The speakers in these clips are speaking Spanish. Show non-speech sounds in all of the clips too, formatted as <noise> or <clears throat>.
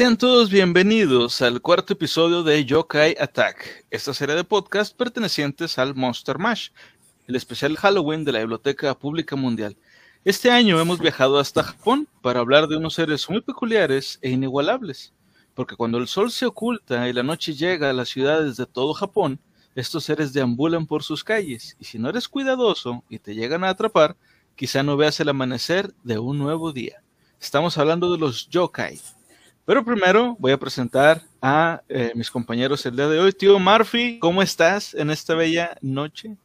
Sean todos bienvenidos al cuarto episodio de Yokai Attack, esta serie de podcast pertenecientes al Monster Mash, el especial Halloween de la Biblioteca Pública Mundial. Este año hemos viajado hasta Japón para hablar de unos seres muy peculiares e inigualables, porque cuando el sol se oculta y la noche llega a las ciudades de todo Japón, estos seres deambulan por sus calles, y si no eres cuidadoso y te llegan a atrapar, quizá no veas el amanecer de un nuevo día. Estamos hablando de los yokai. Pero primero voy a presentar a eh, mis compañeros el día de hoy. Tío Murphy, ¿cómo estás en esta bella noche?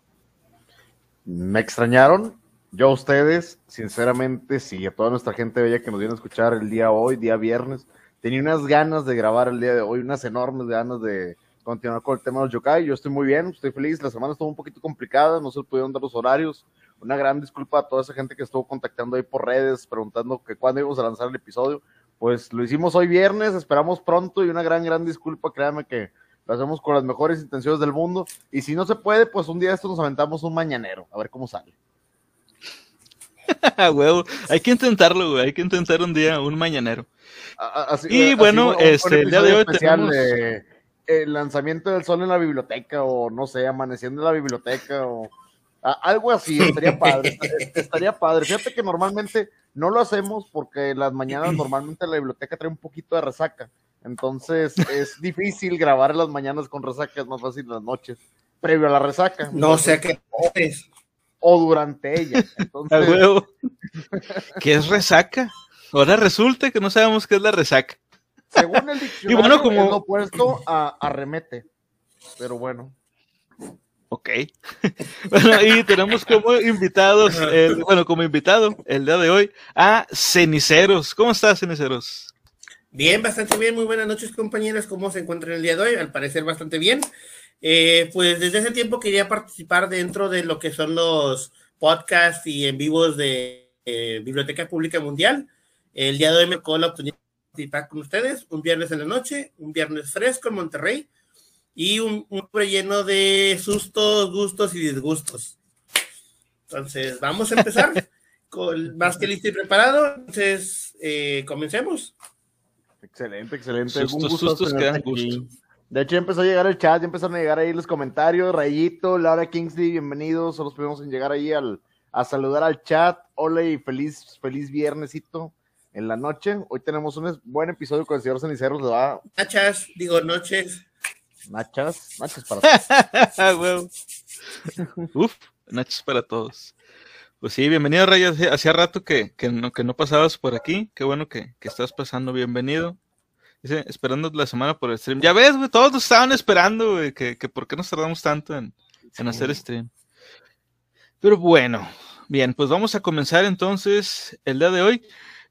Me extrañaron, yo a ustedes, sinceramente, sí, a toda nuestra gente bella que nos viene a escuchar el día hoy, día viernes. Tenía unas ganas de grabar el día de hoy, unas enormes ganas de continuar con el tema de los yokai. Yo estoy muy bien, estoy feliz. La semana estuvo un poquito complicada, no se pudieron dar los horarios. Una gran disculpa a toda esa gente que estuvo contactando ahí por redes, preguntando que cuándo íbamos a lanzar el episodio. Pues lo hicimos hoy viernes, esperamos pronto y una gran, gran disculpa, créanme que lo hacemos con las mejores intenciones del mundo. Y si no se puede, pues un día esto nos aventamos un mañanero, a ver cómo sale. <laughs> huevo, hay que intentarlo, güey, hay que intentar un día un mañanero. Así, y así, bueno, un- este, un el día de hoy tenemos... de el lanzamiento del sol en la biblioteca o no sé, amaneciendo en la biblioteca o algo así, estaría padre, <laughs> est- estaría padre. Fíjate que normalmente no lo hacemos porque las mañanas <clears throat> normalmente la biblioteca trae un poquito de resaca. Entonces es difícil grabar en las mañanas con resaca, es más fácil en las noches, previo a la resaca. No sé qué es. O durante ella. A Entonces, huevo. <laughs> ¿Qué es resaca? Ahora resulta que no sabemos qué es la resaca. según el <laughs> diccionario, bueno, como- es opuesto a arremete. Pero bueno. Ok. <laughs> bueno, y tenemos como invitados, el- bueno, como invitado el día de hoy a Ceniceros. ¿Cómo estás, Ceniceros? Bien, bastante bien. Muy buenas noches, compañeros. ¿Cómo se encuentran el día de hoy? Al parecer, bastante bien. Eh, pues desde hace tiempo quería participar dentro de lo que son los podcasts y en vivos de eh, Biblioteca Pública Mundial. El día de hoy me tocó la oportunidad de participar con ustedes. Un viernes en la noche, un viernes fresco en Monterrey y un, un lleno de sustos, gustos y disgustos. Entonces, vamos a empezar. <laughs> con más que listo y preparado. Entonces, eh, comencemos. Excelente, excelente. Sustos, Un gusto sustos que dan gusto. De hecho, ya empezó a llegar el chat, ya empezaron a llegar ahí los comentarios. Rayito, Laura Kingsley, bienvenidos. Son los en llegar ahí al, a saludar al chat. Hola y feliz, feliz viernesito en la noche. Hoy tenemos un buen episodio con el señor Ceniceros. Nachas, digo noches. Nachas, nachas para todos. <laughs> Uf, nachos para todos. Pues sí, bienvenido, Ray. Hacía, hacía rato que, que, no, que no pasabas por aquí. Qué bueno que, que estás pasando. Bienvenido. Dice, esperando la semana por el stream. Ya ves, güey, todos nos estaban esperando, güey, que, que por qué nos tardamos tanto en, en hacer stream. Pero bueno, bien, pues vamos a comenzar entonces el día de hoy.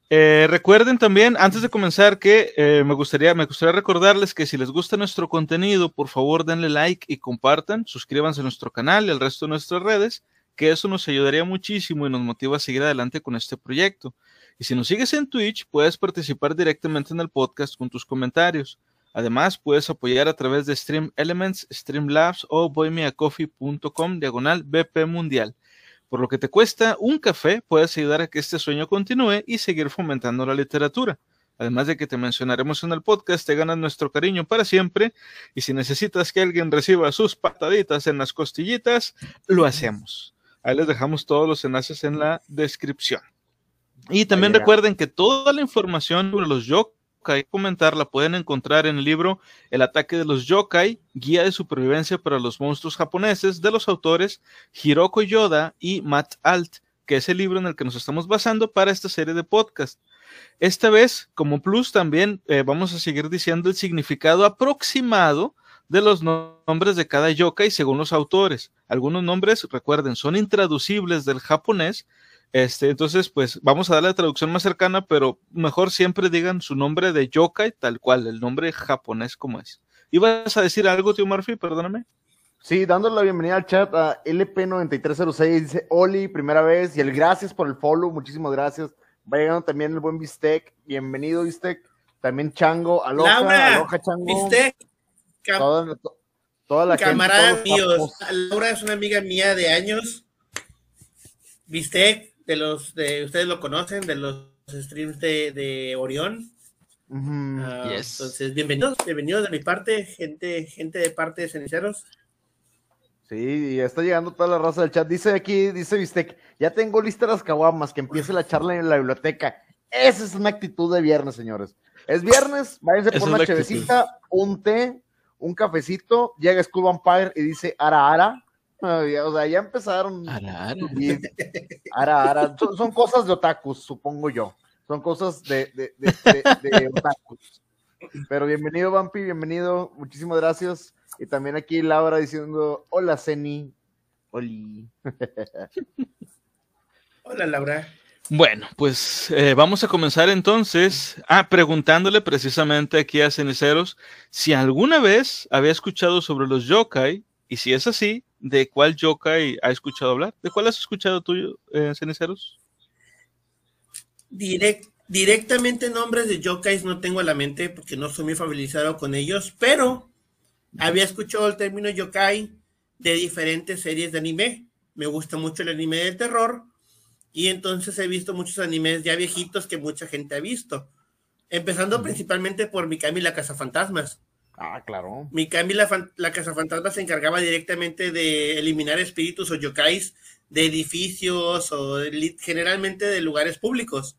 Eh, recuerden también, antes de comenzar, que eh, me, gustaría, me gustaría recordarles que si les gusta nuestro contenido, por favor denle like y compartan, suscríbanse a nuestro canal y al resto de nuestras redes, que eso nos ayudaría muchísimo y nos motiva a seguir adelante con este proyecto. Y si nos sigues en Twitch, puedes participar directamente en el podcast con tus comentarios. Además, puedes apoyar a través de Stream Elements, Streamlabs o boymeacoffee.com diagonal BP Mundial. Por lo que te cuesta un café, puedes ayudar a que este sueño continúe y seguir fomentando la literatura. Además de que te mencionaremos en el podcast, te ganas nuestro cariño para siempre. Y si necesitas que alguien reciba sus pataditas en las costillitas, lo hacemos. Ahí les dejamos todos los enlaces en la descripción. Y también recuerden que toda la información sobre los yokai comentar la pueden encontrar en el libro El ataque de los yokai, guía de supervivencia para los monstruos japoneses de los autores Hiroko Yoda y Matt Alt, que es el libro en el que nos estamos basando para esta serie de podcast. Esta vez, como plus, también eh, vamos a seguir diciendo el significado aproximado de los no- nombres de cada yokai según los autores. Algunos nombres, recuerden, son intraducibles del japonés. Este, entonces, pues vamos a dar la traducción más cercana, pero mejor siempre digan su nombre de yokai tal cual, el nombre japonés como es. ¿Ibas a decir algo, tío Murphy? Perdóname. Sí, dándole la bienvenida al chat a LP9306, dice Oli, primera vez, y el gracias por el follow, muchísimas gracias. Va llegando también el buen Bistec, bienvenido Bistec. También Chango, aloha, Laura, aloha Chango. ¿Viste? Cam- Toda, to- toda la camaradas míos. Laura es una amiga mía de años. ¿Viste? De los de ustedes lo conocen, de los streams de, de Orión. Ah, Yes. Entonces, bienvenidos, bienvenidos de mi parte, gente, gente de parte de Ceniceros. Sí, y está llegando toda la raza del chat. Dice aquí, dice Bistec, ya tengo listas las caguamas, que empiece la charla en la biblioteca. Esa es una actitud de viernes, señores. Es viernes, váyanse Esa por una chevecita, un té, un cafecito, llega School Vampire y dice ara ara. O sea, ya empezaron. Ara, ara. y- ara ara. Son, son cosas de otakus, supongo yo. Son cosas de, de, de, de- de otakus. Pero bienvenido, Vampi, bienvenido. Muchísimas gracias. Y también aquí Laura diciendo, hola, Ceni. Oli. <laughs> Hola, Laura. Bueno, pues eh, vamos a comenzar entonces ah, preguntándole precisamente aquí a Ceniceros si alguna vez había escuchado sobre los yokai y si es así, ¿de cuál yokai ha escuchado hablar? ¿De cuál has escuchado tú, eh, Ceniceros? Direct- directamente nombres de yokais no tengo a la mente porque no soy muy familiarizado con ellos, pero había escuchado el término yokai de diferentes series de anime. Me gusta mucho el anime de terror y entonces he visto muchos animes ya viejitos que mucha gente ha visto. Empezando principalmente por Mikami la Cazafantasmas. Ah, claro. Mikami la, la Cazafantasmas se encargaba directamente de eliminar espíritus o yokais de edificios o de generalmente de lugares públicos.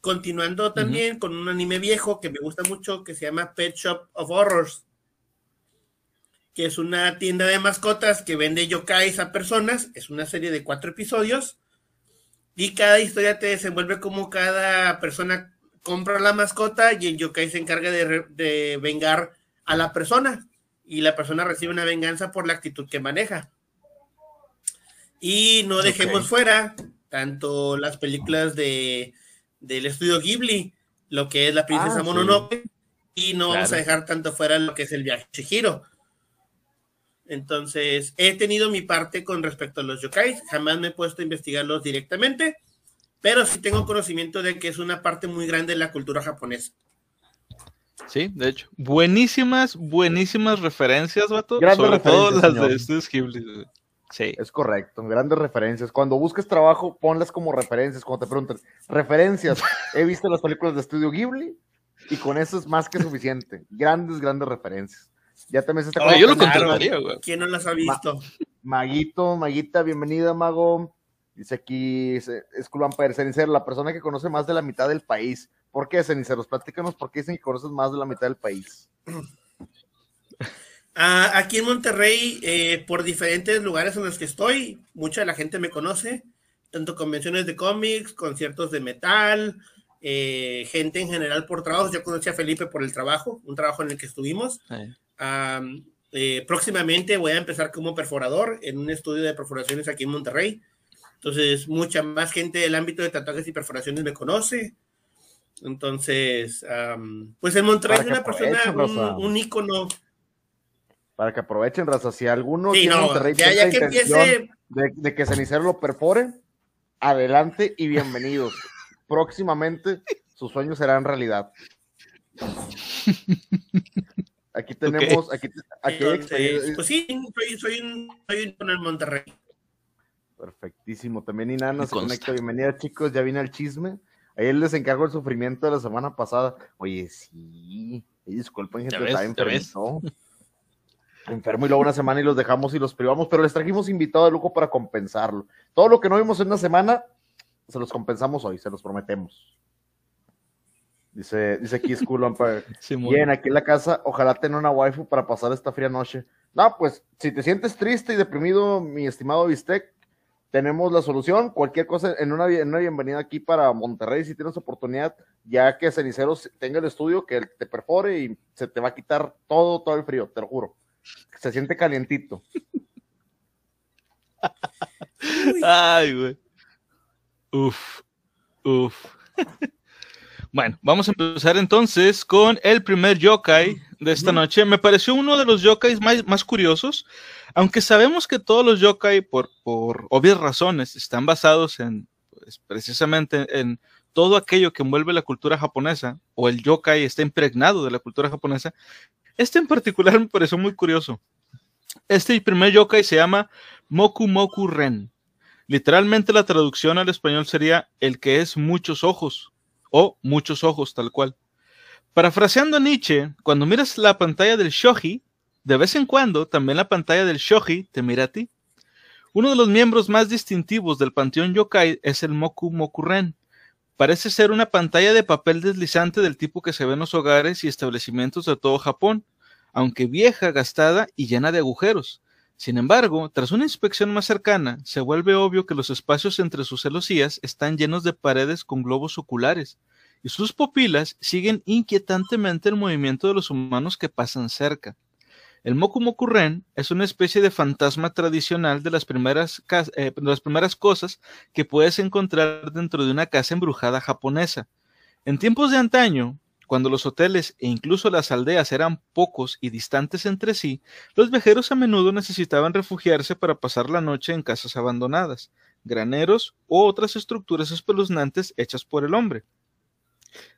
Continuando también con un anime viejo que me gusta mucho que se llama Pet Shop of Horrors, que es una tienda de mascotas que vende yokais a personas. Es una serie de cuatro episodios y cada historia te desenvuelve como cada persona compra la mascota y el yokai se encarga de, vengar a la persona y la persona recibe una venganza por la actitud que maneja. Y no dejemos fuera tanto las películas de del estudio Ghibli, lo que es la princesa Ah, sí. Mononoke, y no vamos a dejar tanto fuera lo que es el viaje Chihiro. Entonces, he tenido mi parte con respecto a los yokais, jamás me he puesto a investigarlos directamente, pero sí tengo conocimiento de que es una parte muy grande de la cultura japonesa. Sí, de hecho. Buenísimas, buenísimas referencias, vato. Grandes sobre todo referencias, las señor. de Estudios Ghibli. Sí. Es correcto, grandes referencias. Cuando busques trabajo, ponlas como referencias. Cuando te pregunten, referencias, he visto las películas de Estudio Ghibli y con eso es más que suficiente. Grandes, grandes referencias. Ya también se está Ahora, yo lo contrataría, güey. ¿Quién no las ha visto? Maguito, Maguita, bienvenida, Mago. Dice aquí, es Culpan Pérez, Cenicero, la persona que conoce más de la mitad del país. ¿Por qué, Ceniceros? Platícanos por qué dicen que conoces más de la mitad del país. <clears throat> Ah, aquí en Monterrey, eh, por diferentes lugares en los que estoy, mucha de la gente me conoce, tanto convenciones de cómics, conciertos de metal, eh, gente en general por trabajos. Yo conocí a Felipe por el trabajo, un trabajo en el que estuvimos. Sí. Eh, próximamente voy a empezar como perforador en un estudio de perforaciones aquí en Monterrey. Entonces, mucha más gente del ámbito de tatuajes y perforaciones me conoce. Entonces, am, pues en Monterrey es una persona, un, un ícono. Para que aprovechen, raza. Si alguno Sí, no, Monterrey ya, ya que empiece, de, de que Cenicero lo perfore, adelante y bienvenidos. Próximamente sus sueños serán realidad. Aquí tenemos, aquí, aquí hay entonces, experiencia- pues sí, soy, soy un, soy un ícono en Monterrey. Perfectísimo. También Inana se conecta. Bienvenida, chicos. Ya vine al chisme. Ayer les encargo el sufrimiento de la semana pasada. Oye, sí. Disculpen, gente, ves. enfermo. Enfermo y luego una semana y los dejamos y los privamos, pero les trajimos invitado de lujo para compensarlo. Todo lo que no vimos en una semana, se los compensamos hoy, se los prometemos. Dice, dice aquí Empire. <laughs> Simón. Bien, aquí en la casa, ojalá tenga una waifu para pasar esta fría noche. No, pues, si te sientes triste y deprimido, mi estimado Bistec, tenemos la solución. Cualquier cosa en una, en una bienvenida aquí para Monterrey, si tienes oportunidad, ya que Ceniceros tenga el estudio, que te perfore y se te va a quitar todo, todo el frío, te lo juro. Se siente calientito. Ay, güey. Uf, uf. <laughs> bueno, vamos a empezar entonces con el primer yokai de esta noche. Me pareció uno de los yokais más, más curiosos, aunque sabemos que todos los yokai, por, por obvias razones, están basados en, pues, precisamente en todo aquello que envuelve la cultura japonesa, o el yokai está impregnado de la cultura japonesa. Este en particular me pareció muy curioso. Este primer yokai se llama Moku Moku Ren. Literalmente la traducción al español sería el que es muchos ojos o muchos ojos tal cual. Parafraseando Nietzsche, cuando miras la pantalla del shoji, de vez en cuando también la pantalla del shoji te mira a ti. Uno de los miembros más distintivos del panteón yokai es el Moku Mokuren. Parece ser una pantalla de papel deslizante del tipo que se ve en los hogares y establecimientos de todo Japón, aunque vieja, gastada y llena de agujeros. Sin embargo, tras una inspección más cercana, se vuelve obvio que los espacios entre sus celosías están llenos de paredes con globos oculares, y sus pupilas siguen inquietantemente el movimiento de los humanos que pasan cerca. El Moku Ren es una especie de fantasma tradicional de las, primeras, eh, de las primeras cosas que puedes encontrar dentro de una casa embrujada japonesa. En tiempos de antaño, cuando los hoteles e incluso las aldeas eran pocos y distantes entre sí, los viajeros a menudo necesitaban refugiarse para pasar la noche en casas abandonadas, graneros u otras estructuras espeluznantes hechas por el hombre.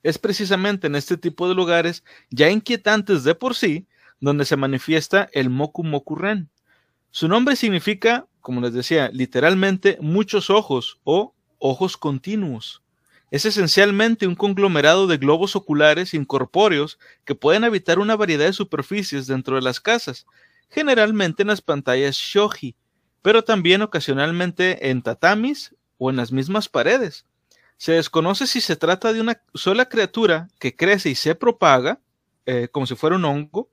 Es precisamente en este tipo de lugares, ya inquietantes de por sí, donde se manifiesta el Moku Moku Ren. Su nombre significa, como les decía, literalmente muchos ojos o ojos continuos. Es esencialmente un conglomerado de globos oculares incorpóreos que pueden habitar una variedad de superficies dentro de las casas, generalmente en las pantallas shoji, pero también ocasionalmente en tatamis o en las mismas paredes. Se desconoce si se trata de una sola criatura que crece y se propaga, eh, como si fuera un hongo,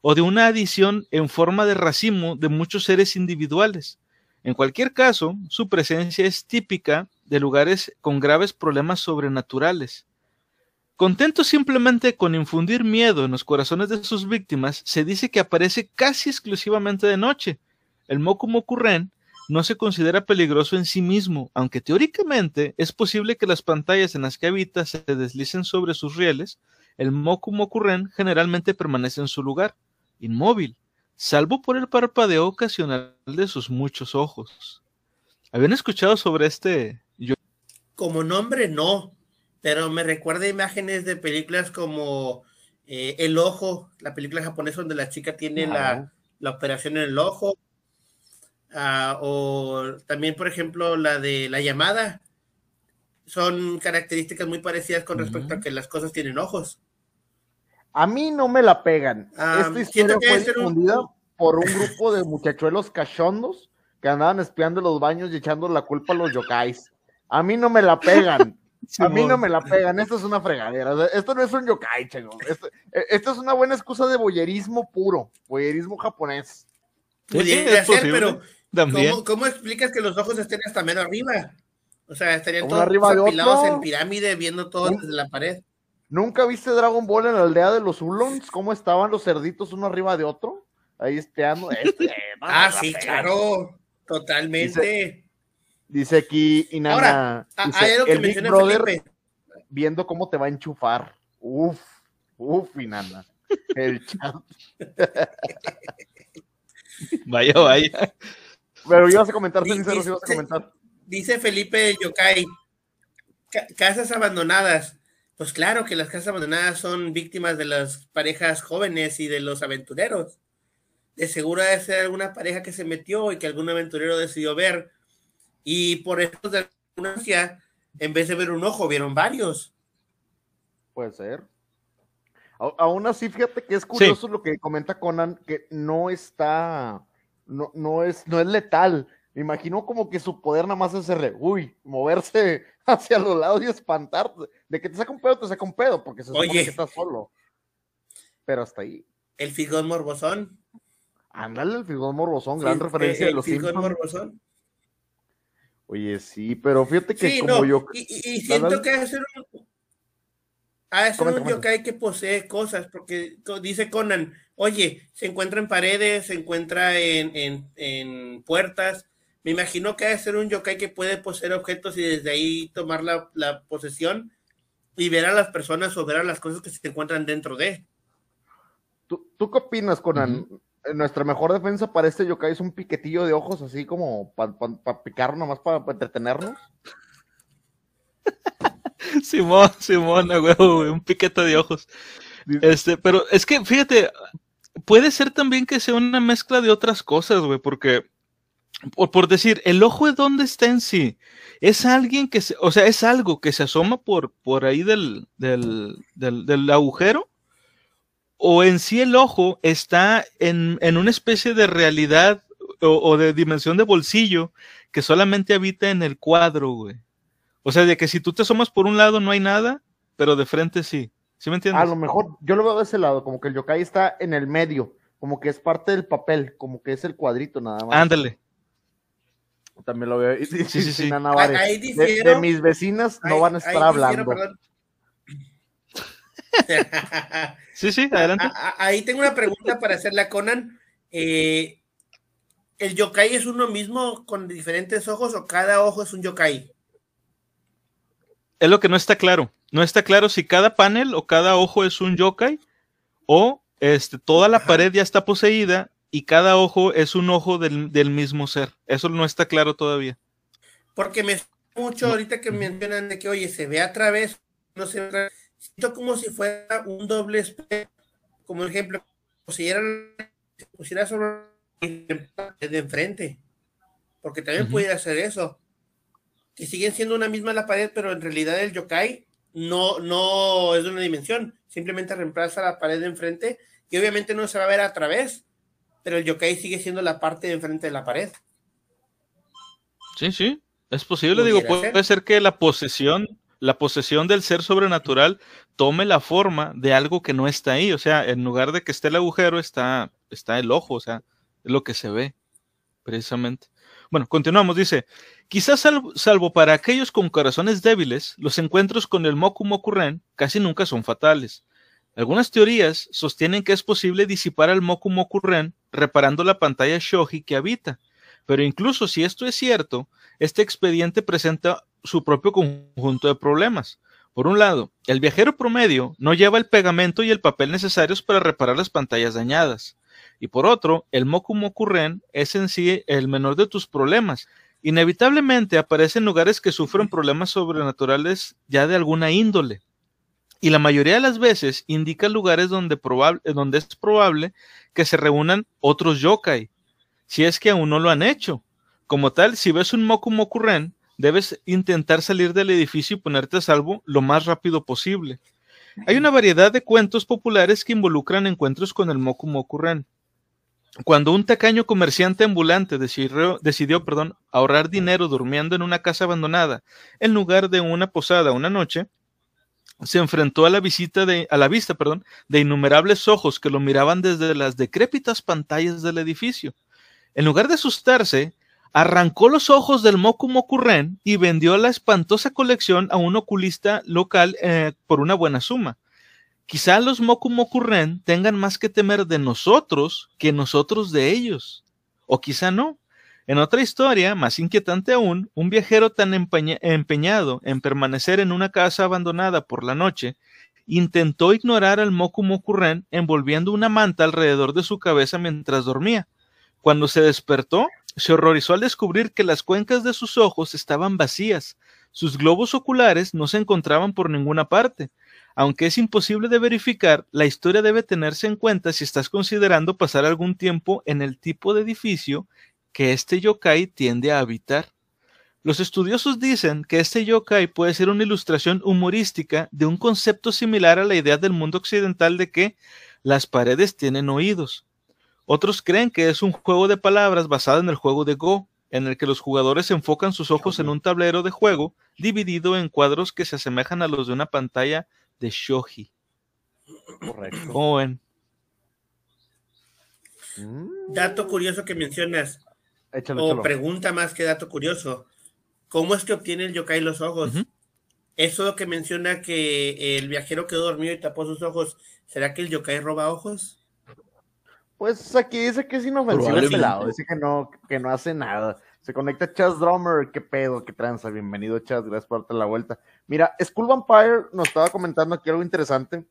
o de una adición en forma de racimo de muchos seres individuales. En cualquier caso, su presencia es típica de lugares con graves problemas sobrenaturales. Contento simplemente con infundir miedo en los corazones de sus víctimas, se dice que aparece casi exclusivamente de noche. El Moku Moku Ren no se considera peligroso en sí mismo, aunque teóricamente es posible que las pantallas en las que habita se deslicen sobre sus rieles, el Moku Moku Ren generalmente permanece en su lugar, inmóvil, salvo por el parpadeo ocasional de sus muchos ojos. ¿Habían escuchado sobre este? Como nombre no, pero me recuerda imágenes de películas como eh, El Ojo, la película japonesa donde la chica tiene la, la operación en el ojo, Ah, o también, por ejemplo, la de la llamada. Son características muy parecidas con respecto a que las cosas tienen ojos. A mí no me la pegan. Ah, Esta historia fue difundida <laughs> por un grupo de muchachuelos cachondos que andaban espiando los baños y echando la culpa a los yokais. A mí no me la pegan. <laughs> a mí no me la pegan. Esto es una fregadera. Esto no es un yokai, chego. Esto, e, esto, es una buena excusa de boyerismo puro. Boyerismo japonés. Pudiera ser, pero ¿Cómo, explicas que los ojos estén hasta menos arriba? O sea, estarían todos apilados en pirámide viendo todo desde la pared. ¿Nunca viste Dragon Ball en la aldea de los Ulons? ¿Cómo estaban los cerditos uno arriba de otro? Ahí espiando. <laughs> Este, ah, sí, claro. Totalmente. Dice, aquí Inana. Ahora, hay algo que el Big Brother viendo cómo te va a enchufar. Uf, uf, Inana. <laughs> El chat. <laughs> vaya, vaya. Pero ibas a comentar, sincero, ibas a comentar. Dice Felipe Yokai, casas abandonadas. Pues claro que las casas abandonadas son víctimas de las parejas jóvenes y de los aventureros. De seguro debe ser alguna pareja que se metió y que algún aventurero decidió ver. Y por eso de en vez de ver un ojo, vieron varios. Puede ser. Aún así, fíjate que es curioso lo que comenta Conan, que no está no, no, es, no es letal. Me imagino como que su poder nada más es ese, uy, moverse <laughs> hacia los lados y espantar. De que te saca un pedo, te saca un pedo, porque se supone que estás solo. Pero hasta ahí. El figón morbosón. Ándale, el figón morbosón, gran referencia de los figón morbosón. Oye, sí, pero fíjate que como yo. Y, y siento que hacer un, Ah, es un yokai que posee cosas, porque dice Conan, oye, se encuentra en paredes, se encuentra en, puertas. Me imagino que debe ser un yokai que puede poseer objetos y desde ahí tomar la, posesión y ver a las personas o ver a las cosas que se encuentran dentro de. ¿Tú, qué opinas, Conan? Nuestra mejor defensa para este yokai es un piquetillo de ojos, así como para picar nomás, para entretenernos. <laughs> Simón, Simón, un piquete de ojos. Este, pero es que, fíjate, puede ser también que sea una mezcla de otras cosas, güey, porque, por, decir, el ojo de dónde está en sí, es alguien que, se, o sea, es algo que se asoma por, por ahí del, del, del, agujero, o en sí el ojo está en, en una especie de realidad o, o, de dimensión de bolsillo que solamente habita en el cuadro, güey. O sea, de que si tú te asomas por un lado no hay nada, pero de frente sí. ¿Sí me entiendes? A lo mejor yo lo veo de ese lado, como que el yokai está en el medio, como que es parte del papel, como que es el cuadrito nada más. Ándale. También lo veo. Sí, sí, sí. sí. Ahí de, de, mis vecinas no ahí, van a estar hablando. <laughs> sí, sí, adelante. Ahí tengo una pregunta para hacerle a Conan. Eh, ¿El yokai es uno mismo con diferentes ojos o cada ojo es un yokai? Es lo que no está claro. No está claro si cada panel o cada ojo es un yokai o este, toda la Ajá. pared ya está poseída y cada ojo es un ojo del, del, mismo ser. Eso no está claro todavía. Porque me mucho ahorita que mencionan de que, oye, se ve a través, no se ve siento como si fuera un doble espejo, como ejemplo, si se pusiera sobre de enfrente, porque también uh -huh. pudiera hacer eso, que siguen siendo una misma la pared, pero en realidad el yokai no, no es de una dimensión, simplemente reemplaza la pared de enfrente y obviamente no se va a ver a través, pero el yokai sigue siendo la parte de enfrente de la pared. Sí, sí, es posible, digo, puede ser? ser que la posesión la posesión del ser sobrenatural tome la forma de algo que no está ahí. O sea, en lugar de que esté el agujero, está, está el ojo, o sea, es lo que se ve, precisamente. Bueno, continuamos, dice, quizás salvo, para aquellos con corazones débiles, los encuentros con el Moku Moku Ren casi nunca son fatales. Algunas teorías sostienen que es posible disipar al Moku Moku Ren reparando la pantalla Shoji que habita, pero incluso si esto es cierto, este expediente presenta su propio conjunto de problemas. Por un lado, el viajero promedio no lleva el pegamento y el papel necesarios para reparar las pantallas dañadas. Y por otro, el Moku Moku Ren es en sí el menor de tus problemas. Inevitablemente aparece en lugares que sufren problemas sobrenaturales ya de alguna índole. Y la mayoría de las veces indica lugares donde, probable, donde es probable que se reúnan otros yokai, si es que aún no lo han hecho. Como tal, si ves un Moku Moku Ren, debes intentar salir del edificio y ponerte a salvo lo más rápido posible. Hay una variedad de cuentos populares que involucran encuentros con el Moku Moku Ren. Cuando un tacaño comerciante ambulante decidió, decidió perdón, ahorrar dinero durmiendo en una casa abandonada en lugar de una posada una noche, se enfrentó a la visita de, a la vista, perdón, de innumerables ojos que lo miraban desde las decrépitas pantallas del edificio. En lugar de asustarse, arrancó los ojos del Moku y vendió la espantosa colección a un oculista local eh, por una buena suma. Quizá los Moku Moku tengan más que temer de nosotros que nosotros de ellos. O quizá no. En otra historia, más inquietante aún, un viajero tan empeña empeñado en permanecer en una casa abandonada por la noche, intentó ignorar al Moku Moku envolviendo una manta alrededor de su cabeza mientras dormía. Cuando se despertó, se horrorizó al descubrir que las cuencas de sus ojos estaban vacías. Sus globos oculares no se encontraban por ninguna parte. Aunque es imposible de verificar, la historia debe tenerse en cuenta si estás considerando pasar algún tiempo en el tipo de edificio que este yokai tiende a habitar. Los estudiosos dicen que este yokai puede ser una ilustración humorística de un concepto similar a la idea del mundo occidental de que las paredes tienen oídos. Otros creen que es un juego de palabras basado en el juego de Go, en el que los jugadores enfocan sus ojos en un tablero de juego dividido en cuadros que se asemejan a los de una pantalla de shoji. Correcto. ¿Cómo ven? Dato curioso que mencionas, Échalo, o échalo. pregunta más que dato curioso. ¿Cómo es que obtiene el yokai los ojos? Ujú. Eso que menciona que el viajero quedó dormido y tapó sus ojos, ¿será que el yokai roba ojos? Pues aquí dice que es inofensivo este lado, dice que no, que no hace nada. Se conecta Chas Drummer, qué pedo, qué tranza, bienvenido Chas, gracias por darte la vuelta. Mira, Skull Vampire nos estaba comentando aquí algo interesante.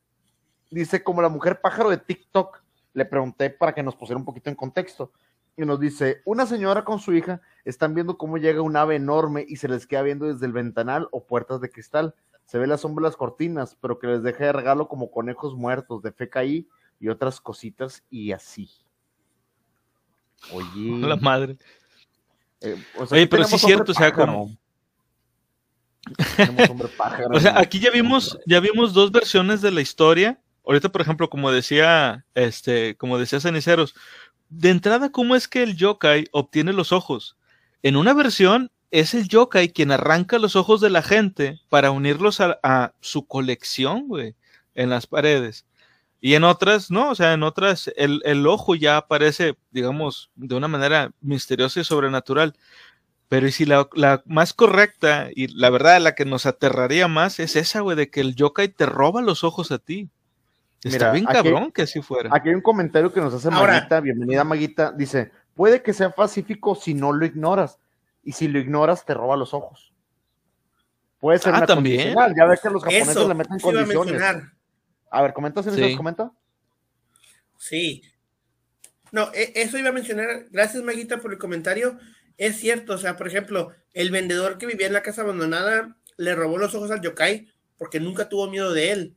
Dice, como la mujer pájaro de TikTok, le pregunté para que nos pusiera un poquito en contexto. Y nos dice, una señora con su hija están viendo cómo llega un ave enorme y se les queda viendo desde el ventanal o puertas de cristal. Se ve la sombra de las cortinas, pero que les deja de regalo como conejos muertos de FKI y otras cositas y así. Oye. <laughs> La madre. eh, o Oye, pero sí es cierto, o sea, como- O sea, aquí ya vimos, ya vimos dos versiones de la historia, ahorita, por ejemplo, como decía, este, como decía Ceniceros, de entrada, ¿cómo es que el yokai obtiene los ojos? En una versión es el yokai quien arranca los ojos de la gente para unirlos a, su colección, güey, en las paredes. Y en otras, no, o sea, en otras el, el, ojo ya aparece, digamos, de una manera misteriosa y sobrenatural. Pero y si la, la, más correcta y la verdad la que nos aterraría más es esa, güey, de que el yokai te roba los ojos a ti. Está bien cabrón que así fuera. Aquí hay un comentario que nos hace Maguita, bienvenida Maguita, dice, puede que sea pacífico si no lo ignoras, y si lo ignoras te roba los ojos. Puede ser ah, una ¿también? Ya ves que los japoneses le meten condiciones. A, ver, ¿comentas en sí. comenta? Sí. No, e, eso iba a mencionar. Gracias, Maguita, por el comentario. Es cierto, o sea, por ejemplo, el vendedor que vivía en la casa abandonada le robó los ojos al yokai porque nunca tuvo miedo de él.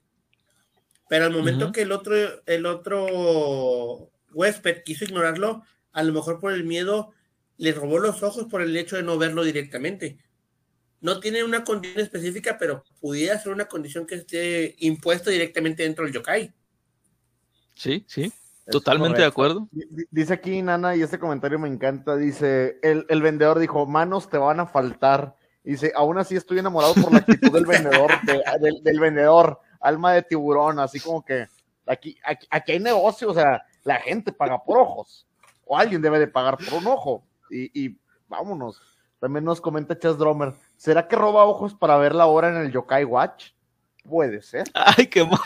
Pero al momento que el otro, el otro huésped quiso ignorarlo, a lo mejor por el miedo le robó los ojos por el hecho de no verlo directamente. No tiene una condición específica, pero pudiera ser una condición que esté impuesta directamente dentro del yokai. Sí, sí, totalmente de acuerdo. Dice aquí Nana, y este comentario me encanta, dice, el, el vendedor dijo, manos te van a faltar. Dice, aún así estoy enamorado por la actitud del vendedor, del vendedor alma de tiburón, así como que aquí, aquí, hay negocio, o sea, la gente paga por ojos, o alguien debe de pagar por un ojo, y, vámonos. También nos comenta Chas Drummer, ¿será que roba ojos para ver la hora en el Yokai Watch? Puede ser. Ay, qué mamá.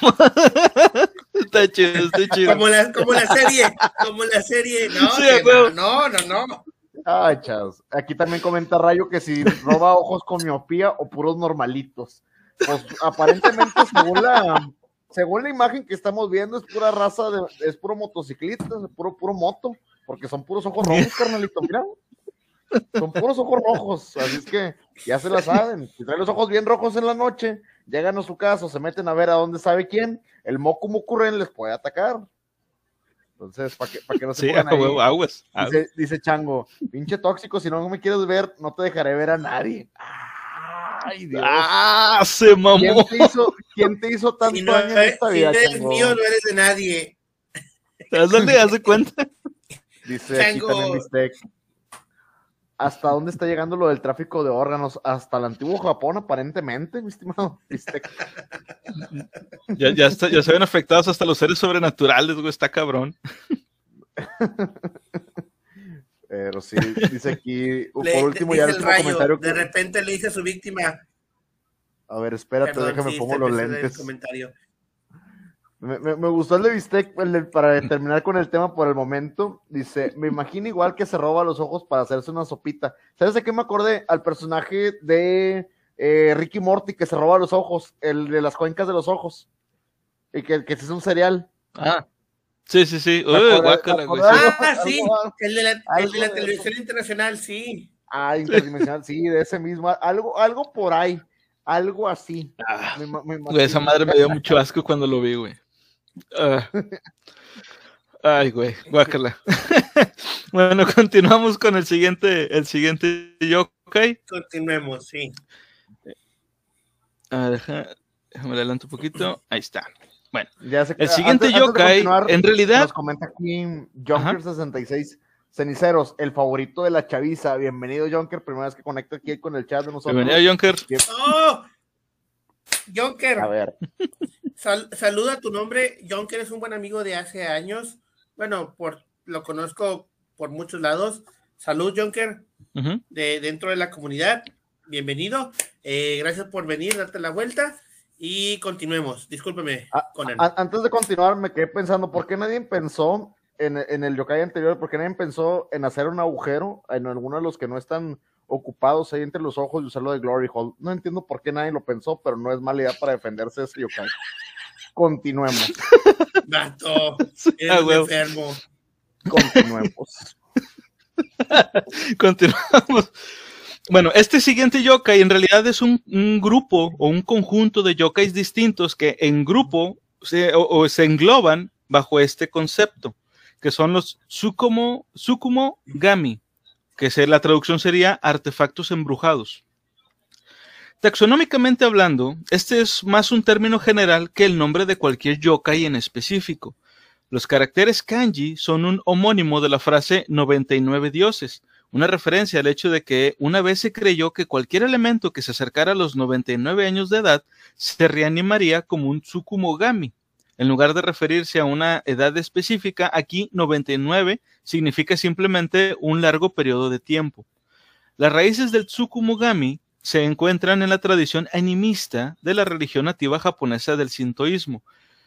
Está chido, está <laughs> chido. Como la, como la serie, como la serie. No, no, no, no, Ay, chas. Aquí también comenta Rayo que si roba ojos con miopía o puros normalitos pues aparentemente según la, según la imagen que estamos viendo es pura raza, de, es puro motociclista, es puro, puro moto, porque son puros ojos rojos, <laughs> carnalito, mira. Son puros ojos rojos, así es que ya se la saben. Si traen los ojos bien rojos en la noche, llegan a su casa, se meten a ver a dónde sabe quién, el moco mucurren les puede atacar. Entonces, para que, que no se sí, ahí, aguas, Dice, dice, Chango, pinche tóxico, si no me quieres ver, no te dejaré ver a nadie. Ay, Dios. Ah, se mamó. ¿Quién te hizo, quién te hizo tanto no, daño en esta si vida? no eres mío, no eres de nadie. ¿Dónde hace cuenta? Dice Chango. ¿Hasta dónde está llegando lo del tráfico de órganos? Hasta el antiguo Japón, aparentemente, mi estimado. <laughs> Ya, ya, está, ya se ven afectados hasta los seres sobrenaturales, güey, está cabrón. Pero sí, <laughs> dice aquí, por último, ya el comentario. De repente le dice a su víctima. A ver, espérate, déjame pongo los lentes. Me, me, me, gustó el de Bistec para terminar con el tema por el momento. Dice, me imagino igual que se roba los ojos para hacerse una sopita. ¿Sabes de qué me acordé? Al personaje de eh, Ricky Morty que se roba los ojos, el de las cuencas de los ojos. Y que, que es un cereal. Ah, Sí, sí, sí. Uy, guácala, güey. Ah, sí, el de la, el de la televisión internacional, sí. Ah, internacional, sí, de ese mismo. Algo, algo por ahí, algo así. Ah, me, me esa madre me dio mucho asco cuando lo vi, güey. Uh. Ay, güey, guácala. <laughs> bueno, continuamos con el siguiente, el siguiente yokai. Continuemos, sí. Ah, deja, déjame adelanto un poquito. Ahí está. Bueno, el siguiente yokai, en realidad. Nos comenta aquí Jonker66. Ceniceros, el favorito de la chaviza. Bienvenido, Jonker. Primera vez que conecta aquí con el chat de nosotros. Bienvenido, Jonker. ¡Oh! Jonker. A ver. saluda tu nombre. Jonker es un buen amigo de hace años. Bueno, por, lo conozco por muchos lados. Salud, Jonker, de, dentro de la comunidad. Bienvenido. Eh, gracias por venir, darte la vuelta. Y continuemos, discúlpeme ah, con él. Antes de continuar, me quedé pensando, ¿por qué nadie pensó en, en el yokai anterior? ¿Por qué nadie pensó en hacer un agujero en alguno de los que no están ocupados ahí entre los ojos y usarlo de Glory Hall? No entiendo por qué nadie lo pensó, pero no es mala idea para defenderse de ese yokai. Continuemos. <laughs> Vato, eres enfermo. Continuemos. <laughs> Continuamos. Bueno, este siguiente yokai en realidad es un, grupo o un conjunto de yokais distintos que en grupo se, o, se engloban bajo este concepto, que son los Sukumo, Sukumo Gami, que la traducción sería artefactos embrujados. Taxonómicamente hablando, este es más un término general que el nombre de cualquier yokai en específico. Los caracteres kanji son un homónimo de la frase 99 dioses, una referencia al hecho de que una vez se creyó que cualquier elemento que se acercara a los 99 años de edad se reanimaría como un tsukumogami. En lugar de referirse a una edad específica, aquí 99 significa simplemente un largo periodo de tiempo. Las raíces del tsukumogami se encuentran en la tradición animista de la religión nativa japonesa del sintoísmo.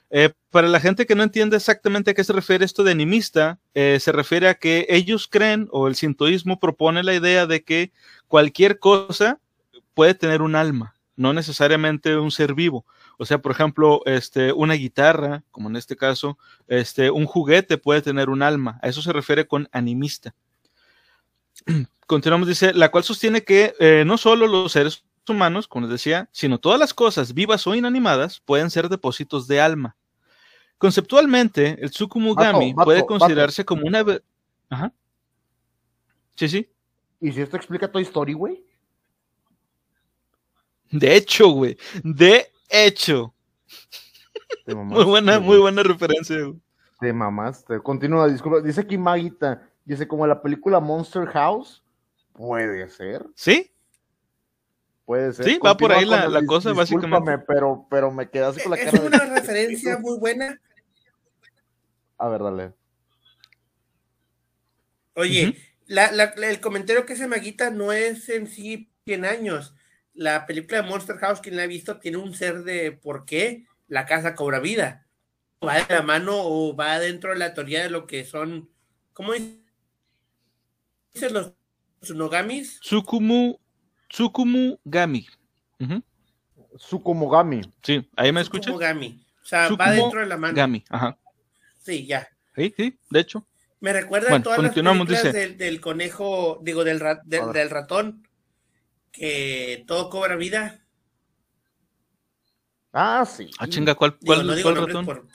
Eh, para la gente que no entiende exactamente a qué se refiere esto de animista, eh, se refiere a que ellos creen o el sintoísmo propone la idea de que cualquier cosa puede tener un alma, no necesariamente un ser vivo. O sea, por ejemplo, este, una guitarra, como en este caso, este, un juguete puede tener un alma. A eso se refiere con animista. <clears throat> Continuamos, dice, la cual sostiene que eh, no solo los seres humanos, como les decía, sino todas las cosas vivas o inanimadas pueden ser depósitos de alma. Conceptualmente, el Tsukumugami puede considerarse como una... Ajá. Sí, sí. ¿Y si esto explica Toy Story, güey? De hecho, güey. De hecho. <laughs> muy buena, muy buena referencia. Te mamaste. Continúa, disculpa. Dice aquí Maguita. Dice como la película Monster House. Puede ser. ¿Sí? Puede ser. Sí, va por ahí la, la cosa, básicamente. Pero, pero me quedas con la cara. Es una referencia muy buena. A ver, dale. Oye, la, la, el comentario que se Maguita no es en sí 100 años. La película de Monster House, quien la ha visto, tiene un ser de por qué la casa cobra vida. Va de la mano o va dentro de la teoría de lo que son. ¿Cómo dicen los tsunogamis? Tsukumu, Tsukumu Gami. Tsukumogami. Sí, ahí me escuchas. Tsukumogami. O sea, va dentro de la mano. Gami, ajá. Sí, ya. Sí, sí, de hecho. Me recuerda a todas las películas del, conejo, digo, del, del, ratón, que todo cobra vida. Ah, sí. Ah, chinga, ¿cuál, cuál, ratón?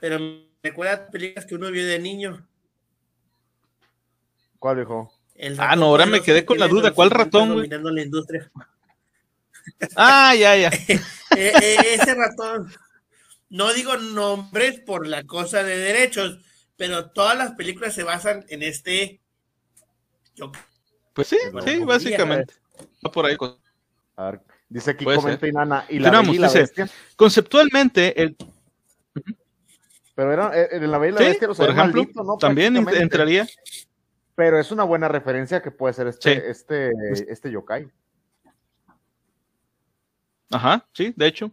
Pero me recuerda películas que uno vio de niño. ¿Cuál, hijo? ah, no, ahora me quedé con la duda. ¿Cuál ratón, güey? la industria. Ah, ya, ya. E, <laughs> e, ese ratón no digo nombres por la cosa de derechos, pero todas las películas se basan en este. Pues sí, sí, básicamente. Va por ahí. dice aquí, comenta Inana. Y la, y la bestia. Conceptualmente, el. Pero era, eh, en la Bella y la Bestia, por ejemplo, ¿no? También entraría. Pero es una buena referencia que puede ser este, este, este yokai. Ajá, sí, de hecho.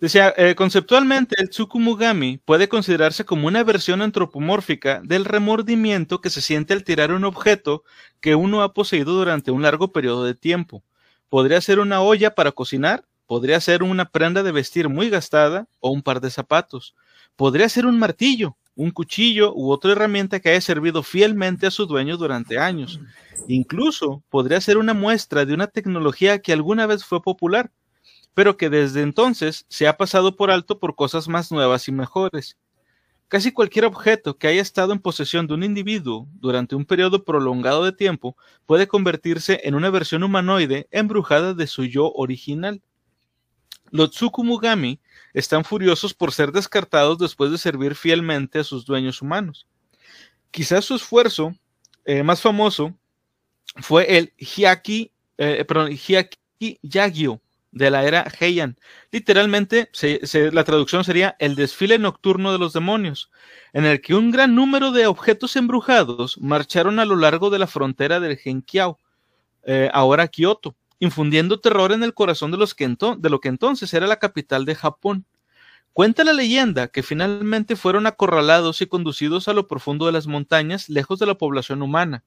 Decía, eh, conceptualmente el Tsukumugami puede considerarse como una versión antropomórfica del remordimiento que se siente al tirar un objeto que uno ha poseído durante un largo periodo de tiempo. Podría ser una olla para cocinar, podría ser una prenda de vestir muy gastada o un par de zapatos. Podría ser un martillo, un cuchillo u otra herramienta que haya servido fielmente a su dueño durante años. Incluso podría ser una muestra de una tecnología que alguna vez fue popular, pero que desde entonces se ha pasado por alto por cosas más nuevas y mejores. Casi cualquier objeto que haya estado en posesión de un individuo durante un periodo prolongado de tiempo puede convertirse en una versión humanoide embrujada de su yo original. Los Tsukumugami están furiosos por ser descartados después de servir fielmente a sus dueños humanos. Quizás su esfuerzo eh, más famoso fue el Hyaki, eh, perdón, Yagyo, de la era Heian. Literalmente, la traducción sería el desfile nocturno de los demonios, en el que un gran número de objetos embrujados marcharon a lo largo de la frontera del Genkiao, eh, ahora Kioto, infundiendo terror en el corazón de, los de lo que entonces era la capital de Japón. Cuenta la leyenda que finalmente fueron acorralados y conducidos a lo profundo de las montañas, lejos de la población humana.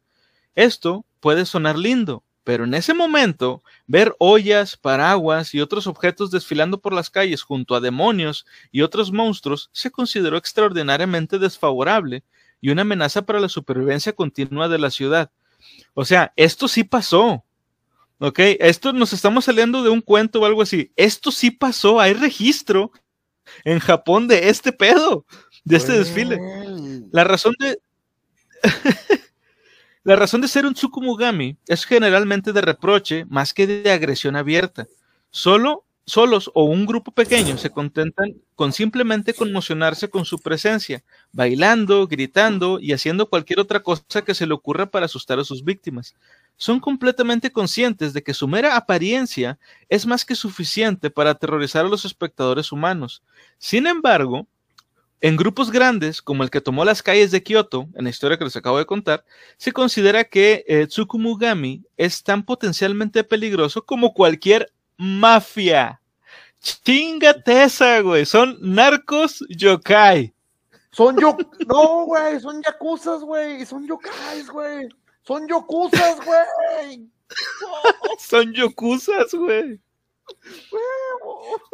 Esto puede sonar lindo, pero en ese momento, ver ollas, paraguas y otros objetos desfilando por las calles junto a demonios y otros monstruos se consideró extraordinariamente desfavorable y una amenaza para la supervivencia continua de la ciudad. O sea, esto sí pasó. ¿Ok? Esto nos estamos saliendo de un cuento o algo así. Esto sí pasó. Hay registro en Japón de este pedo, de este desfile. La razón de... La razón de ser un Tsukumugami es generalmente de reproche más que de agresión abierta. Solo, solos o un grupo pequeño se contentan con simplemente conmocionarse con su presencia, bailando, gritando y haciendo cualquier otra cosa que se le ocurra para asustar a sus víctimas. Son completamente conscientes de que su mera apariencia es más que suficiente para aterrorizar a los espectadores humanos. Sin embargo, en grupos grandes, como el que tomó las calles de Kioto, en la historia que les acabo de contar, se considera que eh, Tsukumugami es tan potencialmente peligroso como cualquier mafia. Chingate esa, güey. Son narcos yokai. Son yo, no, güey, son yakuzas, güey, son yokais, güey. Son yokuzas, güey. <laughs> son yokuzas, güey.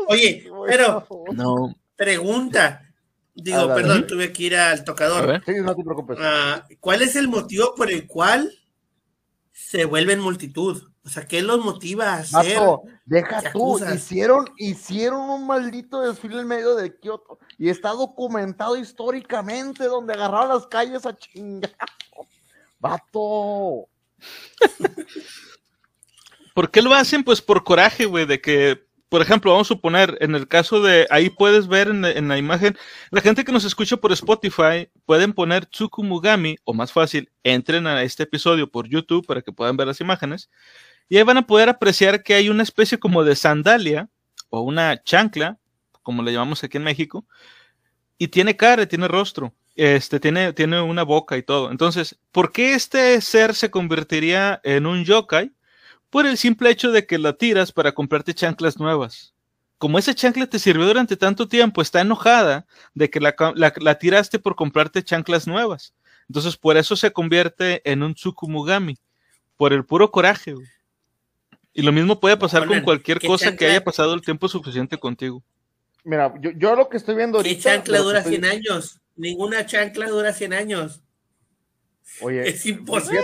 Oye, pero no. pregunta, Digo, perdón, tuve que ir al tocador. Sí, no te preocupes. Ah, ¿Cuál es el motivo por el cual se vuelven multitud? O sea, ¿qué los motiva a hacer? deja tú, hicieron, hicieron un maldito desfile en medio de Kioto y está documentado históricamente donde agarraron las calles a chingar. Vato. <laughs> ¿Por qué lo hacen? Pues por coraje, güey, de que por ejemplo, vamos a suponer, en el caso de, ahí puedes ver en, la imagen, la gente que nos escucha por Spotify pueden poner Tsukumugami, o más fácil, entren a este episodio por YouTube para que puedan ver las imágenes, y ahí van a poder apreciar que hay una especie como de sandalia, o una chancla, como le llamamos aquí en México, y tiene cara, tiene rostro, este, tiene, tiene una boca y todo. Entonces, ¿por qué este ser se convertiría en un yokai? Por el simple hecho de que la tiras para comprarte chanclas nuevas. Como esa chancla te sirvió durante tanto tiempo, está enojada de que la, tiraste por comprarte chanclas nuevas. Entonces, por eso se convierte en un Tsukumugami, por el puro coraje. Y lo mismo puede pasar con cualquier cosa que haya pasado el tiempo suficiente contigo. Mira, yo, lo que estoy viendo ahorita. ¿Qué chancla dura 100 años? Ninguna chancla dura 100 años. Oye, es imposible.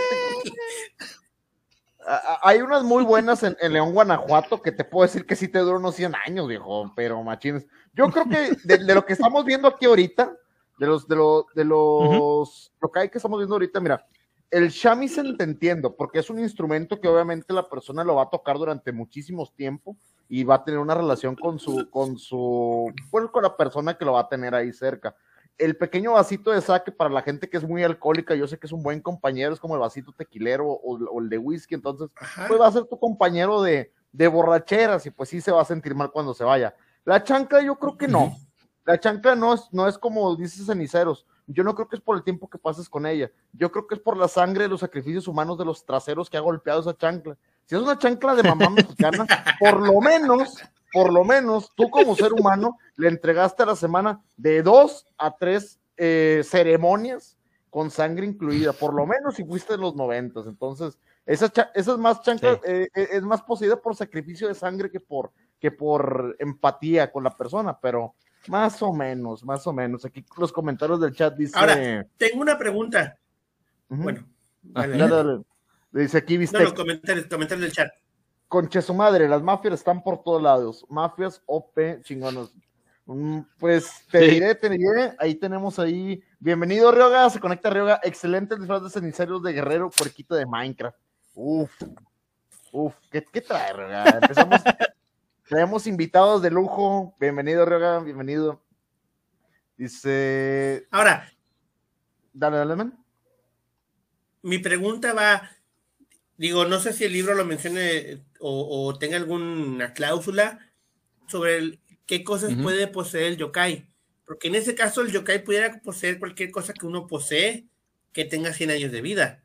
Hay unas muy buenas en, León, Guanajuato, que te puedo decir que sí te duran unos 100 años, viejo, pero machines. Yo creo que de, lo que estamos viendo aquí ahorita, de los, de, los, de los, lo que hay que estamos viendo ahorita, mira, el shamisen te entiendo, porque es un instrumento que obviamente la persona lo va a tocar durante muchísimos tiempo y va a tener una relación con su, con su, con la persona que lo va a tener ahí cerca el pequeño vasito de saque para la gente que es muy alcohólica, yo sé que es un buen compañero, es como el vasito tequilero o, el de whisky, entonces pues va a ser tu compañero de, de, borracheras y pues sí se va a sentir mal cuando se vaya. La chancla yo creo que no. La chancla no es, no es como dices ceniceros. Yo no creo que es por el tiempo que pases con ella. Yo creo que es por la sangre de los sacrificios humanos de los traseros que ha golpeado esa chancla. Si es una chancla de mamá mexicana, <laughs> por lo menos por lo menos tú como ser humano <laughs> le entregaste a la semana de dos a tres eh, ceremonias con sangre incluida, por lo menos si fuiste en los noventas. Entonces, esa, esa es más chancla, eh, eh, es más poseída por sacrificio de sangre que por, que por empatía con la persona, pero más o menos, más o menos. Aquí los comentarios del chat dice. Ahora, tengo una pregunta. Bueno, dice aquí, viste. No, los comentarios, comentarios del chat. Conche su madre, las mafias están por todos lados. Mafias OP chingonos. Mm, pues te diré, te diré, ahí tenemos ahí. Bienvenido Ryoga, se conecta Ryoga. Excelente disfraz de cenicerios de guerrero, puerquito de Minecraft. Uf, uf, ¿qué, qué trae Ryoga? Empezamos. <laughs> Tenemos invitados de lujo. Bienvenido Ryoga, bienvenido. Dice. Ahora. Dale, dale, man. Mi pregunta va Digo, no sé si el libro lo mencione o, tenga alguna cláusula sobre qué cosas puede poseer el yokai. Porque en ese caso el yokai pudiera poseer cualquier cosa que uno posee que tenga 100 años de vida.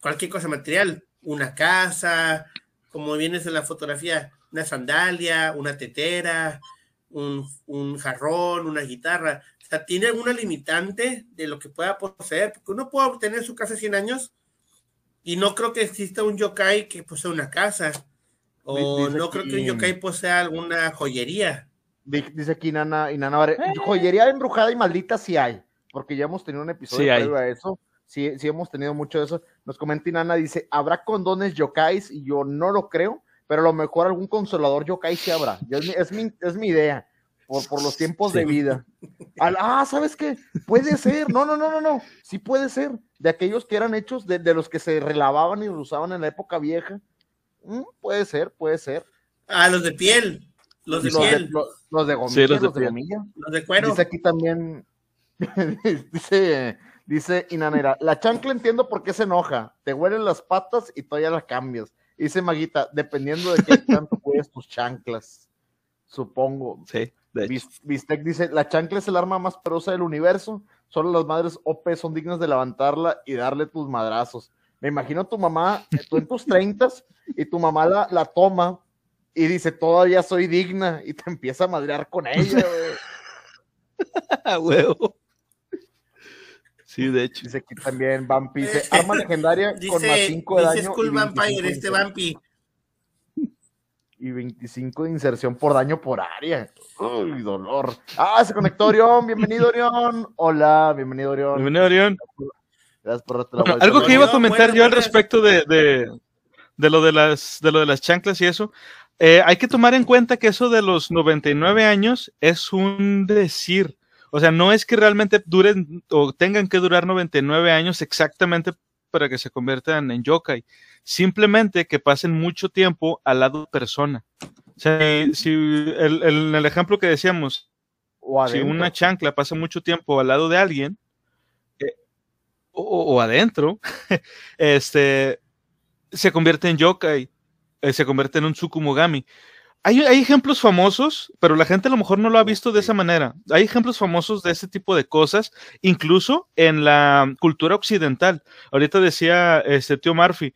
Cualquier cosa material. Una casa, como vienes en la fotografía, una sandalia, una tetera, un, un jarrón, una guitarra. O sea, tiene alguna limitante de lo que pueda poseer. Porque uno puede obtener su casa 100 años y no creo que exista un yokai que posea una casa. O no creo que un yokai posea alguna joyería. Dice aquí Nana, y Nana eh. joyería embrujada y maldita sí hay, porque ya hemos tenido un episodio sí a eso. Sí, sí hemos tenido mucho de eso. Nos comenta Inana, dice, ¿habrá condones yokais? Y yo no lo creo, pero a lo mejor algún consolador yokai sí habrá. Es mi, es mi, idea, por, por los <laughs> tiempos de vida. ah, ¿sabes qué? Puede ser. No, no, no, no, no. Sí puede ser. de aquellos que eran hechos de, de los que se relavaban y usaban en la época vieja. Mm, puede ser, puede ser. Ah, los de piel. Los de los, piel. de, los, los de gomilla, Sí, los de los de piel. gomilla. Los de cuero. Dice aquí también, <laughs> dice, dice Inanera, la chancla entiendo por qué se enoja, te huelen las patas y todavía la cambias. Dice Maguita, dependiendo de qué <laughs> tanto cuides tus chanclas, supongo. Sí, Bistec dice, la chancla es el arma más perosa del universo, solo las madres OP son dignas de levantarla y darle tus madrazos. Me imagino a tu mamá, eh, tú en tus treintas, y tu mamá la, la toma y dice, todavía soy digna, y te empieza a madrear con ella, <laughs> huevo. Sí, de hecho. Dice aquí también Vampi, dice, arma legendaria con más Dice, 5 de dice daño Skull y 25 Vampire, este Vampi. Y 25 de inserción por daño por área. Uy, dolor. Ah, se conectó Orión, bienvenido Orión. Hola, bienvenido Orión. Bienvenido, Orión. Gracias por la Bueno, algo que iba a comentar yo al respecto de, de, de lo de las de lo de las chanclas y eso. eh, hay que tomar en cuenta que eso de los 99 años es un decir. O sea, no es que realmente duren o tengan que durar 99 años exactamente para que se conviertan en yokai. Simplemente que pasen mucho tiempo al lado de persona. O sea, si, el, el- el ejemplo que decíamos, O si una chancla pasa mucho tiempo al lado de alguien eh, o, o adentro, <laughs> este se convierte en yokai, eh, se convierte en un tsukumogami. Hay, hay ejemplos famosos, pero la gente a lo mejor no lo ha visto de esa manera. Hay ejemplos famosos de ese tipo de cosas, incluso en la cultura occidental. Ahorita decía este tío Murphy,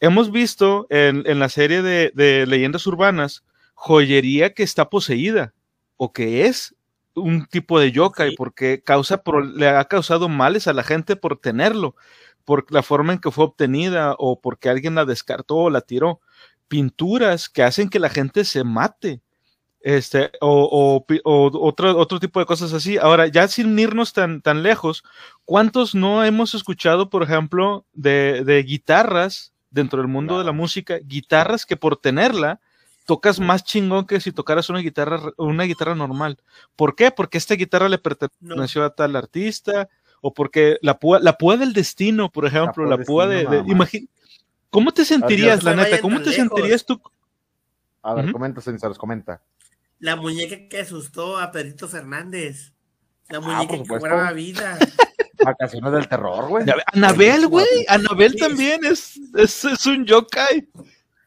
hemos visto en, en la serie de, de leyendas urbanas joyería que está poseída o que es un tipo de yokai porque causa pro- le ha causado males a la gente por tenerlo, por la forma en que fue obtenida o porque alguien la descartó o la tiró. Pinturas que hacen que la gente se mate. Este, o, o pi- o otro, otro tipo de cosas así. Ahora, ya sin irnos tan, tan lejos, ¿cuántos no hemos escuchado, por ejemplo, de, de guitarras dentro del mundo de la música? Guitarras que por tenerla tocas más chingón que si tocaras una guitarra, una guitarra normal. ¿Por qué? Porque esta guitarra le perteneció a tal artista, o porque la púa, la púa del destino, por ejemplo, púa la púa de, destino de- nada más. imagi- ¿Cómo te sentirías, la neta? ¿Cómo te lejos. sentirías tú? A ver, Ujú. comenta, César, comenta. La muñeca que asustó a Pedrito Fernández. La Ah, muñeca por que cobraba vida. Vacaciones del terror, güey. Anabel, güey. Anabel también es, es, es un yokai.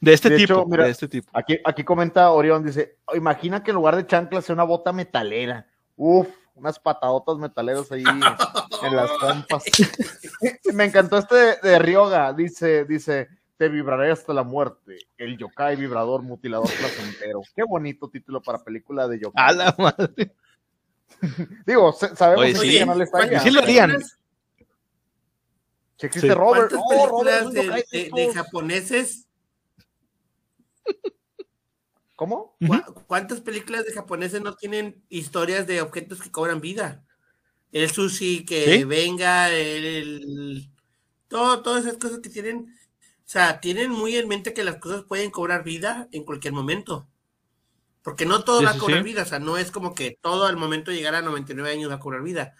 De este De tipo. hecho, mira, de este tipo. Aquí, aquí comenta Orión, dice, "Oh, imagina que en lugar de chanclas sea una bota metalera. Uf, unas patadotas metaleras ahí en las pompas. <laughs> Me encantó este de, de Ryoga, dice, dice, te vibraré hasta la muerte. El yokai vibrador mutilador placentero. Qué bonito título para película de yokai. A la madre. <laughs> Digo, sabemos Oye, sí. qué canal está ¿cuántas ya. Sí lo harían. Si existe Sí. Robert. ¿Cuántas Oh, Robert, de, de- japoneses? ¿Cómo? ¿cu- ¿Cuántas películas de japoneses no tienen historias de objetos que cobran vida? El sushi que Sí. venga, el, el- todo, todas esas cosas que tienen, o sea, tienen muy en mente que las cosas pueden cobrar vida en cualquier momento. Porque no todo Sí, va a cobrar sí. vida, o sea, no es como que todo al momento de llegar a 99 años va a cobrar vida.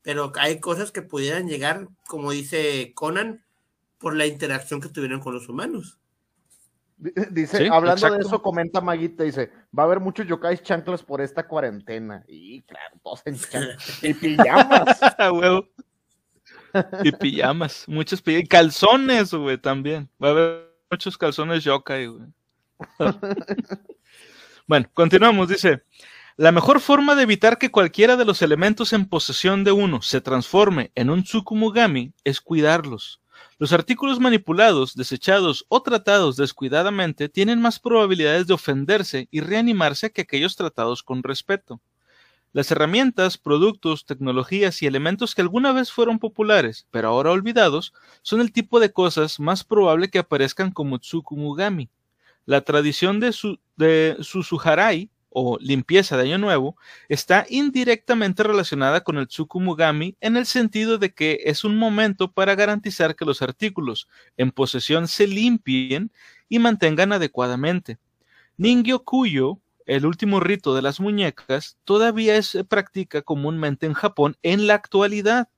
Pero hay cosas que pudieran llegar, como dice Conan, por la interacción que tuvieron con los humanos. Di- Dice, Sí, hablando de eso, comenta Maguita, dice, va a haber muchos yokais chanclas por esta cuarentena. Y claro, todos en chanclas. Y pijamas. <laughs> Y pijamas. Muchos pijamas. Calzones, güey, también. Va a haber muchos calzones yokai, güey. <laughs> bueno, continuamos. Dice. La mejor forma de evitar que cualquiera de los elementos en posesión de uno se transforme en un Tsukumogami es cuidarlos. Los artículos manipulados, desechados o tratados descuidadamente tienen más probabilidades de ofenderse y reanimarse que aquellos tratados con respeto. Las herramientas, productos, tecnologías y elementos que alguna vez fueron populares, pero ahora olvidados, son el tipo de cosas más probable que aparezcan como Tsukumugami. La tradición de, su, de o limpieza de Año Nuevo, está indirectamente relacionada con el Tsukumugami en el sentido de que es un momento para garantizar que los artículos en posesión se limpien y mantengan adecuadamente. Ningyo Kuyo, el último rito de las muñecas, todavía se practica comúnmente en Japón en la actualidad.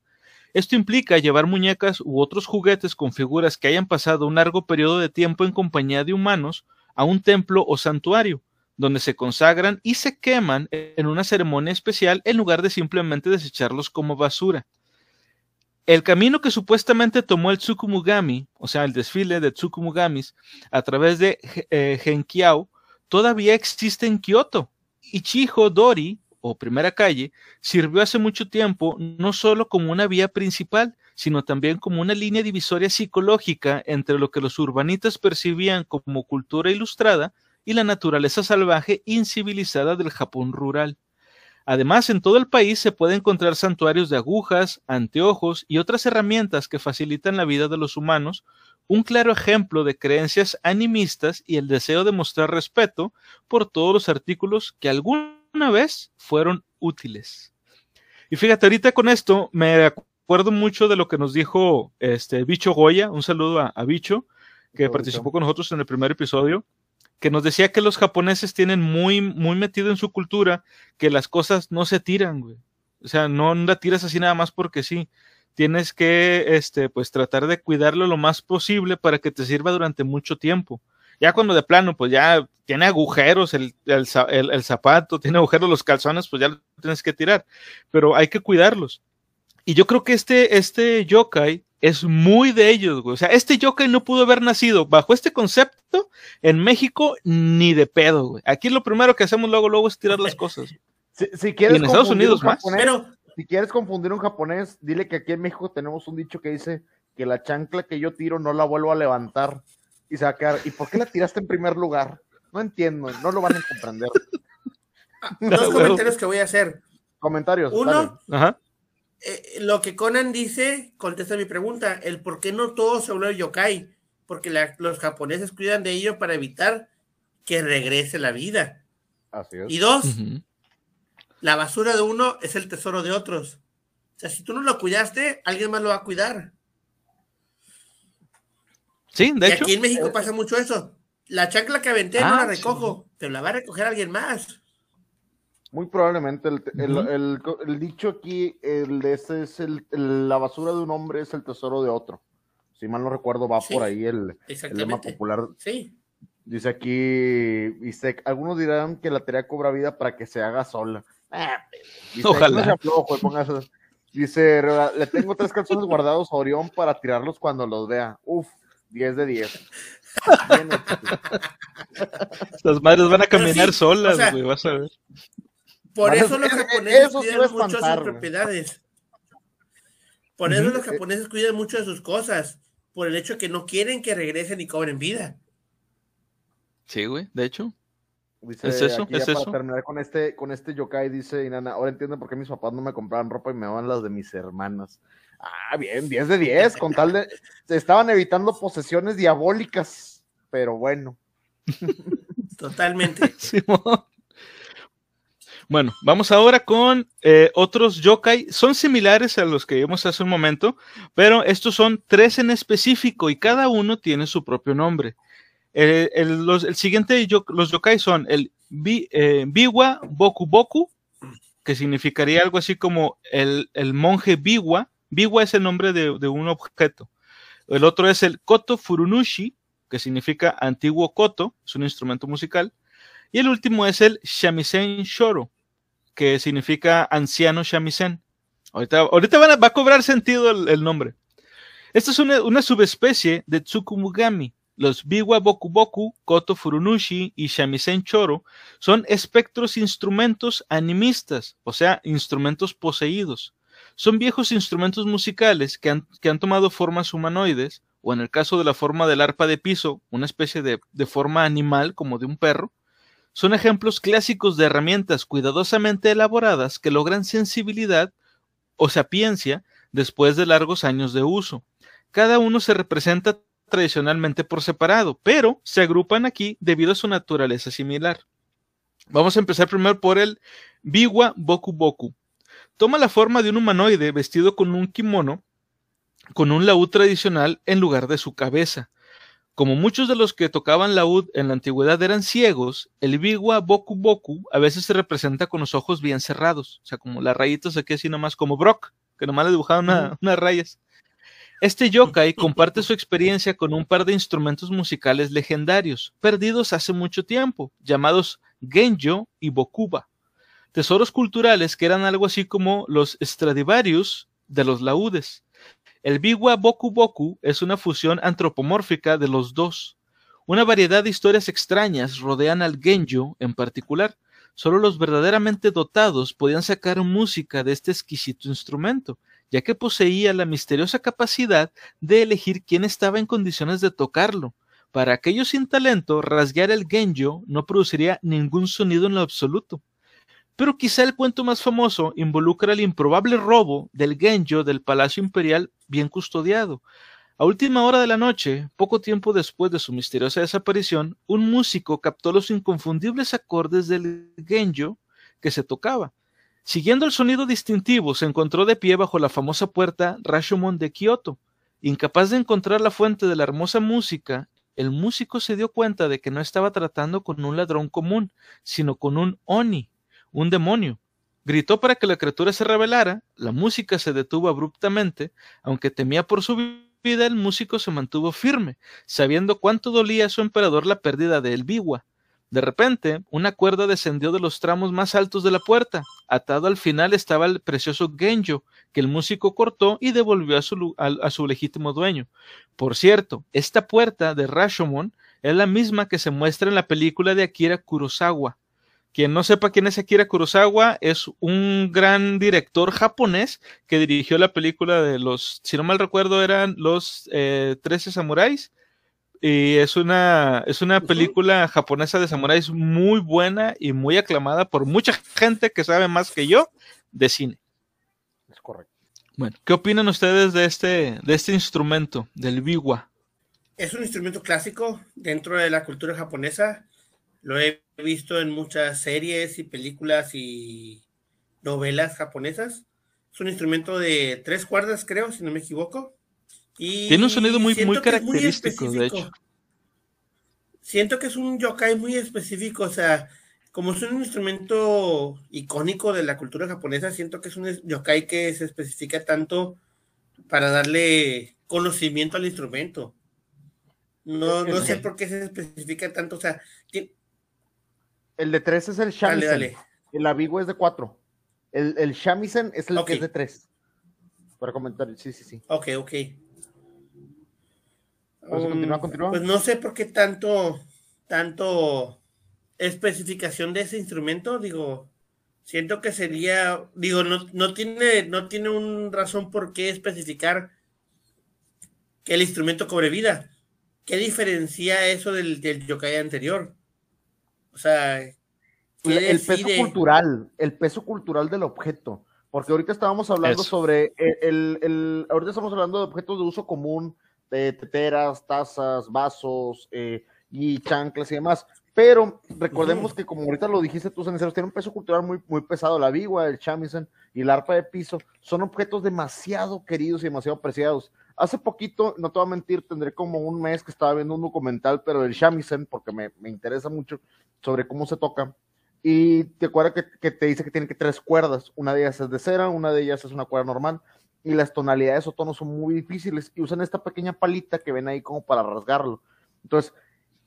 Esto implica llevar muñecas u otros juguetes con figuras que hayan pasado un largo periodo de tiempo en compañía de humanos a un templo o santuario, donde se consagran y se queman en una ceremonia especial en lugar de simplemente desecharlos como basura. El camino que supuestamente tomó el Tsukumugami, o sea, el desfile de Tsukumugamis, a través de eh, Genkiao, todavía existe en Kioto. Ichijo Dori, o primera calle, sirvió hace mucho tiempo no solo como una vía principal, sino también como una línea divisoria psicológica entre lo que los urbanitas percibían como cultura ilustrada y la naturaleza salvaje incivilizada del Japón rural. Además, en todo el país se puede encontrar santuarios de agujas, anteojos y otras herramientas que facilitan la vida de los humanos, un claro ejemplo de creencias animistas y el deseo de mostrar respeto por todos los artículos que alguna vez fueron útiles. Y fíjate, ahorita con esto me acuerdo mucho de lo que nos dijo este Bicho Goya, un saludo a, Bicho, que participó con nosotros en el primer episodio, que nos decía que los japoneses tienen muy, muy metido en su cultura que las cosas no se tiran, güey. O sea, no la tiras así nada más porque sí. Tienes que, este, pues tratar de cuidarlo lo más posible para que te sirva durante mucho tiempo. Ya cuando de plano, pues ya tiene agujeros el, el, zapato, <laughs> tiene agujeros los calzones, pues ya lo tienes que tirar. Pero hay que cuidarlos. Y yo creo que este, este yokai es muy de ellos, güey. O sea, este yokai no pudo haber nacido bajo este concepto en México ni de pedo, güey. Aquí lo primero que hacemos luego, luego es tirar las <laughs> cosas. Si, quieres en Estados Unidos más. Pero, si quieres confundir un japonés, dile que aquí en México tenemos un dicho que dice que la chancla que yo tiro no la vuelvo a levantar y se va a quedar. ¿Y por qué la tiraste en primer lugar? No entiendo, no lo van a comprender. <laughs> Dos <laughs> comentarios que voy a hacer. Comentarios. Uno, eh, lo que Conan dice contesta mi pregunta: el por qué no todo se vuelve yokai. Porque los japoneses cuidan de ello para evitar que regrese la vida. Así es. Y dos, la basura de uno es el tesoro de otros. O sea, si tú no lo cuidaste, alguien más lo va a cuidar. Sí, de y Aquí en México pasa mucho eso. La chancla que aventé no ah, la recojo, pero la va a recoger alguien más. Muy probablemente el, dicho aquí, el, ese es el, la basura de un hombre es el tesoro de otro. Si mal no recuerdo, va por ahí el, lema popular. Sí. Dice aquí, dice, algunos dirán que la tarea cobra vida para que se haga sola. Ah, dice, Ojalá. dice, le tengo tres calzones guardados a Orión para tirarlos cuando los vea. Uf, 10 de 10. <laughs> Las madres van a caminar solas, güey, vas a ver. Por eso los japoneses cuidan mucho sus propiedades. Por eso los japoneses cuidan mucho de sus cosas. Por el hecho de que no quieren que regresen y cobren vida. Sí, güey, de hecho. es eso, es eso. Para terminar con este, con este yokai, dice Inana, ahora entiendo por qué mis papás no me compraban ropa y me daban las de mis hermanas. Ah, bien, 10 de 10, con tal de. Se estaban evitando posesiones diabólicas, pero bueno. Totalmente. <laughs> Bueno, vamos ahora con eh, otros yokai. Son similares a los que vimos hace un momento, pero estos son tres en específico y cada uno tiene su propio nombre. el, siguiente, los yokai son el eh, Biwa Boku Boku, que significaría algo así como el, monje Biwa. Biwa es el nombre de, de, un objeto. El otro es el Koto Furunushi, que significa antiguo koto, es un instrumento musical. Y el último es el Shamisen Shoro, que significa anciano shamisen. Ahorita, ahorita va a cobrar sentido el, nombre. Esta es una, subespecie de Tsukumugami. Los Biwa Boku Boku, Koto Furunushi y Shamisen Choro son espectros instrumentos animistas, o sea, instrumentos poseídos. Son viejos instrumentos musicales que han, tomado formas humanoides, o en el caso de la forma del arpa de piso, una especie de forma animal como de un perro, son ejemplos clásicos de herramientas cuidadosamente elaboradas que logran sensibilidad o sapiencia después de largos años de uso. Cada uno se representa tradicionalmente por separado, pero se agrupan aquí debido a su naturaleza similar. Vamos a empezar primero por el Biwa Boku Boku. Toma la forma de un humanoide vestido con un kimono con un laúd tradicional en lugar de su cabeza. Como muchos de los que tocaban laúd en la antigüedad eran ciegos, el biwa boku boku a veces se representa con los ojos bien cerrados, o sea, como las rayitas aquí así nomás como Brock, que nomás le dibujaban unas rayas. Este yokai <laughs> comparte su experiencia con un par de instrumentos musicales legendarios, perdidos hace mucho tiempo, llamados Genjo y Bokuba. Tesoros culturales que eran algo así como los Stradivarius de los laúdes. El Biwa Boku Boku es una fusión antropomórfica de los dos. Una variedad de historias extrañas rodean al Genjo en particular. Solo los verdaderamente dotados podían sacar música de este exquisito instrumento, ya que poseía la misteriosa capacidad de elegir quién estaba en condiciones de tocarlo. Para aquellos sin talento, rasguear el genjo no produciría ningún sonido en lo absoluto. Pero quizá el cuento más famoso involucra el improbable robo del genjo del Palacio Imperial bien custodiado. A última hora de la noche, poco tiempo después de su misteriosa desaparición, un músico captó los inconfundibles acordes del genjo que se tocaba. Siguiendo el sonido distintivo, se encontró de pie bajo la famosa puerta Rashomon de Kioto. Incapaz de encontrar la fuente de la hermosa música, el músico se dio cuenta de que no estaba tratando con un ladrón común, sino con un Oni, un demonio. Gritó para que la criatura se revelara, la música se detuvo abruptamente, aunque temía por su vida, el músico se mantuvo firme, sabiendo cuánto dolía a su emperador la pérdida de Elbiwa. De repente, una cuerda descendió de los tramos más altos de la puerta. Atado al final estaba el precioso Genjo, que el músico cortó y devolvió a su, a su legítimo dueño. Por cierto, esta puerta de Rashomon es la misma que se muestra en la película de Akira Kurosawa. Quien no sepa quién es Akira Kurosawa, es un gran director japonés que dirigió la película de los, si no mal recuerdo, eran los eh, Trece Samuráis y es una, es una película japonesa de samuráis muy buena y muy aclamada por mucha gente que sabe más que yo de cine. Es correcto. Bueno, ¿qué opinan ustedes de este, de este instrumento, del biwa? Es un instrumento clásico dentro de la cultura japonesa. Lo he visto en muchas series y películas y novelas japonesas. Es un instrumento de tres cuerdas, creo, si no me equivoco. Tiene un sonido muy, muy característico, de hecho. Siento que es un yokai muy específico, o sea, como es un instrumento icónico de la cultura japonesa, siento que es un yokai que se especifica tanto para darle conocimiento al instrumento. No, no sé por qué se especifica tanto, o sea... El de tres es el shamisen. El abigo es de cuatro. El, el shamisen es el que es de tres. Para comentar, sí, sí, sí. Ok, ok. Um, pues no sé por qué tanto, tanto especificación de ese instrumento, digo, siento que sería, digo, no, no tiene, no tiene un razón por qué especificar que el instrumento cobre vida. ¿Qué diferencia eso del, del yokai anterior? O sea, el peso cultural, el peso cultural del objeto. Porque ahorita estábamos hablando sobre el, el, ahorita estamos hablando de objetos de uso común, de teteras, tazas, vasos eh, y chanclas y demás. Pero recordemos que, como ahorita lo dijiste tú, Ceniceros, tiene un peso cultural muy, muy pesado. La vigua, el shamisen y el arpa de piso son objetos demasiado queridos y demasiado preciados. Hace poquito, no te voy a mentir, tendré como un mes que estaba viendo un documental, pero del shamisen, porque me, me interesa mucho sobre cómo se toca. Y te acuerdas que, que, te dice que tiene que tres cuerdas. Una de ellas es de cera, una de ellas es una cuerda normal y las tonalidades o tonos son muy difíciles y usan esta pequeña palita que ven ahí como para rasgarlo. Entonces,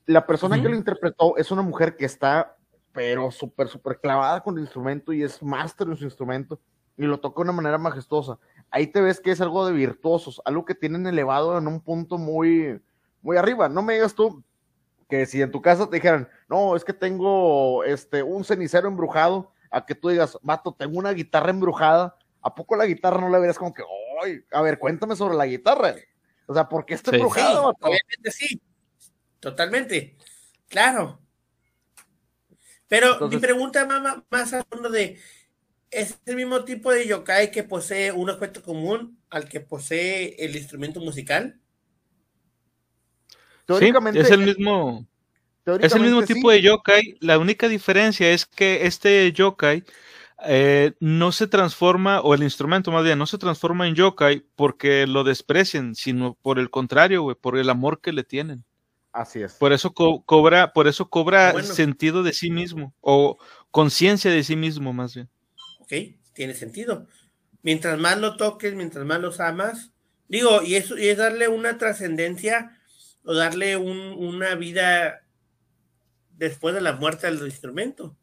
la persona que lo interpretó es una mujer que está, pero súper, súper clavada con el instrumento y es máster en su instrumento y lo toca de una manera majestuosa. Ahí te ves que es algo de virtuosos, algo que tienen elevado en un punto muy, muy arriba. No me digas tú que si en tu casa te dijeran, no, es que tengo este, un cenicero embrujado, a que tú digas, mato, tengo una guitarra embrujada, ¿a poco la guitarra no la verías como que, ¡ay! A ver, cuéntame sobre la guitarra. O sea, ¿por qué está sí, obviamente sí, totalmente, claro. Pero mi pregunta más, más a fondo de, ¿es el mismo tipo de yokai que posee un objeto común al que posee el instrumento musical? Sí, es el mismo, es el mismo tipo de yokai. La única diferencia es que este yokai eh, no se transforma, o el instrumento más bien, no se transforma en yokai porque lo desprecian, sino por el contrario, por el amor que le tienen. Así es. Por eso cobra, por eso cobra sentido de sí mismo, o conciencia de sí mismo, más bien. Ok, tiene sentido. mientras más lo toques, mientras más los amas, digo, y eso y es darle una trascendencia o darle un, una vida después de la muerte al instrumento.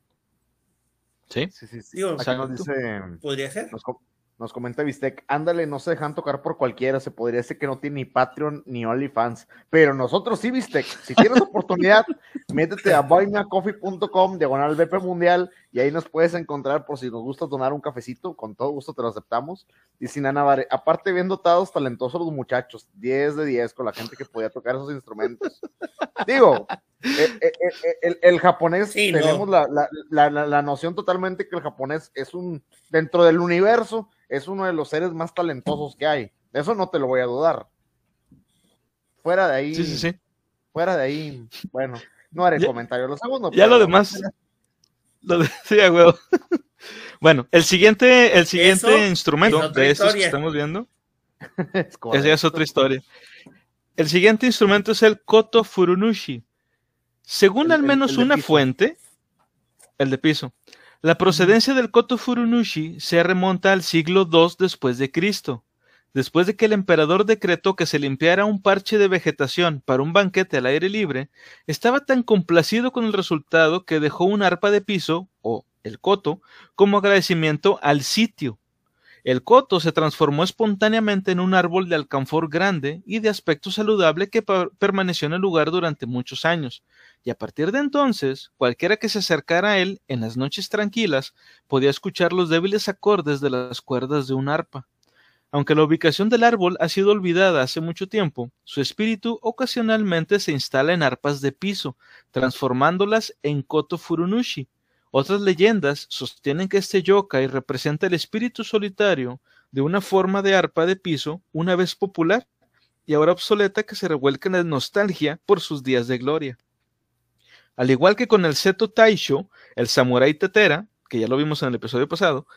Sí, Sí, sí, sí. Digo, Acá nos dice, podría ser. nos, co- nos comenta Bistec, ándale, no se dejan tocar por cualquiera, se podría decir que no tiene ni Patreon ni OnlyFans, pero nosotros sí, Bistec, si tienes oportunidad, <laughs> métete a buymeacoffee.com, diagonal BP Mundial, y ahí nos puedes encontrar por si nos gusta donar un cafecito, con todo gusto te lo aceptamos. Y sin Navarre, aparte bien dotados, talentosos los muchachos, 10 de 10 con la gente que podía tocar esos instrumentos. <laughs> Digo, eh, eh, eh, el, el japonés, Sí, no. tenemos la, la, la, la- la noción totalmente que el japonés es un, dentro del universo, es uno de los seres más talentosos que hay. De eso no te lo voy a dudar. Fuera de ahí, sí, sí, sí. fuera de ahí, bueno, no haré Ya- comentario. Lo segundo, Ya pero- lo demás. Lo de, sí, a huevo. Bueno, el siguiente, el siguiente Eso instrumento es de estos que historia. estamos viendo, <laughs> es esa es otra historia. El siguiente instrumento es el koto furunushi. Según El- al menos el una piso. fuente, el de piso, la procedencia del koto furunushi se remonta al siglo II después de Cristo, después de que el emperador decretó que se limpiara un parche de vegetación para un banquete al aire libre, estaba tan complacido con el resultado que dejó un arpa de piso, o el koto, como agradecimiento al sitio. El coto se transformó espontáneamente en un árbol de alcanfor grande y de aspecto saludable que permaneció en el lugar durante muchos años, y a partir de entonces, cualquiera que se acercara a él en las noches tranquilas podía escuchar los débiles acordes de las cuerdas de un arpa. Aunque la ubicación del árbol ha sido olvidada hace mucho tiempo, su espíritu ocasionalmente se instala en arpas de piso, transformándolas en koto furunushi, otras leyendas sostienen que este yokai representa el espíritu solitario de una forma de arpa de piso una vez popular y ahora obsoleta que se revuelca en la nostalgia por sus días de gloria. Al igual que con el Seto Taisho, el Samurai Tetera, que ya lo vimos en el episodio pasado,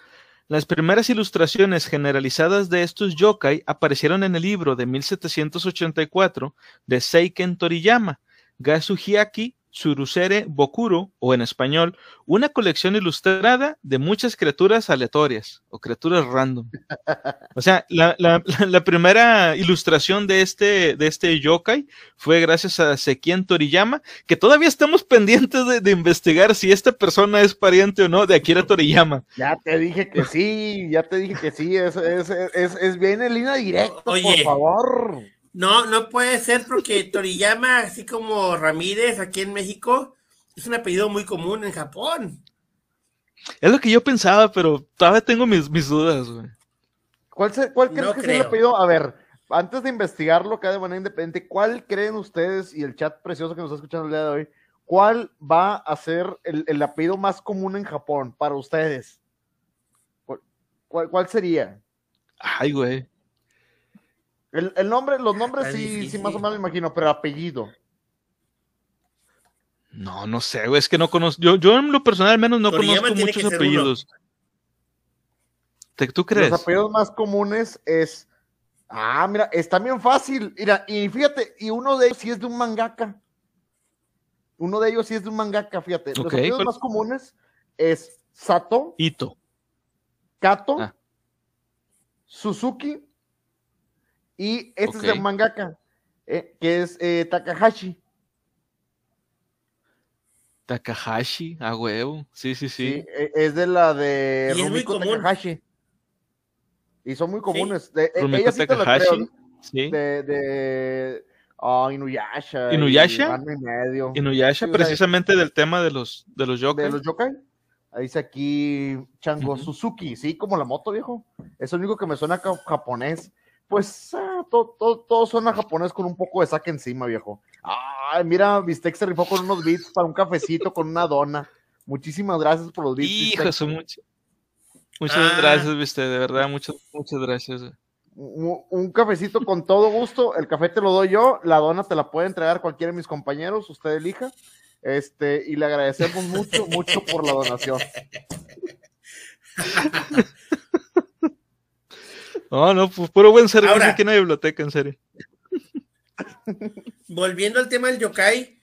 las primeras ilustraciones generalizadas de estos yokai aparecieron en el libro de 1784 de Seiken Toriyama, Gasuhiaki Tsurusere Bokuro, o en español, una colección ilustrada de muchas criaturas aleatorias o criaturas random. O sea, la, la- <laughs> la primera ilustración de este, de este yokai fue gracias a Sekien Toriyama, que todavía estamos pendientes de, de investigar si esta persona es pariente o no de Akira Toriyama. Ya te dije que sí, ya te dije que sí, es, es, es, es bien en línea directa, por favor. No, no puede ser porque <laughs> Toriyama, así como Ramírez aquí en México, es un apellido muy común en Japón. Es lo que yo pensaba, pero todavía tengo mis, mis dudas. güey. ¿Cuál, se- cuál crees No que le creo. pedido? A ver, antes de investigarlo acá de manera independiente, ¿cuál creen ustedes y el chat precioso que nos está escuchando el día de hoy, cuál va a ser el, el apellido más común en Japón para ustedes? ¿Cuál, cuál- cuál sería? Ay, güey. El, el nombre, los nombres Está sí, sí, más o menos me imagino, pero apellido. No, no sé, güey. Es que no conozco. Yo, yo en lo personal, al menos, no Toriyama conozco muchos apellidos. ¿Te- ¿Tú crees? Los apellidos más comunes es. Ah, mira, está bien fácil. Mira, y fíjate, y uno de ellos sí es de un mangaka. Uno de ellos sí es de un mangaka, fíjate. Los apellidos más comunes es Sato, Ito. Kato, Ah. Suzuki y este es un mangaka, eh, que es eh, Takahashi. Takahashi, a huevo. Sí, sí, sí. Sí, eh, es de la de Y Rumiko. Takahashi. Y son muy comunes. De, eh, Rumiko ella sí Takahashi. creo, Sí. de, de ah, Inuyasha. ¿Inuyasha? Ranma y medio. Inuyasha, precisamente del tema de los, de los yokai. de los yokai. Ahí dice aquí Chango. Suzuki, sí, como la moto, viejo. Es lo único que me suena japonés. Pues todo, todo, todo suena japonés con un poco de saque encima, viejo. Ay, mira, Bistec se rifó con unos beats para un cafecito, con una dona. Muchísimas gracias por los beats. Hijo, Bistec. eso mucho. Muchas Ah. gracias, viste, de verdad, muchas, muchas gracias. un cafecito con todo gusto. El café te lo doy yo, la dona te la puede entregar cualquiera de mis compañeros, usted elija. Este, y le agradecemos mucho, mucho por la donación. <laughs> No, no, pues puro buen servicio Ahora- aquí en la biblioteca, en serio. <laughs> Volviendo al tema del yokai,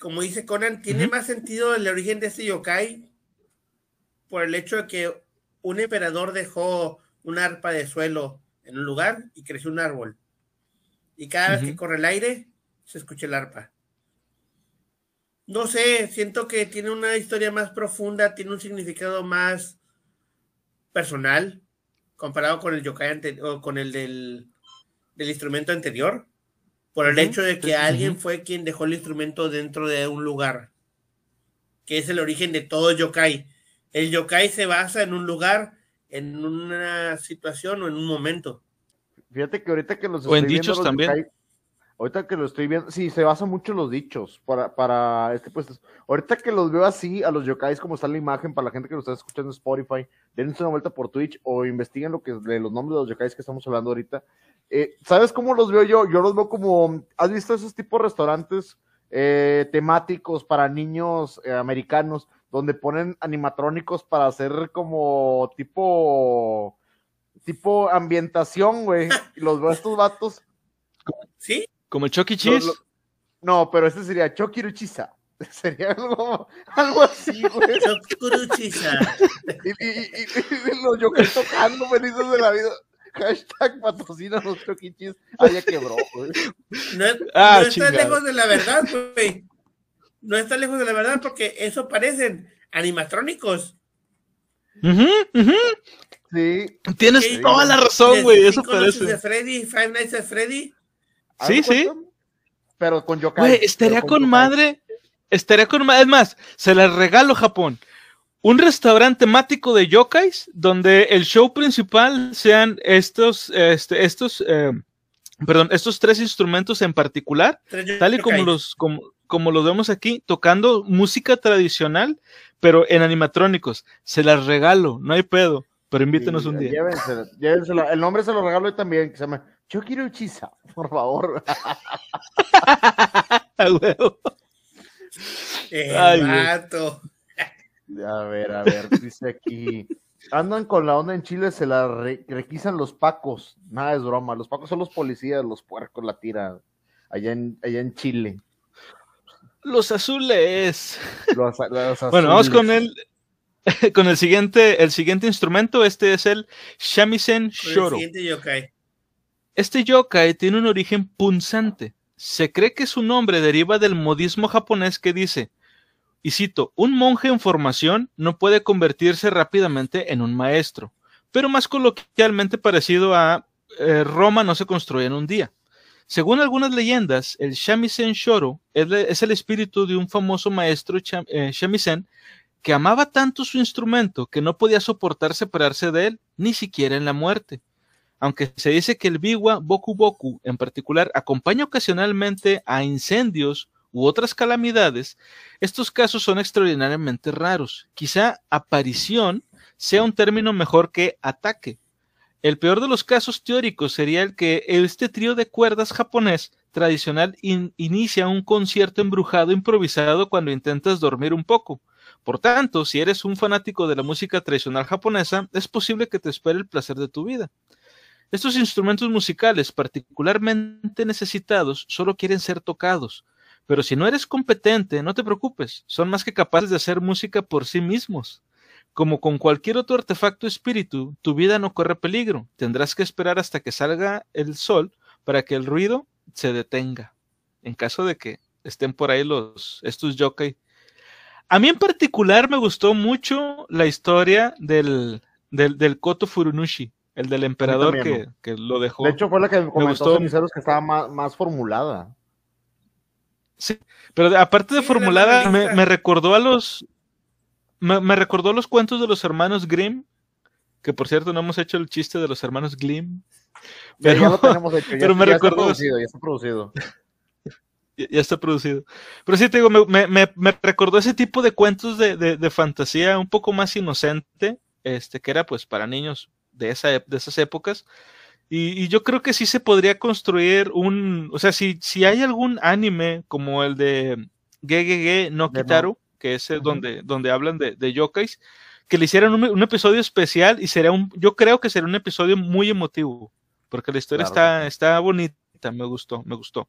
como dice Conan, tiene más sentido el origen de este yokai por el hecho de que un emperador dejó una arpa de suelo en un lugar y creció un árbol. Y cada vez que corre el aire, se escucha el arpa. No sé, siento que tiene una historia más profunda, tiene un significado más personal comparado con el yokai o con el del, instrumento anterior, por el hecho de que alguien fue quien dejó el instrumento dentro de un lugar, que es el origen de todo yokai. El yokai se basa en un lugar, en una situación o en un momento. Fíjate que ahorita que los o en dichos también. Ahorita que lo estoy viendo, sí, se basa mucho en los dichos para, para este pues. Ahorita que los veo así, a los yokais, como está en la imagen, para la gente que lo está escuchando en Spotify, dense una vuelta por Twitch o investiguen lo que de los nombres de los yokais que estamos hablando ahorita. Eh, ¿Sabes cómo los veo yo? Yo los veo como, ¿has visto esos tipos de restaurantes eh, temáticos para niños eh, americanos donde ponen animatrónicos para hacer como tipo, tipo ambientación, güey? Y los veo a estos vatos. ¿Sí? ¿Como el Chucky Cheese? no, pero este sería Chucky Ruchiza. <laughs> Sería algo, algo así, güey. <laughs> Chucuruchiza. y, y, y, y, los yo que tocando felices de la vida. Hashtag patrocina los Chucky Cheese. Ah, ya quebró, güey. No, ah, no está lejos de la verdad, güey. No está lejos de la verdad porque eso parecen animatrónicos. Uh -huh, uh -huh. Sí. Tienes sí, toda la razón, güey. Eso parece. de Freddy, Five Nights at Freddy. Sí, sí. Pero con yokai. Güey, estaría con, con madre. Estaría con madre. Es más, se les regalo Japón. Un restaurante temático de yokais donde el show principal sean estos, este, estos, eh, perdón, estos tres instrumentos en particular, tal y como los, como, como los vemos aquí, tocando música tradicional, pero en animatrónicos. Se las regalo, no hay pedo, pero invítenos sí, un día. Llévensela, llévensela. El nombre se lo regalo también, que se llama yo quiero Uchiza, <laughs> por favor. <laughs> A huevo. El vato. A ver, a ver, dice aquí. Andan con la onda en Chile, se la re requisan los pacos. Nada es broma. Los pacos son los policías, los puercos la tira. Allá en, allá en Chile. Los azules. Los, los azules. Bueno, vamos con el, <laughs> con el siguiente, el siguiente instrumento. Este es el shamisen shoro. El siguiente yokai. Este yokai tiene un origen punzante. Se cree que su nombre deriva del modismo japonés que dice, y cito, un monje en formación no puede convertirse rápidamente en un maestro, pero más coloquialmente parecido a eh, Roma no se construye en un día. Según algunas leyendas, el shamisen shoro es, el espíritu de un famoso maestro eh, shamisen que amaba tanto su instrumento que no podía soportar separarse de él, ni siquiera en la muerte. Aunque se dice que el biwa boku boku en particular acompaña ocasionalmente a incendios u otras calamidades, estos casos son extraordinariamente raros. Quizá aparición sea un término mejor que ataque. El peor de los casos teóricos sería el que este trío de cuerdas japonés tradicional in inicia un concierto embrujado improvisado cuando intentas dormir un poco. Por tanto, si eres un fanático de la música tradicional japonesa, es posible que te espere el placer de tu vida. Estos instrumentos musicales particularmente necesitados solo quieren ser tocados, pero si no eres competente, no te preocupes, son más que capaces de hacer música por sí mismos. Como con cualquier otro artefacto espíritu, tu vida no corre peligro, tendrás que esperar hasta que salga el sol para que el ruido se detenga, en caso de que estén por ahí los, estos yokai. A mí en particular me gustó mucho la historia del, del, del Koto Furunushi, el del emperador también, que, ¿no? que, lo dejó. De hecho, fue la que me comentó gustó. Ceniceros que estaba más, más formulada. Sí, pero aparte de Sí, formulada, la me, me recordó a los. Me, me recordó los cuentos de los hermanos Grimm. Que por cierto, no hemos hecho el chiste de los hermanos Grimm. Pero, ya lo tenemos hecho. Ya, <laughs> pero me ya está recordó- producido, ya está producido. ya, ya está producido. Pero sí, te digo, me, me, me- me recordó ese tipo de cuentos de, de, de fantasía un poco más inocente, este, que era pues para niños de, esa, de esas épocas. Y, y yo creo que sí se podría construir un, o sea, si, si hay algún anime como el de Gegege no. Kitaru, que es el Ujú. donde, donde hablan de, de yokais, que le hicieran un, un episodio especial y sería un, yo creo que sería un episodio muy emotivo, porque la historia Claro está, está bonita, me gustó, me gustó.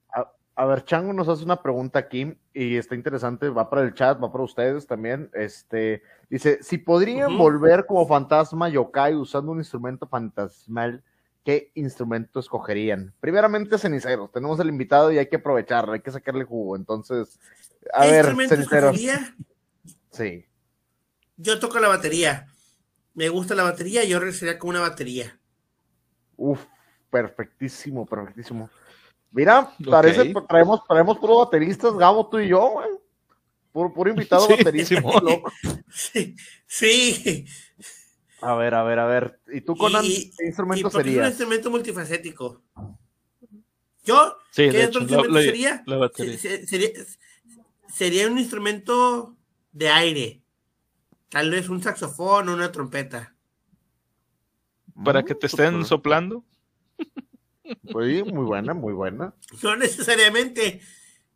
A ver, Chango nos hace una pregunta aquí y está interesante, va para el chat, va para ustedes también. Este dice: si podrían volver como fantasma yokai usando un instrumento fantasmal, ¿qué instrumento escogerían? Primeramente, ceniceros. Tenemos el invitado y hay que aprovecharlo, hay que sacarle jugo. Entonces, a ¿Qué ver, instrumento ceniceros. escogería? Sí. Yo toco la batería. Me gusta la batería, yo regresaría con una batería. Uf, perfectísimo, perfectísimo. Mira, parece, traemos, traemos puro bateristas, Gabo, tú y yo, güey. Puro, puro invitado <laughs> Sí, baterista. Simón. loco. Sí, sí. A ver, a ver, a ver. ¿Y tú, Conan, Y- qué instrumento es un instrumento multifacético. Yo, Sí, ¿qué otro hecho, instrumento la- sería? la batería. Se- se- sería? Sería un instrumento de aire. Tal vez un saxofón o una trompeta. Para que te estén soplando. Pues sí, muy buena, muy buena. No necesariamente,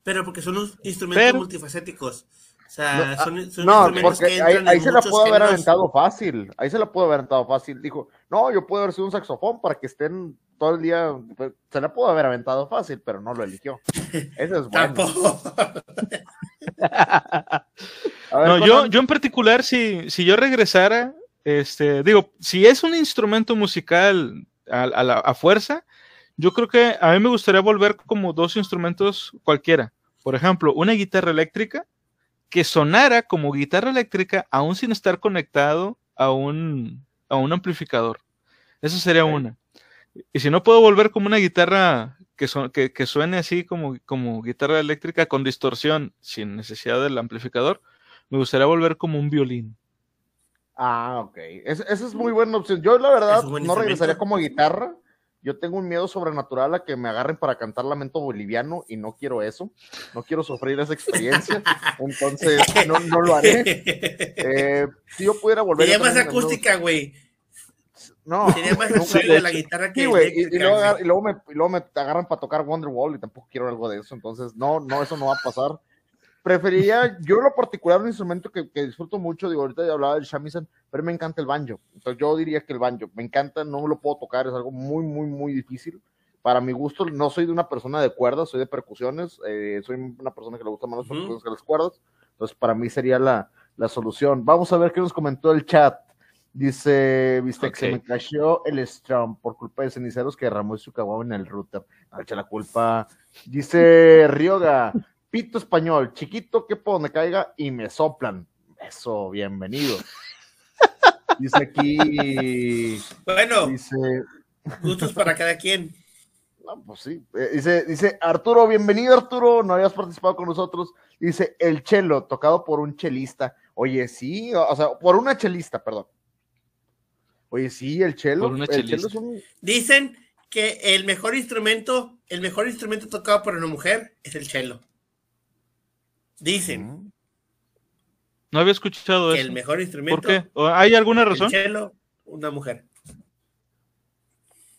pero porque son unos instrumentos Pero- multifacéticos. O sea, No, ah, son, son No, instrumentos que porque ahí, entran ahí se la pudo haber aventado fácil. Ahí se la pudo haber aventado fácil. Dijo, no, yo puedo haber sido un saxofón para que estén todo el día. Pues, Se la pudo haber aventado fácil, pero no lo eligió. Eso es bueno. Tampoco. <laughs> A ver, No, yo, yo en particular, si, si yo regresara, este, digo, si es un instrumento musical a, a la- a fuerza, yo creo que a mí me gustaría volver como dos instrumentos cualquiera. Por ejemplo, una guitarra eléctrica que sonara como guitarra eléctrica aún sin estar conectado a un, a un amplificador. Esa sería una. Y si no puedo volver como una guitarra que, son- que, que suene así como, como guitarra eléctrica con distorsión, sin necesidad del amplificador, me gustaría volver como un violín. Ah, ok. Es- esa es muy buena opción. Yo, la verdad, no regresaría como guitarra. Yo tengo un miedo sobrenatural a que me agarren para cantar lamento boliviano y no quiero eso. No quiero sufrir esa experiencia. <laughs> Entonces, no, no lo haré. Eh, si yo pudiera volver Sería más acústica, güey. No, Sería más acústica la guitarra que Sí, güey, luego, y luego me, y luego me agarran para tocar Wonderwall y tampoco quiero algo de eso, entonces no, no, eso no va a pasar. Preferiría, yo en lo particular, un instrumento que, que disfruto mucho, digo, ahorita ya hablaba del shamisen, pero me encanta el banjo, entonces yo diría que el banjo, me encanta, no lo puedo tocar, es algo muy, muy, muy difícil. Para mi gusto, no soy de una persona de cuerdas, soy de percusiones, eh, soy una persona que le gusta más las percusiones que las cuerdas, entonces para mí sería la, la solución. Vamos a ver qué nos comentó el chat. Dice, viste que se me cayó el Strum por culpa de ceniceros que derramó su caguama en el router. No echa la culpa. Dice Ryoga, pito español, chiquito que por donde caiga y me soplan. Eso, bienvenido. <laughs> Dice aquí, Bueno, dice, gustos para cada quien. no, pues sí, eh, dice, dice Arturo, bienvenido Arturo, no habías participado con nosotros. Dice el chelo, tocado por un chelista. Oye, sí, o o sea, por una chelista, perdón. Oye, sí, el chelo. Por una el chelo chelista. es un, Dicen que el mejor instrumento, el mejor instrumento tocado por una mujer es el cello. Dicen No había escuchado que eso. el mejor instrumento ¿Por qué? ¿O ¿Hay alguna el razón? cello, una mujer.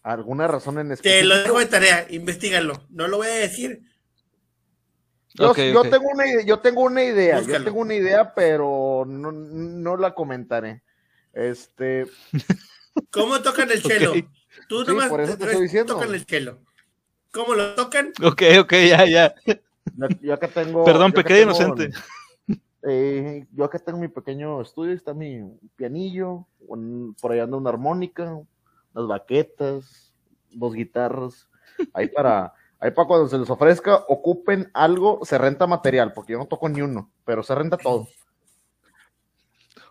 alguna razón en Te específico. lo dejo de tarea, investigalo. No lo voy a decir. Yo, tengo una idea, yo tengo una idea, yo tengo una idea, pero no, no la comentaré. Este, ¿Cómo tocan el <laughs> cello? Ok. Tú Sí, nomás por eso te te- estoy diciendo. tocan el cello. ¿Cómo lo tocan? Ok, ok, ya, ya. Yo, yo acá tengo. Perdón, pequeño tengo- inocente. Eh, yo acá tengo mi pequeño estudio, está mi pianillo, un- por ahí anda una armónica, unas baquetas, dos guitarras. Ahí para, ahí para cuando se les ofrezca, ocupen algo, se renta material, porque yo no toco ni uno, pero se renta todo.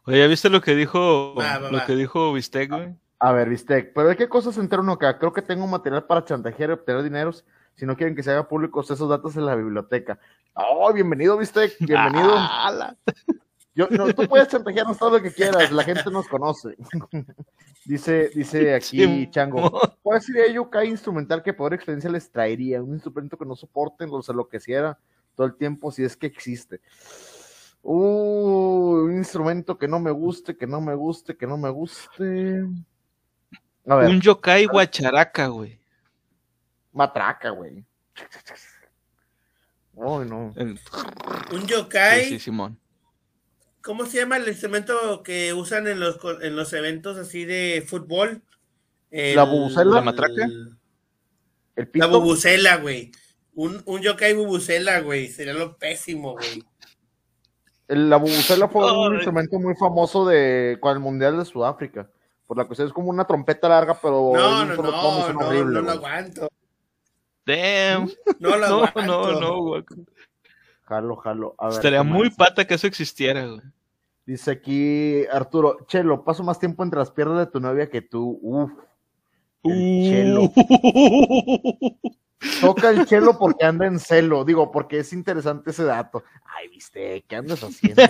Oye, ¿ya viste lo que dijo, va, lo que dijo Bistec, güey? A ver, Vistec, pero ¿de qué cosas se entera uno acá? Creo que tengo material para chantajear y obtener dineros. Si no quieren que se haga públicos esos datos en la biblioteca. ¡Oh, bienvenido, Vistec! Bienvenido. <laughs> Yo, no, tú puedes chantajearnos todo lo que quieras, la gente nos conoce. <laughs> dice, dice <laughs> aquí Chango. ¿Cuál sería cada instrumental que peor experiencia les traería? Un instrumento que no soporten, los enloqueciera todo el tiempo, si es que existe. Uh, un instrumento que no me guste, que no me guste, que no me guste. A ver, Un yokai guacharaca, güey. Matraca, güey. Ay, no. El- Un yokai. Sí, sí, Simón. ¿Cómo se llama el instrumento que usan en los, co- en los eventos así de fútbol? El- ¿La bubucela? ¿La matraca? El La bubucela, güey. Un, un yokai bubucela, güey. Sería lo pésimo, güey. La bubucela fue un instrumento muy famoso de con el Mundial de Sudáfrica. Por la cuestión es como una trompeta larga, pero No, no, no, no, horrible, no lo aguanto. Damn. <laughs> No lo No, no, no, guaco. Jalo, jalo. A ver, Estaría ¿qué muy pata que eso existiera, güey. Dice aquí Arturo, Chelo, paso más tiempo entre las piernas de tu novia que tú. Uf. El chelo. Toca el chelo porque anda en celo. Digo, porque es interesante ese dato. Ay, viste, ¿qué andas haciendo?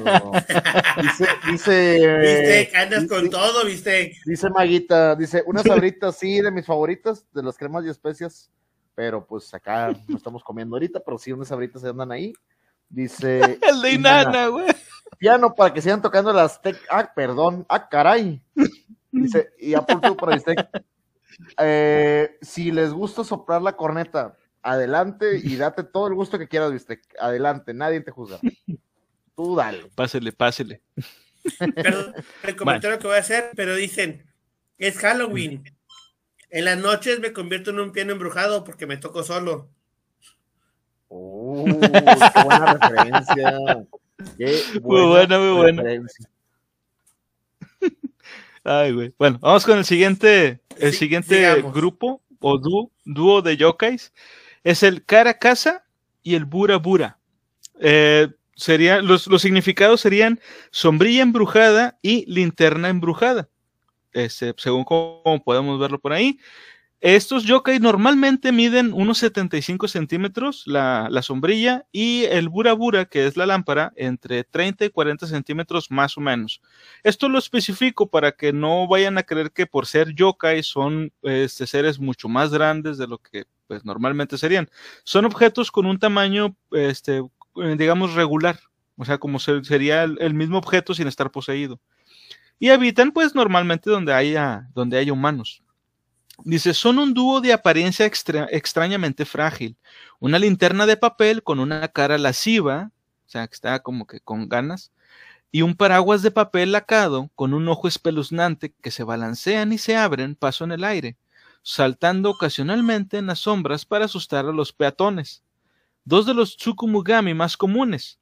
dice, dice, Viste, que andas con todo, viste. Dice Maguita, dice, unas <laughs> sabritas, sí, de mis favoritas, de las cremas y especias, pero pues acá <laughs> no estamos comiendo ahorita, pero sí, unas sabritas se andan ahí. Dice, <laughs> El de Inana, Inana, güey. piano para que sigan tocando las tec, ah, perdón, ah, caray. Dice, y Apple tú para Bistec, eh, si les gusta soplar la corneta, adelante y date todo el gusto que quieras, Bistec, adelante, nadie te juzga. Tú dale. Pásele, pásele. Perdón el comentario que voy a hacer, pero dicen, es Halloween. En las noches me convierto en un piano embrujado porque me toco solo. Uh, qué buena referencia. Qué Muy buena, muy buena. referencia. <laughs> Ay, güey. Bueno, vamos con el siguiente, el Sí, siguiente grupo o dúo, dúo de yokais. Es el Karakasa y el Bura Bura. Eh, sería, los, los significados serían sombrilla embrujada y linterna embrujada. Este, según como podemos verlo por ahí. Estos yokai normalmente miden unos 75 centímetros la, la sombrilla y el Bura Bura, que es la lámpara, entre 30 y 40 centímetros más o menos. Esto lo especifico para que no vayan a creer que por ser yokai son este, seres mucho más grandes de lo que pues, normalmente serían. Son objetos con un tamaño, este, digamos, regular. O sea, como se- sería el mismo objeto sin estar poseído. Y habitan, pues, normalmente donde haya, donde haya humanos. Dice, son un dúo de apariencia extra- extrañamente frágil. Una linterna de papel con una cara lasciva, o sea, que está como que con ganas, y un paraguas de papel lacado con un ojo espeluznante que se balancean y se abren paso en el aire, saltando ocasionalmente en las sombras para asustar a los peatones. Dos de los Tsukumugami más comunes,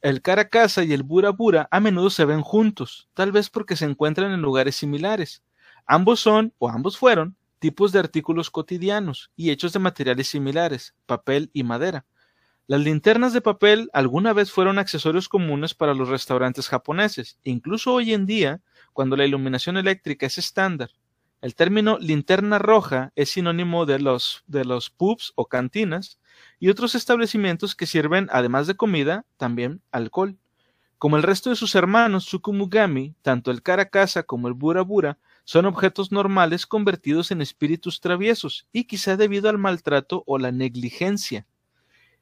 el Karakasa y el Bura Bura, a menudo se ven juntos, tal vez porque se encuentran en lugares similares. Ambos son, o ambos fueron, tipos de artículos cotidianos y hechos de materiales similares, papel y madera. Las linternas de papel alguna vez fueron accesorios comunes para los restaurantes japoneses, incluso hoy en día, cuando la iluminación eléctrica es estándar. El término linterna roja es sinónimo de los, de los pubs o cantinas y otros establecimientos que sirven, además de comida, también alcohol. Como el resto de sus hermanos Tsukumugami, tanto el Karakasa como el Bura Bura son objetos normales convertidos en espíritus traviesos y quizá debido al maltrato o la negligencia.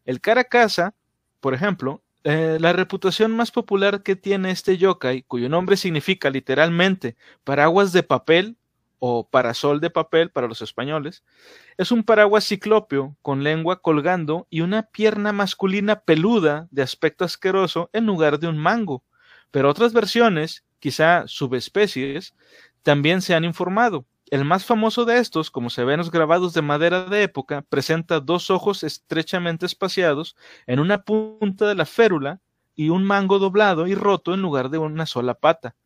El Karakasa, por ejemplo, eh, la reputación más popular que tiene este yokai, cuyo nombre significa literalmente paraguas de papel o parasol de papel para los españoles, es un paraguas ciclópeo con lengua colgando y una pierna masculina peluda de aspecto asqueroso en lugar de un mango. Pero otras versiones, quizá subespecies, también se han informado. El más famoso de estos, como se ve en los grabados de madera de época, presenta dos ojos estrechamente espaciados en una punta de la férula y un mango doblado y roto en lugar de una sola pata.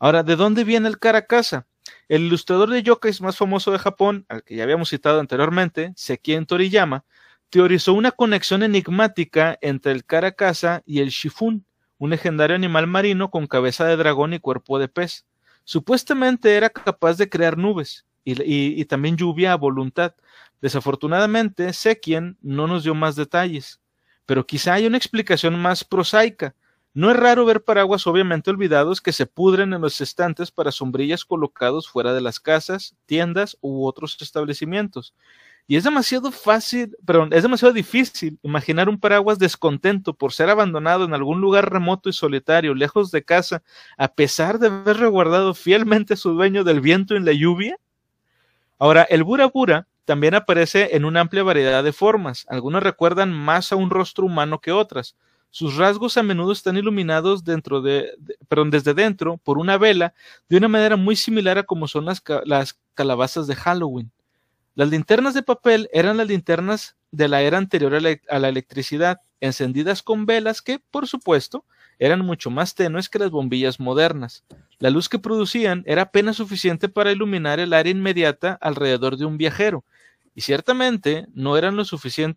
Ahora, ¿de dónde viene el Karakasa? El ilustrador de yokais más famoso de Japón, al que ya habíamos citado anteriormente, Sekien Toriyama, teorizó una conexión enigmática entre el Karakasa y el Shifun, un legendario animal marino con cabeza de dragón y cuerpo de pez. Supuestamente era capaz de crear nubes y- y también lluvia a voluntad. Desafortunadamente, Sekien no nos dio más detalles, pero quizá hay una explicación más prosaica. No es raro ver paraguas obviamente olvidados que se pudren en los estantes para sombrillas colocados fuera de las casas, tiendas u otros establecimientos. Y es demasiado fácil, perdón, es demasiado difícil imaginar un paraguas descontento por ser abandonado en algún lugar remoto y solitario, lejos de casa, a pesar de haber resguardado fielmente a su dueño del viento en la lluvia. Ahora, el Bura Bura también aparece en una amplia variedad de formas. Algunas recuerdan más a un rostro humano que otras. Sus rasgos a menudo están iluminados dentro de, perdón, desde dentro por una vela de una manera muy similar a como son las, las calabazas de Halloween. Las linternas de papel eran las linternas de la era anterior a la, electricidad, encendidas con velas que, por supuesto, eran mucho más tenues que las bombillas modernas. La luz que producían era apenas suficiente para iluminar el área inmediata alrededor de un viajero, y ciertamente no eran lo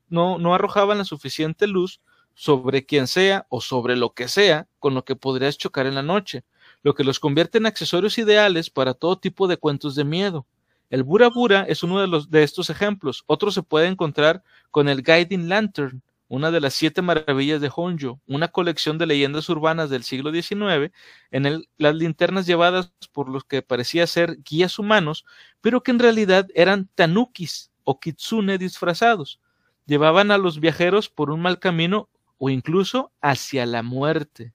no, no arrojaban la suficiente luz sobre quien sea o sobre lo que sea con lo que podrías chocar en la noche, lo que los convierte en accesorios ideales para todo tipo de cuentos de miedo. El Bura Bura es uno de, los, de estos ejemplos. Otro se puede encontrar con el Guiding Lantern, una de las siete maravillas de Honjo, una colección de leyendas urbanas del siglo XIX, en el, las linternas llevadas por los que parecía ser guías humanos, pero que en realidad eran tanukis o kitsune disfrazados. Llevaban a los viajeros por un mal camino o incluso hacia la muerte.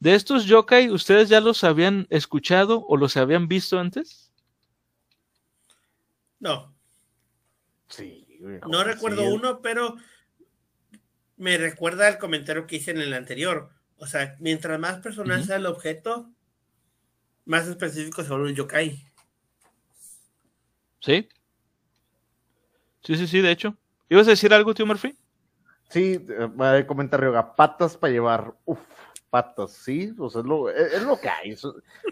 De estos yokai, ¿ustedes ya los habían escuchado o los habían visto antes? No. Sí. No recuerdo uno, pero me recuerda el comentario que hice en el anterior. O sea, mientras más personal sea el objeto, más específico se vuelve el yokai. Sí. Sí, sí, sí, de hecho. ¿Ibas a decir algo, tío Murphy? Sí, eh, comentario, patas para llevar. Uf patas, ¿sí? O sea, es lo, es, lo que hay.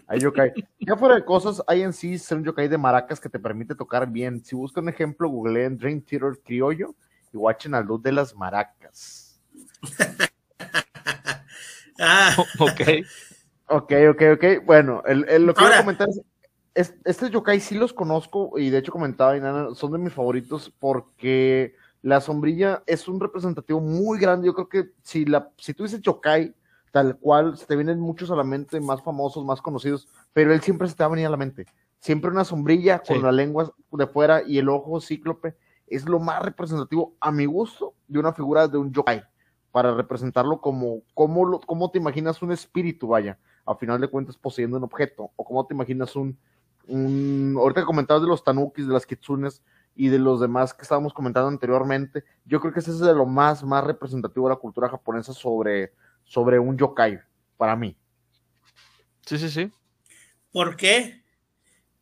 hay yokai. Ya fuera de cosas, hay en sí ser un yokai de maracas que te permite tocar bien. Si buscan un ejemplo, googleen Dream Theater Criollo y watchen a luz de las maracas. <laughs> ah. Ok. Ok, ok, ok. Bueno, el, lo que voy a comentar es, este yokai sí los conozco y de hecho comentaba, y nada, son de mis favoritos porque la sombrilla es un representativo muy grande. Yo creo que si, la, si tú dices yokai, tal cual, se te vienen muchos a la mente, más famosos, más conocidos, pero él siempre se te va a venir a la mente. Siempre una sombrilla con la lengua de fuera y el ojo cíclope es lo más representativo, a mi gusto, de una figura de un yokai, para representarlo como, como, como te imaginas un espíritu, vaya, a final de cuentas poseyendo un objeto, o como te imaginas un, un ahorita comentabas de los tanukis, de las kitsunes y de los demás que estábamos comentando anteriormente, yo creo que ese es de lo más, más representativo de la cultura japonesa sobre, sobre un yokai, para mí. Sí, sí, sí. ¿Por qué?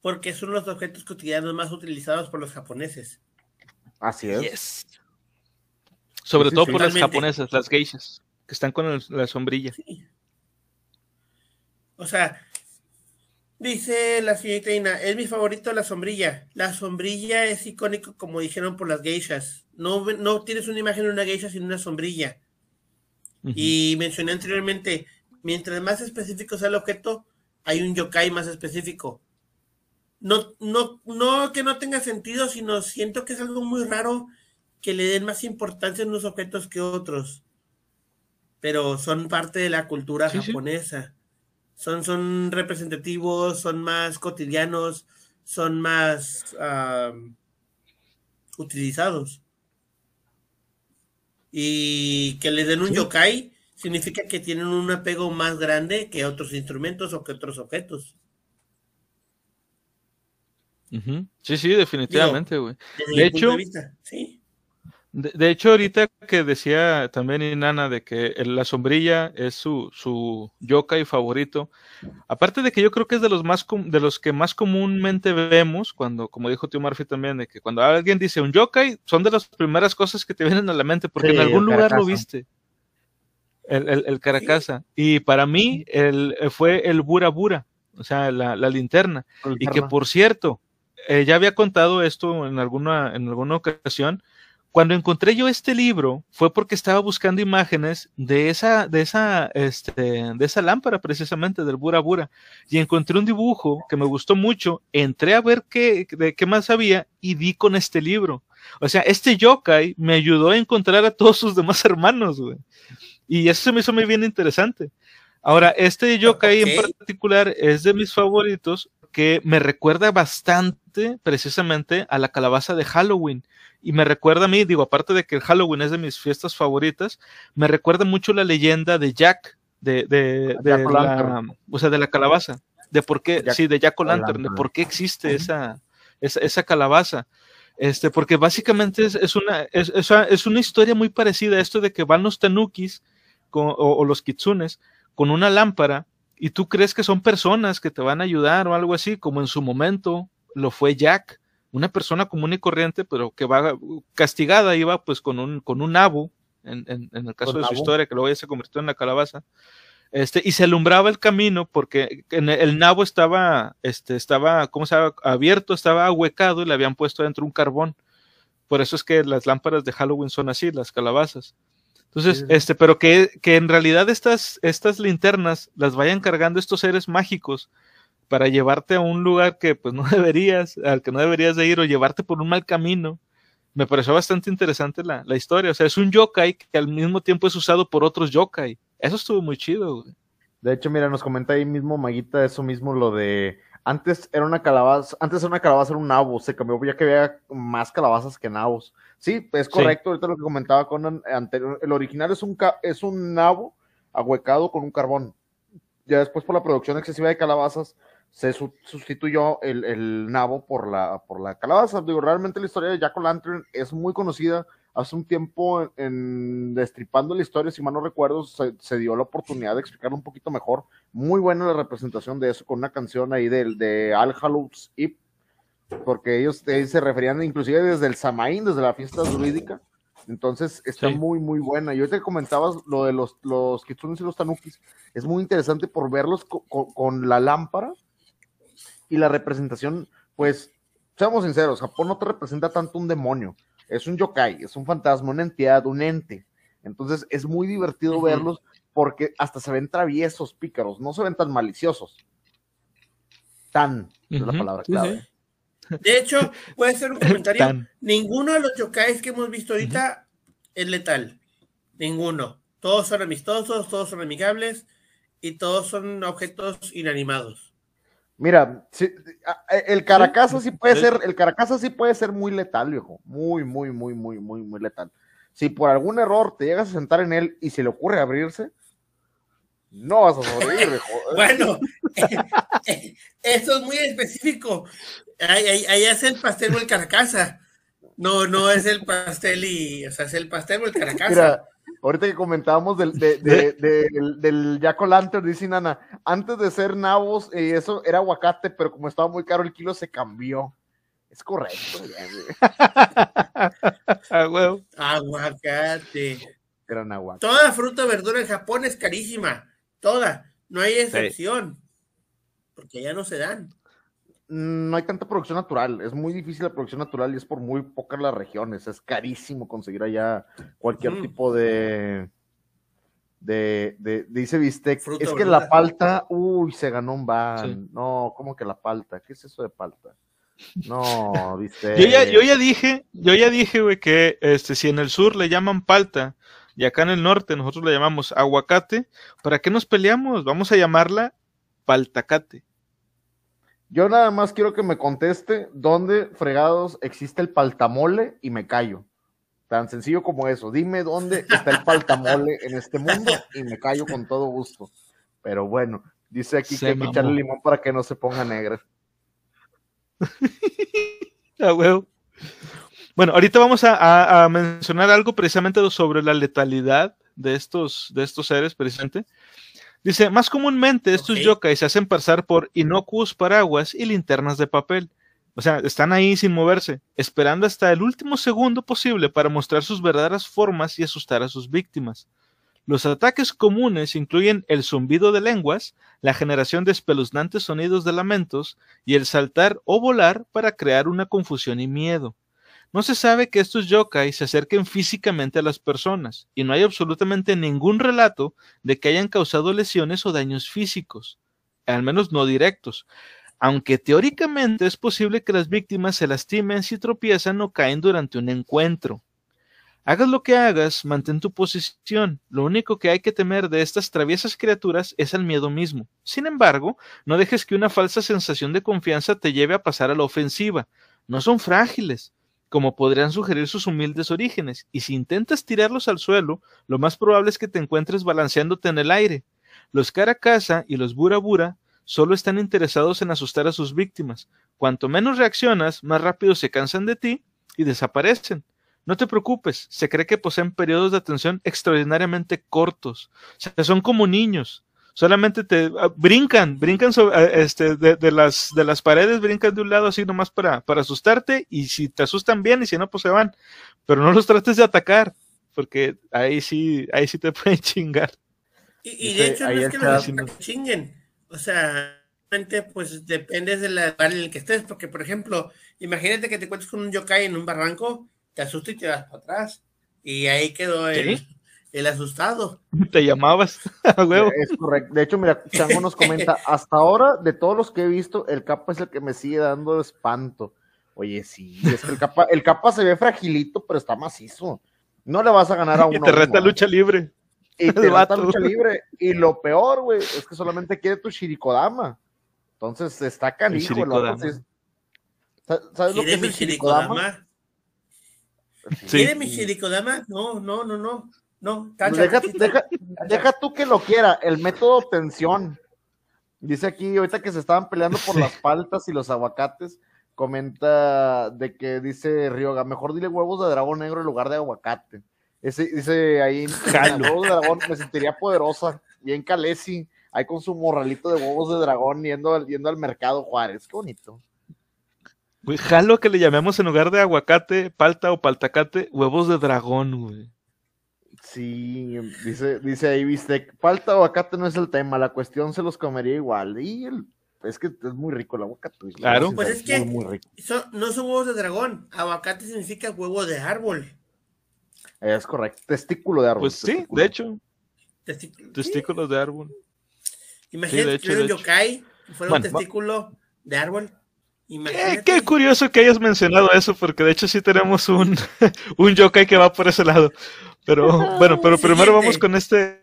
Porque son los objetos cotidianos más utilizados por los japoneses. Así es. Sobre todo por las japonesas, las geishas, que están con la sombrilla. O sea, dice la señorita Ina, es mi favorito la sombrilla. La sombrilla es icónico, como dijeron por las geishas. No, no tienes una imagen de una geisha sin una sombrilla. Y mencioné anteriormente, mientras más específico sea el objeto, hay un yokai más específico. No, no, no que no tenga sentido, sino siento que es algo muy raro que le den más importancia a unos objetos que otros. Pero son parte de la cultura japonesa. Son, son representativos, son más cotidianos, son más utilizados. Y que le den un yokai significa que tienen un apego más grande que otros instrumentos o que otros objetos. Sí, sí, definitivamente, güey. De hecho, sí. De, hecho, ahorita que decía también Inana de que la sombrilla es su, su yokai favorito, aparte de que yo creo que es de los más de los que más comúnmente vemos, cuando, como dijo Tío Murphy también, de que cuando alguien dice un yokai, son de las primeras cosas que te vienen a la mente, porque en algún lugar lo viste. El, el, el Caracasa. Y para mí el, fue el Bura Bura, o sea, la, la linterna. Y que por cierto, eh, ya había contado esto en alguna, en alguna ocasión, cuando encontré yo este libro fue porque estaba buscando imágenes de esa, de esa, este, de esa lámpara precisamente del Bura Bura y encontré un dibujo que me gustó mucho. Entré a ver qué, de qué más había y di con este libro. O sea, este yokai me ayudó a encontrar a todos sus demás <laughs> hermanos, güey. Y eso se me hizo muy bien interesante. Ahora, este yokai en particular es de mis favoritos que me recuerda bastante precisamente a la calabaza de Halloween y me recuerda a mí, digo, aparte de que el Halloween es de mis fiestas favoritas, me recuerda mucho la leyenda de Jack, de, de, de la, o sea, de la calabaza, de por qué, sí, de Jack O'Lantern, de por qué existe esa, esa, esa, calabaza. Este, porque básicamente es, es una, es, es, una historia muy parecida a esto de que van los tanukis con, o, o los kitsunes con una lámpara y tú crees que son personas que te van a ayudar o algo así, como en su momento lo fue Jack una persona común y corriente, pero que va castigada, iba pues con un, con un nabo, en, en, en el caso de su historia, que luego ya se convirtió en la calabaza, este, y se alumbraba el camino porque en el nabo estaba, este, estaba, ¿cómo se llama? Abierto, estaba ahuecado y le habían puesto dentro un carbón. Por eso es que las lámparas de Halloween son así, las calabazas. Entonces, este, pero que, que, en realidad estas, estas linternas las vayan cargando estos seres mágicos para llevarte a un lugar que pues <laughs> no deberías, al que no deberías de ir o llevarte por un mal camino. Me pareció bastante interesante la, la historia. O sea, es un yokai que al mismo tiempo es usado por otros yokai. Eso estuvo muy chido, güey. De hecho, mira, nos comenta ahí mismo Maguita eso mismo, lo de antes era una calabaza, antes era una calabaza era un nabo, se cambió ya que había más calabazas que nabos. Sí, es correcto, ahorita lo que comentaba con anterior, el original es un es un nabo ahuecado con un carbón. Ya después por la producción excesiva de calabazas se sustituyó el, el, nabo por la por la calabaza. Digo, realmente la historia de Jack O'Lantern es muy conocida hace un tiempo en Destripando la historia, si mal no recuerdo, se, dio la oportunidad de explicarlo un poquito mejor. Muy buena la representación de eso con una canción ahí de, de Al Hallows Eve, porque ellos se referían inclusive desde el Samaín, desde la fiesta druídica. Entonces está muy, muy buena. Y ahorita que comentabas lo de los, los kitsunes y los tanukis, es muy interesante por verlos con la lámpara y la representación, pues, seamos sinceros, Japón no te representa tanto un demonio, es un yokai, es un fantasma, una entidad, un ente. Entonces es muy divertido verlos porque hasta se ven traviesos, pícaros, no se ven tan maliciosos. Tan, es la palabra clave. De hecho, puede ser un comentario. Ninguno de los yokais que hemos visto ahorita es letal. Ninguno. Todos son amistosos, todos son amigables y todos son objetos inanimados. Mira, el Caracasa sí puede ser, el Caracasa sí puede ser muy letal, viejo. Muy, muy, muy, muy, muy, muy letal. Si por algún error te llegas a sentar en él y se le ocurre abrirse, no vas a sobrevivir, viejo. <laughs> bueno, <laughs> eso es muy específico. Ahí, ahí, es el pastel o el Caracasa. No, no es el pastel y, o sea, es el pastel o el <laughs> Caracasa. Mira, ahorita que comentábamos del, de, de, del, del Jack Lantern, dice Nana, antes de ser nabos, eh, eso era aguacate, pero como estaba muy caro el kilo, se cambió. Es correcto. ah, <laughs> Aguacate. Gran aguacate. Toda fruta, verdura en Japón es carísima. Toda. No hay excepción. Porque ya no se dan. No hay tanta producción natural, es muy difícil la producción natural y es por muy pocas las regiones, es carísimo conseguir allá cualquier tipo de, de, de, dice bistec, es que la palta, uy, se ganó un ban, no, ¿cómo que la palta? ¿Qué es eso de palta? No, <laughs> viste. yo, ya, yo ya dije, yo ya dije, güey, que este, si en el sur le llaman palta y acá en el norte nosotros le llamamos aguacate, ¿para qué nos peleamos? Vamos a llamarla paltacate. Yo nada más quiero que me conteste dónde fregados existe el paltamole y me callo. Tan sencillo como eso. Dime dónde está el paltamole en este mundo y me callo con todo gusto. Pero bueno, dice aquí que hay que echarle limón para que no se ponga negra. <laughs> ah, Bueno, ahorita vamos a, a, mencionar algo precisamente sobre la letalidad de estos, de estos seres, precisamente. Dice, más comúnmente estos yokai se hacen pasar por inocuos paraguas y linternas de papel. O sea, están ahí sin moverse, esperando hasta el último segundo posible para mostrar sus verdaderas formas y asustar a sus víctimas. Los ataques comunes incluyen el zumbido de lenguas, la generación de espeluznantes sonidos de lamentos y el saltar o volar para crear una confusión y miedo. No se sabe que estos yokai se acerquen físicamente a las personas, y no hay absolutamente ningún relato de que hayan causado lesiones o daños físicos, al menos no directos, aunque teóricamente es posible que las víctimas se lastimen si tropiezan o caen durante un encuentro. Hagas lo que hagas, mantén tu posición. Lo único que hay que temer de estas traviesas criaturas es el miedo mismo. Sin embargo, no dejes que una falsa sensación de confianza te lleve a pasar a la ofensiva. No son frágiles como podrían sugerir sus humildes orígenes, y si intentas tirarlos al suelo, lo más probable es que te encuentres balanceándote en el aire. Los Karakasa y los Bura solo están interesados en asustar a sus víctimas. Cuanto menos reaccionas, más rápido se cansan de ti y desaparecen. No te preocupes, se cree que poseen periodos de atención extraordinariamente cortos. O sea, son como niños. Solamente te ah, brincan, brincan sobre, ah, este, de, de, las, de las paredes, brincan de un lado así nomás para, para asustarte y si te asustan bien y si no, pues se van. Pero no los trates de atacar, porque ahí sí, ahí sí te <laughs> pueden chingar. Y, y de hecho no es que los chinguen, o sea, pues depende del lugar en el que estés, porque por ejemplo, imagínate que te encuentres con un yokai en un barranco, te asusta y te vas para atrás. Y ahí quedó el, ¿Sí? El asustado. <laughs> Te llamabas <laughs> a huevo. Es correcto. De hecho, mira, Chango nos comenta, <laughs> hasta ahora, de todos los que he visto, el capa es el que me sigue dando espanto. Oye, sí, es que el capa, el capa se ve fragilito, pero está macizo. No le vas a ganar a uno. Y te reta lucha libre. Y te reta lucha libre. Y lo peor, güey, es que solamente quiere tu Shirikodama. Entonces está canijo. Entonces, ¿Sabes lo que es el Shirikodama? Sí. ¿Quiere mi Shirikodama? No, no, no, no. No, tacha, deja, deja, deja, tú que lo quiera, el método obtención. Dice aquí, ahorita que se estaban peleando por las paltas y los aguacates, comenta de que dice Ryoga, mejor dile huevos de dragón negro en lugar de aguacate. Ese, dice ahí, <laughs> huevos de dragón, me sentiría poderosa, bien calesi, ahí con su morralito de huevos de dragón yendo, yendo al mercado Juárez, qué bonito. Güey, jalo que le llamemos en lugar de aguacate, palta o paltacate, huevos de dragón, güey. Sí, dice, dice ahí, viste, falta aguacate no es el tema, la cuestión se los comería igual. Y el, es que es muy rico el aguacate. Claro. Pues es, que muy, muy son, no son huevos de dragón, aguacate significa huevo de árbol. Es correcto, testículo de árbol. Pues sí, de hecho. Testículo, Testículos de árbol. Imagínate sí, que un yokai fuera bueno, un testículo va. de árbol. Qué, qué, curioso que hayas mencionado eso, porque de hecho sí tenemos un, <laughs> un yokai que va por ese lado. Pero <laughs> <laughs> bueno, pero primero vamos con este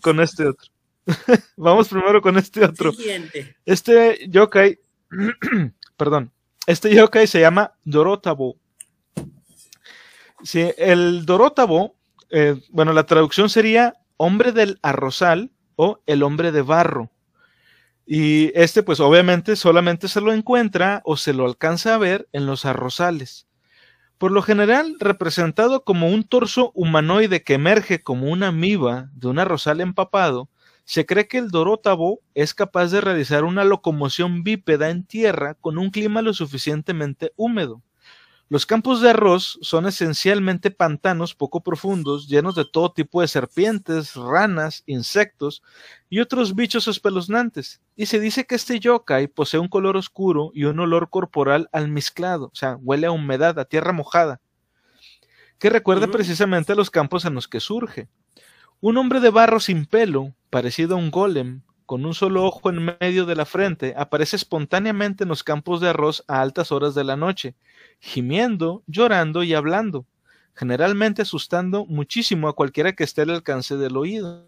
con, este otro. <laughs> vamos primero con este otro. Siguiente. Este yokai, <clears throat> perdón, este yokai se llama Dorotabo. Sí, el Dorotabo, eh, bueno, la traducción sería hombre del arrozal o el hombre de barro. Y este, pues obviamente solamente se lo encuentra o se lo alcanza a ver en los arrozales. Por lo general, representado como un torso humanoide que emerge como una amiba de un arrozal empapado, se cree que el Dorotabo es capaz de realizar una locomoción bípeda en tierra con un clima lo suficientemente húmedo. Los campos de arroz son esencialmente pantanos poco profundos, llenos de todo tipo de serpientes, ranas, insectos y otros bichos espeluznantes. Y se dice que este yokai posee un color oscuro y un olor corporal almizclado, o sea, huele a humedad, a tierra mojada, que recuerda precisamente a los campos en los que surge. Un hombre de barro sin pelo, parecido a un golem, con un solo ojo en medio de la frente, aparece espontáneamente en los campos de arroz a altas horas de la noche, gimiendo, llorando y hablando, generalmente asustando muchísimo a cualquiera que esté al alcance del oído.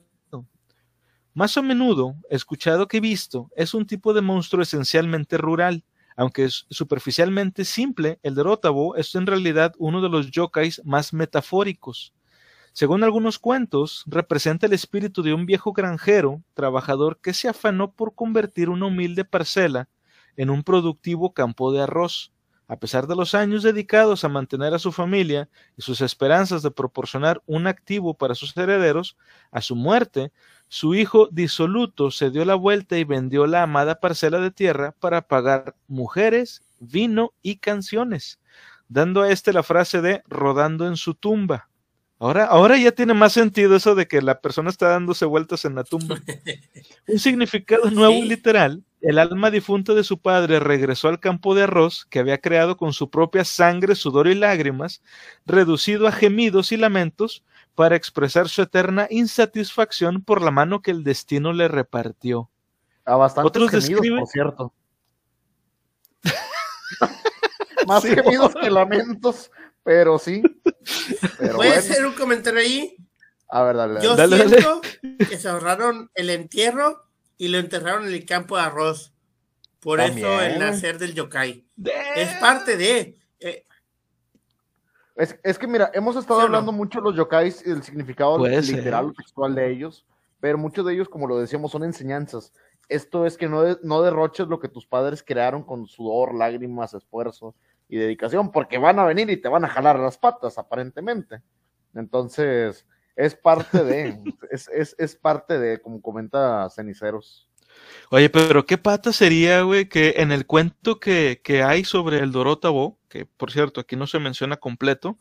Más a menudo, escuchado que visto, es un tipo de monstruo esencialmente rural, aunque es superficialmente simple, el de Rotabo es en realidad uno de los yokais más metafóricos. Según algunos cuentos, representa el espíritu de un viejo granjero, trabajador que se afanó por convertir una humilde parcela en un productivo campo de arroz. A pesar de los años dedicados a mantener a su familia y sus esperanzas de proporcionar un activo para sus herederos, a su muerte, su hijo disoluto se dio la vuelta y vendió la amada parcela de tierra para pagar mujeres, vino y canciones, dando a éste la frase de rodando en su tumba. Ahora, ahora ya tiene más sentido eso de que la persona está dándose vueltas en la tumba. <laughs> Un significado nuevo y literal. El alma difunta de su padre regresó al campo de arroz que había creado con su propia sangre, sudor y lágrimas, reducido a gemidos y lamentos, para expresar su eterna insatisfacción por la mano que el destino le repartió. A bastantes Otros gemidos, describen... por cierto. <laughs> Más sí, gemidos que lamentos pero sí. Pero ¿Puede bueno. ser un comentario ahí? A ver, dale. Yo dale, siento dale. que se ahorraron el entierro y lo enterraron en el campo de arroz. Por También. eso el nacer del yokai. Es parte de. Eh, es, es, que mira, hemos estado ¿sí hablando no? mucho de los yokais y el significado literal o textual de ellos, pero muchos de ellos, como lo decíamos, son enseñanzas. Esto es que no, de, no derroches lo que tus padres crearon con sudor, lágrimas, esfuerzo y dedicación, porque van a venir y te van a jalar las patas, aparentemente. Entonces, es parte de, <laughs> es, es, es parte de, como comenta Ceniceros. Oye, pero qué pata sería, güey, que en el cuento que, que hay sobre el Dorotabo, que por cierto aquí no se menciona completo,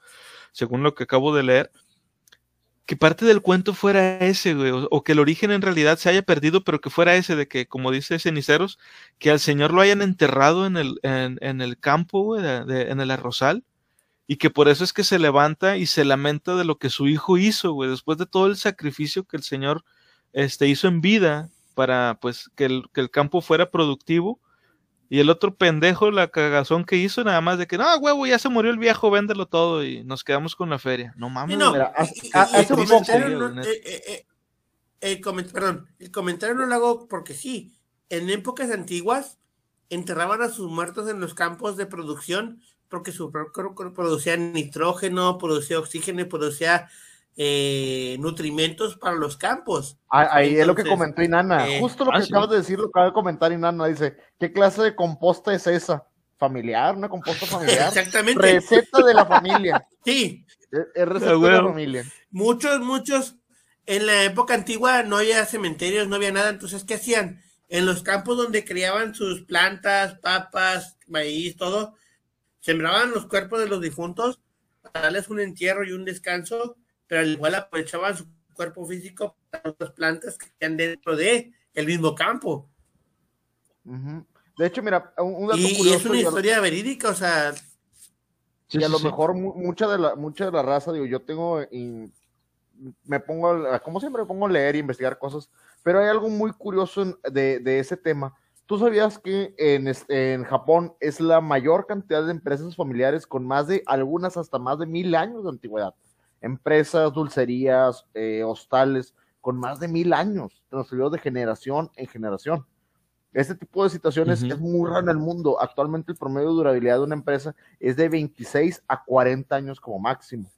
según lo que acabo de leer, que parte del cuento fuera ese, güey, o, que el origen en realidad se haya perdido, pero que fuera ese de que, como dice Ceniceros, que al señor lo hayan enterrado en el, en, en el campo, güey, en el arrozal, y que por eso es que se levanta y se lamenta de lo que su hijo hizo, güey, después de todo el sacrificio que el señor este, hizo en vida para pues que el, que el campo fuera productivo. Y el otro pendejo, la cagazón que hizo, nada más de que, no, huevo, ya se murió el viejo, véndelo todo y nos quedamos con la feria. No mames, no, mira, y- hace- y- y hace el un comentario no- eh, eh, eh, el comen- perdón, el comentario no lo hago porque sí. En épocas antiguas enterraban a sus muertos en los campos de producción porque su cuerpo producía nitrógeno, producía oxígeno y producía eh, nutrimentos para los campos. Ah, Ahí es lo que comentó Inana. eh, Justo lo ah, que sí. acabas de decir, lo acaba de comentar Inana. Dice, ¿qué clase de composta es esa? ¿Familiar? ¿Una composta <laughs> familiar? Exactamente. receta de la familia. <laughs> Sí, Es, es receta Ah, de la familia. muchos, muchos, en la época antigua no había cementerios, no había nada, entonces, ¿qué hacían? En los campos donde criaban sus plantas, papas, maíz, todo, sembraban los cuerpos de los difuntos para darles un entierro y un descanso, pero al igual aprovechaban su cuerpo físico para otras plantas que están dentro de el mismo campo. De hecho, mira, un, un dato Y, y curioso. es una y a lo- historia verídica, o sea, Sí, y a sí, lo sí. mejor mu- mucha de la mucha de la raza, digo, yo tengo y me pongo, a- como siempre, me pongo a leer e investigar cosas, pero hay algo muy curioso en- de, de ese tema. ¿Tú sabías que en, este- en Japón es la mayor cantidad de empresas familiares con más de, algunas hasta más de mil años de antigüedad? Empresas, dulcerías, eh, hostales, con más de mil años, transferidos de generación en generación. Este tipo de situaciones es muy raro en el mundo. Actualmente el promedio de durabilidad de una empresa es de 26 a 40 años como máximo.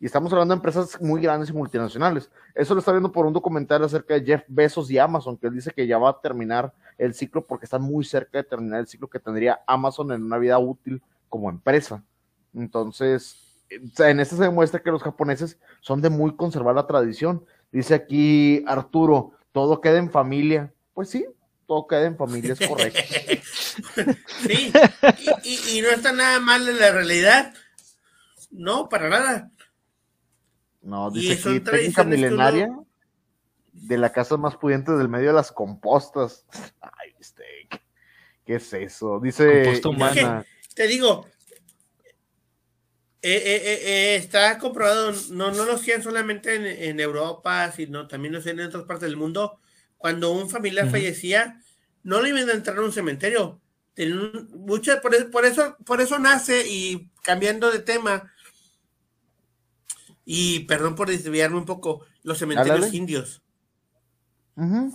Y estamos hablando de empresas muy grandes y multinacionales. Eso lo está viendo por un documental acerca de Jeff Bezos y Amazon, que él dice que ya va a terminar el ciclo porque están muy cerca de terminar el ciclo que tendría Amazon en una vida útil como empresa. Entonces, o sea, en este se demuestra que los japoneses son de muy conservar la tradición. Dice aquí Arturo, todo queda en familia. Pues sí, todo queda en familia, es correcto. <laughs> sí, y, y- y no está nada mal en la realidad. No, para nada. No, dice aquí, técnica milenaria de la casa más pudiente del medio de las compostas. <laughs> Ay, steak. ¿Qué es eso? Dice Composta humana. Te digo, eh, eh, eh, está comprobado, no, no lo hacían solamente en, en Europa, sino también lo hacían en otras partes del mundo. Cuando un familiar fallecía, no lo iban a entrar en un cementerio. Un- mucha- por, eso, por, eso, por eso nace, y cambiando de tema, y perdón por desviarme un poco, los cementerios indios.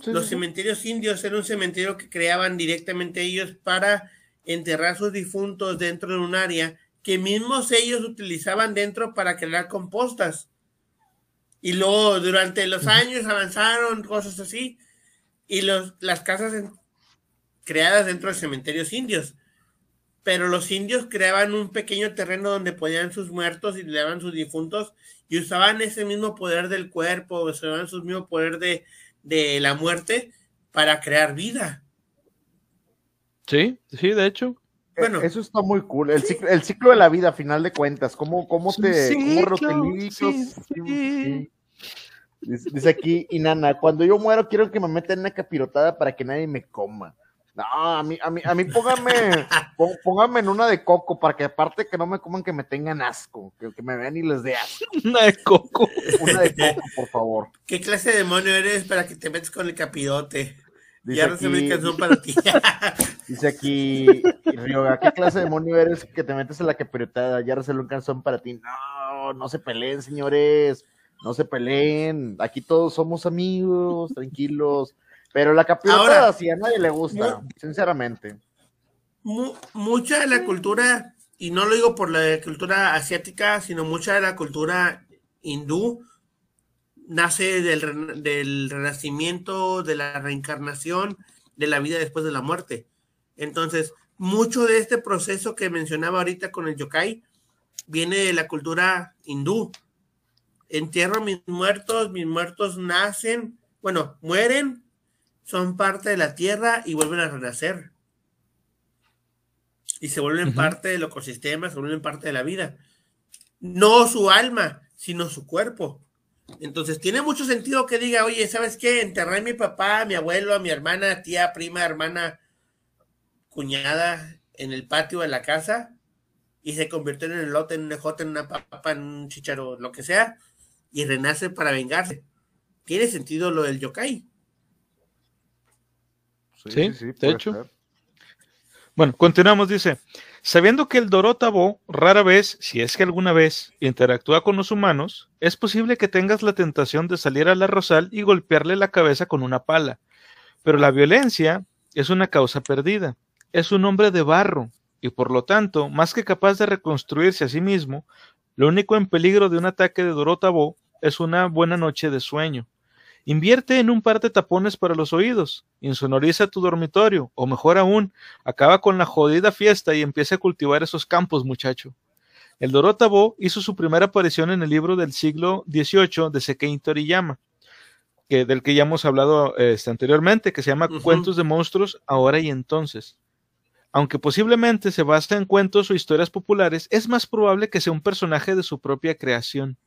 Sí, Los sí, cementerios indios era un cementerio que creaban directamente ellos para enterrar sus difuntos dentro de un área que mismos ellos utilizaban dentro para crear compostas. Y luego durante los años avanzaron cosas así y los, las casas en- creadas dentro de cementerios indios. Pero los indios creaban un pequeño terreno donde ponían sus muertos y le daban sus difuntos y usaban ese mismo poder del cuerpo, usaban su mismo poder de, de la muerte para crear vida. Sí, sí, de hecho. Bueno. Eh, Eso está muy cool. El, ciclo, el ciclo de la vida, a final de cuentas. ¿Cómo, cómo te. cómo sí, Sí, sí. sí. Dice, dice aquí, Inana, cuando yo muero quiero que me metan en una capirotada para que nadie me coma. No, a mí, a mí, a mí póngame, <laughs> pó- póngame en una de coco para que aparte que no me coman, que me tengan asco, que, que me vean y les dé asco. <laughs> Una de coco. Una de coco, por favor. ¿Qué clase de demonio eres para que te metas con el capirote? Dice ya no aquí, canción para ti. <laughs> dice aquí, Ryoga, ¿qué clase de demonio eres que te metes en la capirotada? Ya reservé un canción para ti. No, no se peleen, señores. No se peleen. Aquí todos somos amigos, tranquilos. Pero la capirotada sí a nadie le gusta, sinceramente. Mu- mucha de la cultura, y no lo digo por la cultura asiática, sino mucha de la cultura hindú, nace del, del renacimiento, de la reencarnación, de la vida después de la muerte. Entonces, mucho de este proceso que mencionaba ahorita con el yokai viene de la cultura hindú. entierro a mis muertos, mis muertos nacen, bueno, mueren, son parte de la tierra y vuelven a renacer. Y se vuelven parte del ecosistema, se vuelven parte de la vida. No su alma, sino su cuerpo. Entonces, tiene mucho sentido que diga, oye, ¿sabes qué? Enterré a mi papá, a mi abuelo, a mi hermana, tía, prima, hermana, cuñada en el patio de la casa y se convirtió en el lote, en un ejote, en una papa, en un chicharo, lo que sea, y renace para vengarse. Tiene sentido lo del yokai. Sí, sí, de hecho. Bueno, continuamos, dice. Sabiendo que el Dorotabo rara vez, si es que alguna vez, interactúa con los humanos, es posible que tengas la tentación de salir al arrozal y golpearle la cabeza con una pala. Pero la violencia es una causa perdida. Es un hombre de barro, y por lo tanto, más que capaz de reconstruirse a sí mismo, lo único en peligro de un ataque de Dorotabo es una buena noche de sueño. Invierte en un par de tapones para los oídos, insonoriza tu dormitorio, o mejor aún, acaba con la jodida fiesta y empieza a cultivar esos campos, muchacho. El Dorotabo hizo su primera aparición en el libro del siglo XVIII de Sekei Toriyama, que, del que ya hemos hablado este, anteriormente, que se llama Cuentos de monstruos ahora y entonces. Aunque posiblemente se basa en cuentos o historias populares, es más probable que sea un personaje de su propia creación.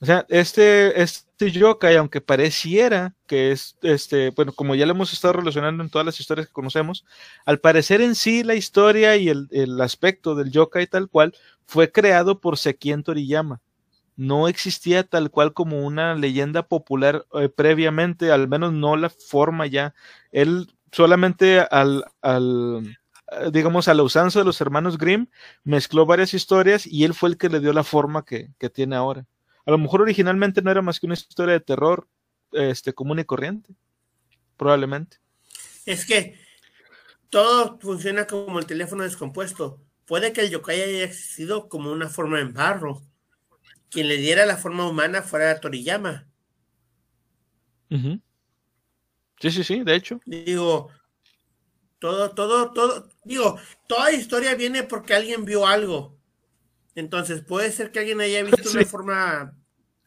O sea, este, este yokai, aunque pareciera que es, este, bueno, como ya lo hemos estado relacionando en todas las historias que conocemos, al parecer en sí la historia y el, el aspecto del yokai tal cual fue creado por Sekien Toriyama. No existía tal cual como una leyenda popular eh, previamente, al menos no la forma ya. Él solamente al, al, eh, digamos, a la usanza de los hermanos Grimm, mezcló varias historias y él fue el que le dio la forma que, que tiene ahora. A lo mejor originalmente no era más que una historia de terror este, común y corriente. Probablemente. Es que todo funciona como el teléfono descompuesto. Puede que el yokai haya existido como una forma en barro. Quien le diera la forma humana fuera Toriyama. Sí, sí, sí, de hecho. Digo, todo, todo, todo, digo, toda historia viene porque alguien vio algo. Entonces, puede ser que alguien haya visto <laughs> una forma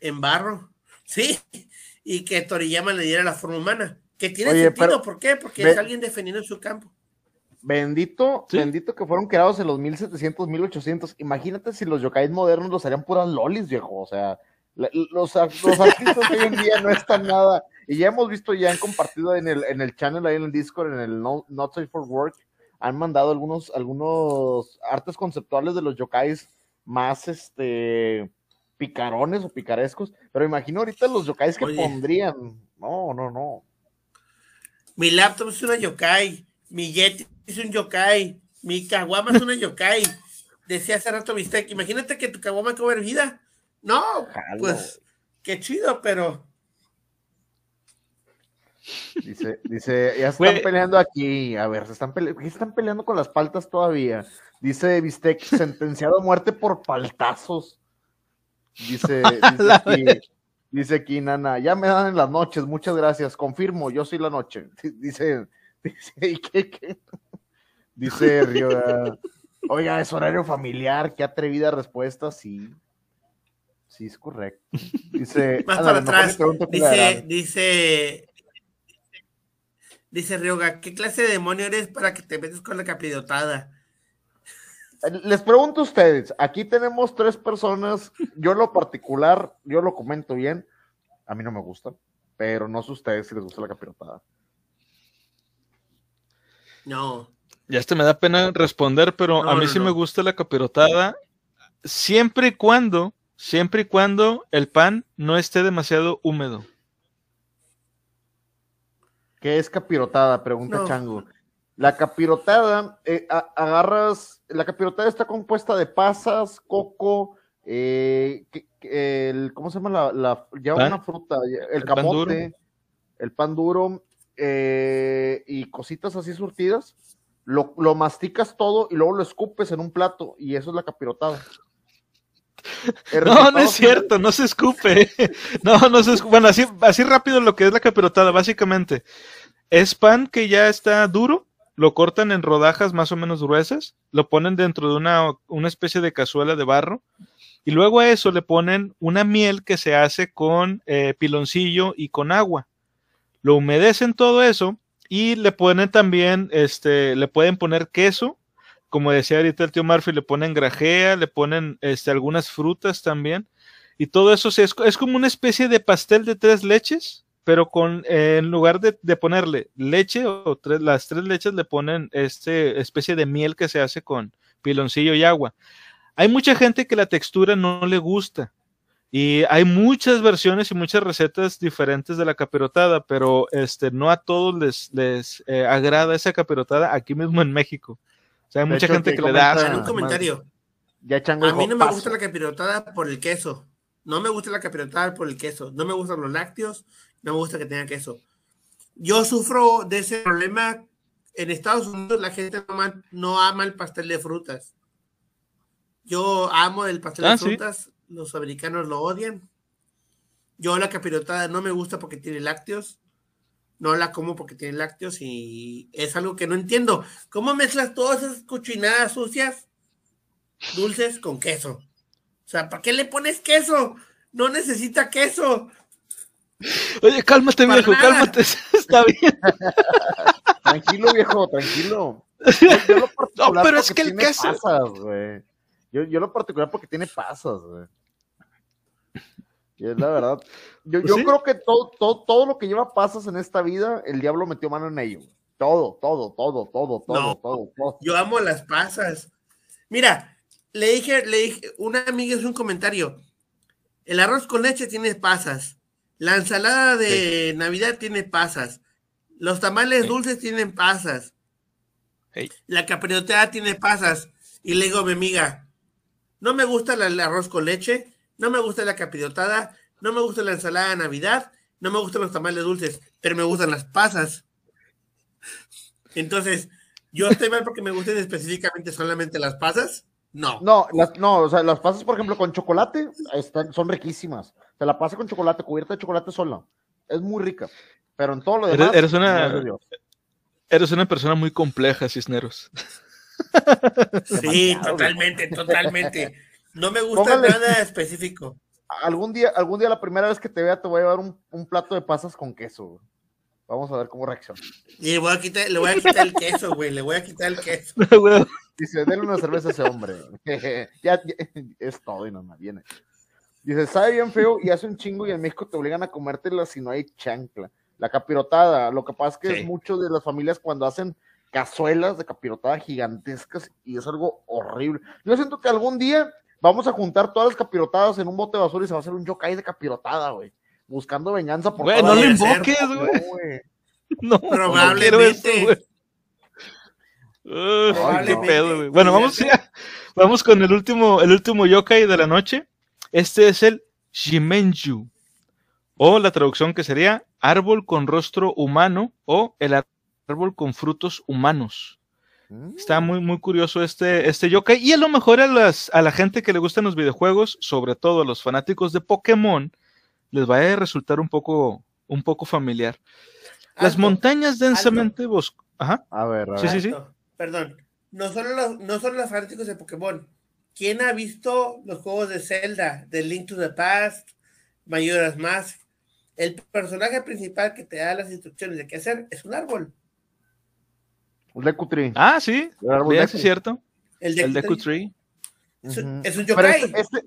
en barro, sí, y que Toriyama le diera la forma humana, que tiene sentido, ¿por qué? Porque es alguien defendiendo su campo. Bendito, bendito que fueron creados en los 1700, 1800. Imagínate si los yokais modernos los harían puras lolis, viejo. O sea, los, los <laughs> artistas hoy en día no están nada. Y ya hemos visto, ya han compartido en el, en el channel, ahí en el Discord, en el Not Safe for Work, han mandado algunos, algunos artes conceptuales de los yokais más, este, picarones o picarescos, pero imagino ahorita los yokais que pondrían. No, no, no. Mi laptop es una yokai, mi Yeti es un yokai, mi caguama es una yokai. Decía hace rato Mistake, imagínate que tu caguama cobre vida. No, pues qué chido, pero. Dice, dice, ya <laughs> están peleando aquí. A ver, se están, peleando, están peleando con las paltas todavía. Dice Bistec, <laughs> sentenciado a muerte por paltazos. Dice, <laughs> dice, aquí, Nana, ya me dan en las noches, muchas gracias, confirmo, yo soy la noche. <laughs> Dice, dice, ¿qué, Dice Río, oiga, es horario familiar, qué atrevida respuesta, sí. Sí, es correcto. Dice, más para atrás, dice, dice, dice Ryoga, ¿qué clase de demonio eres para que te metes con la capirotada? Les pregunto a ustedes, aquí tenemos tres personas, yo lo particular, yo lo comento bien, a mí no me gusta, pero no sé ustedes si les gusta la capirotada. No. Ya este me da pena responder, pero a mí sí me gusta la capirotada, siempre y cuando, siempre y cuando el pan no esté demasiado húmedo. ¿Qué es capirotada? Pregunta Chango. La capirotada, eh, agarras, la capirotada está compuesta de pasas, coco, eh, el, ¿cómo se llama? La, ya una fruta, el, camote, el pan duro eh, y cositas así surtidas. Lo, lo, masticas todo y luego lo escupes en un plato y eso es la capirotada. <laughs> no, no es cierto, no se escupe. <laughs> No, no se escupe. Bueno, así, así rápido lo que es la capirotada, básicamente. Es pan que ya está duro, lo cortan en rodajas más o menos gruesas, lo ponen dentro de una, una especie de cazuela de barro, Y luego a eso le ponen una miel que se hace con eh, piloncillo y con agua. Lo humedecen todo eso y le ponen también, este, le pueden poner queso. Como decía ahorita el tío Murphy, le ponen grajea, le ponen este, algunas frutas también. Y todo eso es, es como una especie de pastel de tres leches, pero con eh, en lugar de, de, ponerle leche o tres, las tres leches le ponen este especie de miel que se hace con piloncillo y agua. Hay mucha gente que la textura no le gusta y hay muchas versiones y muchas recetas diferentes de la capirotada, pero este no a todos les, les eh, agrada esa capirotada aquí mismo en México. O sea, hay de mucha hecho, gente que, que le da en un comentario. Ya chango a mí no me gusta la capirotada por el queso. No me gusta la capirotada por el queso. No me gustan los lácteos. No me gusta que tenga queso. Yo sufro de ese problema. En Estados Unidos la gente no, ama, no ama el pastel de frutas. Yo amo el pastel ah, de frutas. ¿sí? Los americanos lo odian. Yo la capirotada no me gusta porque tiene lácteos. No la como porque tiene lácteos y es algo que no entiendo. ¿Cómo mezclas todas esas cochinadas sucias, dulces, con queso? O sea, ¿para qué le pones queso? No necesita queso. Oye, cálmate, Para viejo, nada. cálmate. <laughs> Está bien. tranquilo, viejo, tranquilo. <laughs> Yo, yo no, pero es que el queso. Pasas. Yo, yo lo particular porque tiene pasas, güey. Y es la verdad. Yo, yo sí. creo que todo, todo, todo lo que lleva pasas en esta vida, el diablo metió mano en ello. Todo, todo, todo, todo, todo, No. todo, todo. Yo amo las pasas. Mira, le dije, le dije, una amiga hizo un comentario. El arroz con leche tiene pasas. La ensalada de Navidad tiene pasas. Los tamales Sí. dulces tienen pasas. Hey. La capriotada tiene pasas. Y le digo a mi amiga, no me gusta el arroz con leche, no me gusta la capriotada, no me gusta la ensalada de Navidad, no me gustan los tamales dulces, pero me gustan las pasas. Entonces, ¿yo estoy mal porque me gusten específicamente solamente las pasas? No. No, las, no, o sea, las pasas, por ejemplo, con chocolate, están, son riquísimas. Se la pasa con chocolate, cubierta de chocolate sola. Es muy rica. Pero en todo lo Eres- demás. eres una- no es de Dios. Eres una persona muy compleja, Cisneros. <laughs> Sí, totalmente, totalmente. No me gusta Póngale. nada específico. Algún día, algún día, la primera vez que te vea, te voy a llevar un, un plato de pasas con queso. güey. Vamos a ver cómo reacciona. Y le voy a quitar, le voy a quitar el queso, güey. Le voy a quitar el queso. <laughs> Dice, denle una cerveza a ese hombre. <laughs> ya, ya, es todo y nada más, viene. Dice, sabe bien feo y hace un chingo y en México te obligan a comértela si no hay chancla. La capirotada, lo que pasa es que Sí. es mucho de las familias cuando hacen cazuelas de capirotada gigantescas y es algo horrible. Yo siento que algún día vamos a juntar todas las capirotadas en un bote de basura y se va a hacer un yokai de capirotada, güey. Buscando venganza por Güey, toda no lo invoques, No, güey. <laughs> No, no quiero eso, Probablemente. güey. Ugh, qué Probablemente. pedo, güey. Bueno, vamos, ya, <laughs> vamos con el último, el último yokai de la noche. Este es el Shimenju, o la traducción que sería árbol con rostro humano o el árbol con frutos humanos. Mm. Está muy, muy curioso este, este yokai. Y a lo mejor a, las, a la gente que le gustan los videojuegos, sobre todo a los fanáticos de Pokémon, les va a resultar un poco, un poco familiar. Las Alto, montañas densamente boscosas. Ajá. A ver, a Sí, ver. sí, sí. alto. Perdón. No solo, los, no solo los fanáticos de Pokémon. ¿Quién ha visto los juegos de Zelda? De Link to the Past, Majora's Mask. El personaje principal que te da las instrucciones de qué hacer es un árbol. Un Lecutri. Ah, sí. El árbol Deku. sí es cierto. El de El Deku Tree. Es, un- es un Pero yokai. este, este,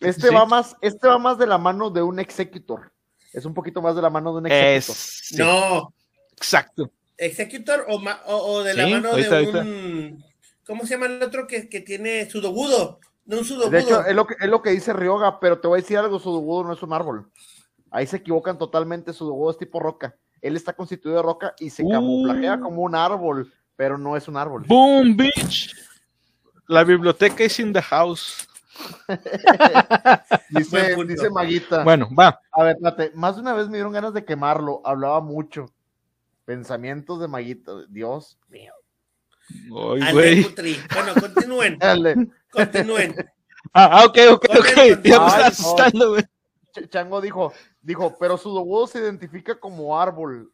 este Sí. va más, este va más de la mano de un executor. Es un poquito más de la mano de un Es. executor. sí, No, Exacto. Executor o, ma- o, o de la Sí, mano ahorita, de ahorita. ¿Cómo se llama el otro que, que tiene sudogudo? No un sudogudo. De hecho, es lo, que, es lo que dice Ryoga, pero te voy a decir algo, Sudogudo no es un árbol. Ahí se equivocan totalmente, Sudogudo es tipo roca. Él está constituido de roca y se Uh. camuflajea como un árbol, pero no es un árbol. Boom, bitch. La biblioteca es in the house. <laughs> Dice, Maguita. Bueno, va. A ver, espérate, más de una vez me dieron ganas de quemarlo, hablaba mucho. Pensamientos de Maguita, Dios mío. Ay, güey. Bueno, continúen, <laughs> Dale. continúen. Ah, ah, ok, ok, ok. <laughs> Ya me no. asustando, güey. Ch- Chango dijo, dijo, pero Sudogudo se identifica como árbol.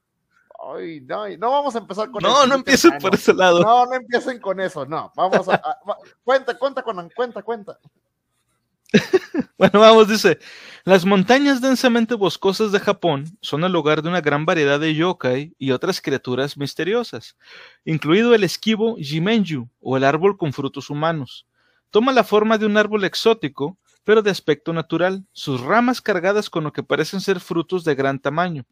Ay, no, no vamos a empezar con eso. No, no muy empieces temprano. por ese lado. No, no empiecen con eso, no. Vamos a. a- cuenta, cuenta, con, cuenta, cuenta. <laughs> bueno, vamos, dice. Las montañas densamente boscosas de Japón son el hogar de una gran variedad de yokai y otras criaturas misteriosas, incluido el esquivo Jimenju o el árbol con frutos humanos. Toma la forma de un árbol exótico, pero de aspecto natural, sus ramas cargadas con lo que parecen ser frutos de gran tamaño.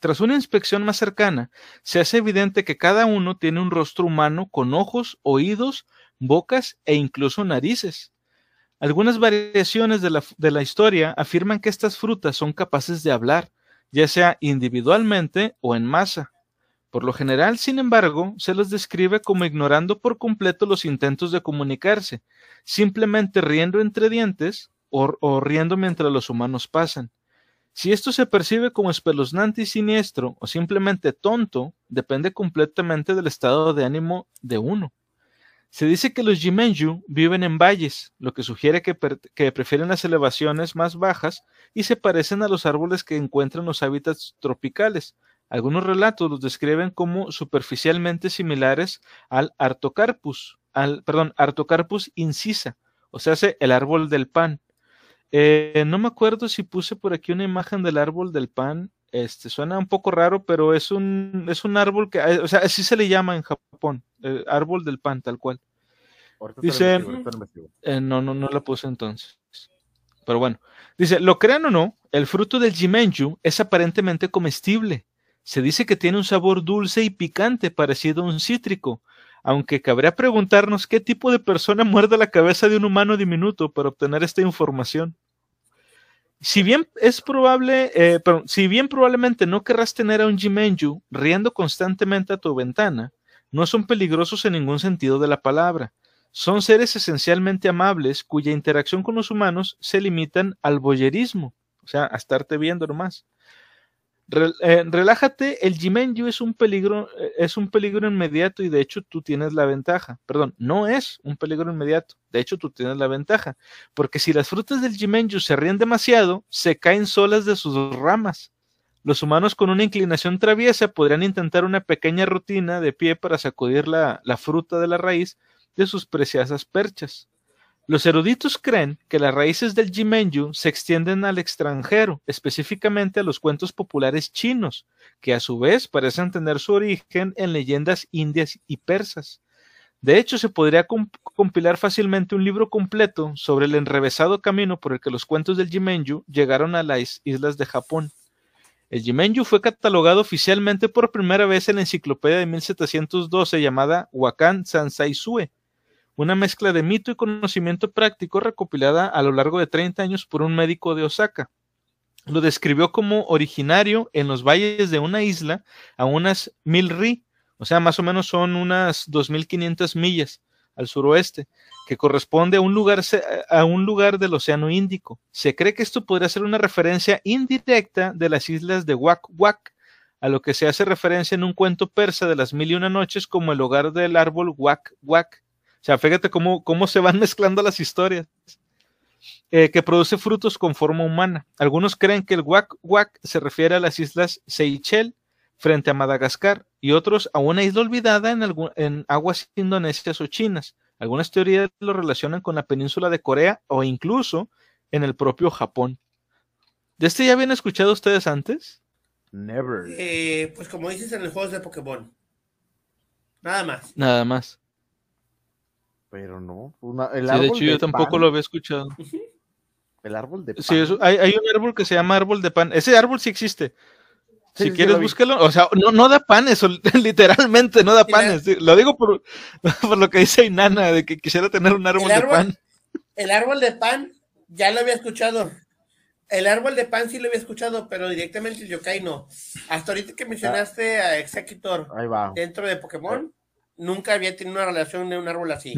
Tras una inspección más cercana, se hace evidente que cada uno tiene un rostro humano con ojos, oídos, bocas e incluso narices. Algunas variaciones de la, historia afirman que estas frutas son capaces de hablar, ya sea individualmente o en masa. Por lo general, sin embargo, se los describe como ignorando por completo los intentos de comunicarse, simplemente riendo entre dientes o, o riendo mientras los humanos pasan. Si esto se percibe como espeluznante y siniestro o simplemente tonto, depende completamente del estado de ánimo de uno. Se dice que los Jimenju viven en valles, lo que sugiere que, prefieren las elevaciones más bajas y se parecen a los árboles que encuentran en los hábitats tropicales. Algunos relatos los describen como superficialmente similares al Artocarpus, al, perdón, Artocarpus incisa, o sea, el árbol del pan. Eh, no me acuerdo si puse por aquí una imagen del árbol del pan. Este suena un poco raro, pero es un, es un árbol que, eh, o sea, así se le llama en Japón, el árbol del pan, tal cual. Dice, eh, no, no, no la puse entonces. Pero bueno, dice, lo crean o no, el fruto del jimenju es aparentemente comestible. Se dice que tiene un sabor dulce y picante parecido a un cítrico, aunque cabría preguntarnos qué tipo de persona <laughs> muerde la cabeza de un humano diminuto para obtener esta información si bien es probable, eh, si bien probablemente no querrás tener a un Jimenju riendo constantemente a tu ventana, no son peligrosos en ningún sentido de la palabra. Son seres esencialmente amables cuya interacción con los humanos se limitan al boyerismo, o sea, a estarte viendo nomás. Eh, relájate, el Jimenju es un peligro, eh, es un peligro inmediato y de hecho tú tienes la ventaja. Perdón, no es un peligro inmediato. De hecho, tú tienes la ventaja. Porque si las frutas del Jimenju se ríen demasiado, se caen solas de sus ramas. Los humanos con una inclinación traviesa podrían intentar una pequeña rutina de pie para sacudir la, la fruta de la raíz de sus preciosas perchas. Los eruditos creen que las raíces del Jimenju se extienden al extranjero, específicamente a los cuentos populares chinos, que a su vez parecen tener su origen en leyendas indias y persas. De hecho, se podría compilar fácilmente un libro completo sobre el enrevesado camino por el que los cuentos del Jimenju llegaron a las islas de Japón. El Jimenju fue catalogado oficialmente por primera vez en la enciclopedia de 1712 llamada Wakan Sansaisue, una mezcla de mito y conocimiento práctico recopilada a lo largo de 30 años por un médico de Osaka. Lo describió como originario en los valles de una isla a unas mil ri, o sea, más o menos son unas 2.500 millas al suroeste, que corresponde a un, lugar, a un lugar del Océano Índico. Se cree que esto podría ser una referencia indirecta de las islas de Wak Wak, a lo que se hace referencia en un cuento persa de las mil y una noches como el hogar del árbol Wak Wak, sea, fíjate cómo, cómo se van <laughs> mezclando las historias. Eh, que produce frutos con forma humana. Algunos creen que el Wak Wak se refiere a las islas Seychelles frente a Madagascar y otros a una isla olvidada en, en aguas indonesias o chinas. Algunas teorías lo relacionan con la península de Corea o incluso en el propio Japón. ¿De este ya habían escuchado ustedes antes? Never. Eh, pues como dices en el juego de Pokémon. Nada más. Nada más. Pero no. el sí, de hecho, yo tampoco lo había escuchado. El árbol de pan. Sí, hay, hay, un árbol que se llama árbol de pan. Ese árbol sí existe. si quieres, búscalo. O sea, no, no da panes, <laughs> literalmente no da panes. Lo digo por, <laughs> por, lo que dice Inana, de que quisiera tener un árbol, de pan. El árbol de pan, ya lo había escuchado. El árbol de pan sí lo había escuchado, pero directamente el yokai no. Hasta ahorita que mencionaste a Executor dentro de Pokémon, nunca había tenido una relación de un árbol así.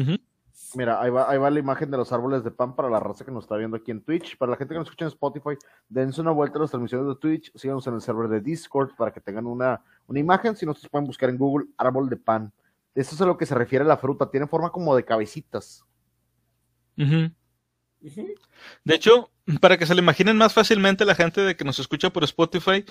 Mira, ahí va, ahí va la imagen de los árboles de pan para la raza que nos está viendo aquí en Twitch. Para la gente que nos escucha en Spotify, dense una vuelta a las transmisiones de Twitch, síganos en el server de Discord para que tengan una, una imagen. Si no, ustedes pueden buscar en Google árbol de pan. Eso es a lo que se refiere a la fruta. Tiene forma como de cabecitas. De hecho, para que se le imaginen más fácilmente la gente de que nos escucha por Spotify,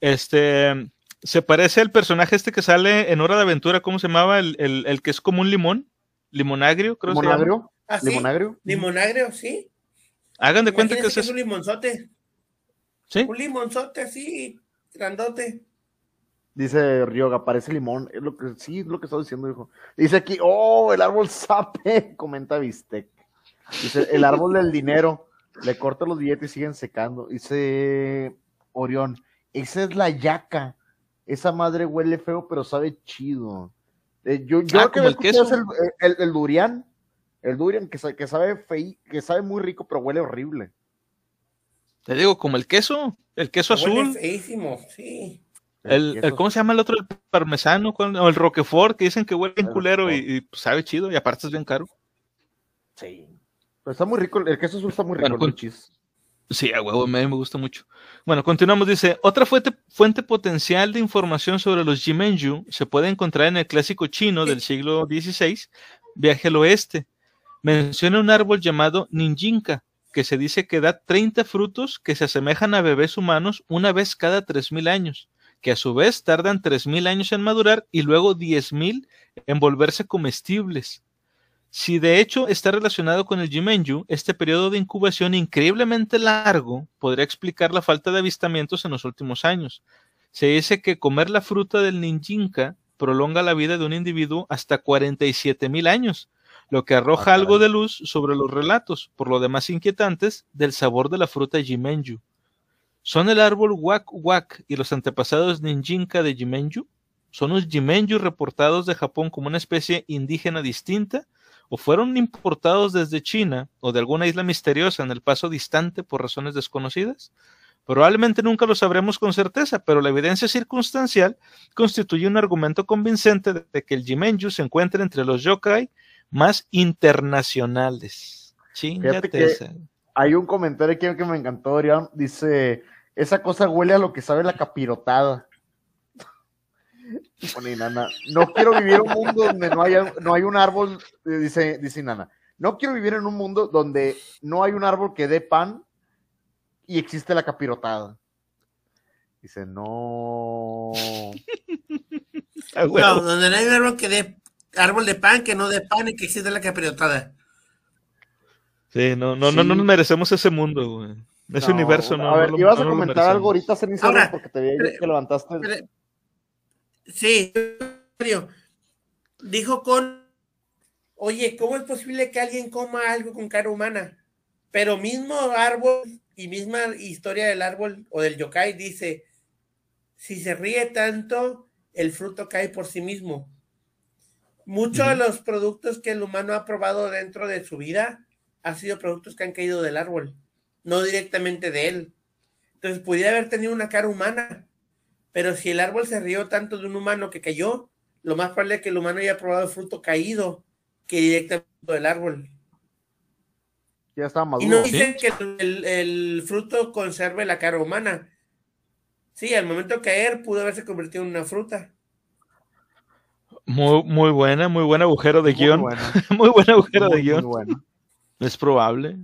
este se parece al personaje este que sale en Hora de Aventura, ¿cómo se llamaba? El, el, el que es como un limón, limonagrio, creo que se llama. ¿Ah, ¿Limonagrio? Limonagrio, sí. Hagan de cuenta que, es que es un limonzote. ¿Sí? Un limonzote así, grandote. Dice Ryoga, parece limón. Es lo que, sí, es lo que estaba diciendo, hijo. Dice aquí, oh, el árbol sape, <laughs> comenta Bistec. Dice, el árbol del dinero. Le corta los billetes y siguen secando. Dice Orión, esa es la yaca. Esa madre huele feo, pero sabe chido. Eh, yo yo Ah, que el queso. es el, el- el durian. El durian que, que sabe fei, que sabe muy rico, pero huele horrible. Te digo, como el queso, el queso Huele azul, feísimo, sí. el, el- ¿cómo se llama el otro? El parmesano, o el roquefort, que dicen que huele bien El culero y, pues, sabe chido, y aparte es bien caro. Sí. Pero está muy rico, el queso azul está muy rico, Bueno, el chis. Sí, a huevo, a mí me gusta mucho. Bueno, continuamos. Dice, otra fuente, fuente potencial de información sobre los Jimenju se puede encontrar en el clásico chino del siglo XVI, Viaje al Oeste. Menciona un árbol llamado Ninjinka, que se dice que da 30 frutos que se asemejan a bebés humanos una vez cada 3.000 años, que a su vez tardan 3.000 años en madurar y luego 10.000 en volverse comestibles. Si de hecho está relacionado con el Jimenju, este periodo de incubación increíblemente largo podría explicar la falta de avistamientos en los últimos años. Se dice que comer la fruta del ninjinka prolonga la vida de un individuo hasta 47 mil años, lo que arroja Ah, algo de luz sobre los relatos, por lo demás inquietantes, del sabor de la fruta Jimenju. ¿Son el árbol Wak Wak y los antepasados ninjinka de Jimenju? ¿Son los Jimenju reportados de Japón como una especie indígena distinta? O fueron importados desde China o de alguna isla misteriosa en el paso distante por razones desconocidas? Probablemente nunca lo sabremos con certeza, pero la evidencia circunstancial constituye un argumento convincente de que el Jimenju se encuentra entre los yokai más internacionales. Chingate. Hay un comentario aquí que me encantó, Orión. Dice, esa cosa huele a lo que sabe la capirotada. Y pone Nana, no quiero vivir en un mundo donde no haya, no hay un árbol, eh, dice, dice Nana, no quiero vivir en un mundo donde no hay un árbol que dé pan y existe la capirotada. Dice, no. Ah. No, donde no hay un árbol que dé árbol de pan, que no dé pan y que existe la capirotada. Sí, no, no, no, no nos merecemos ese mundo, güey. Ese No, universo no. A ver, no lo- ibas no a comentar algo ahorita, Cenicero, Ahora, porque te pero- que levantaste. Pero- Sí. Dijo con, oye, ¿cómo es posible que alguien coma algo con cara humana? Pero mismo árbol y misma historia del árbol o del yokai dice, si se ríe tanto, el fruto cae por sí mismo. Muchos de los productos que el humano ha probado dentro de su vida han sido productos que han caído del árbol, no directamente de él. Entonces pudiera haber tenido una cara humana, pero si el árbol se rió tanto de un humano que cayó, lo más probable es que el humano haya probado el fruto caído que directamente del árbol. Ya estaba maduro. Y no Sí. dice que el, el fruto conserve la cara humana. Sí, al momento de caer pudo haberse convertido en una fruta. Muy, muy buena, muy buen agujero de Muy guion. bueno, <laughs> muy buen agujero muy, de muy guion. bueno. Es probable.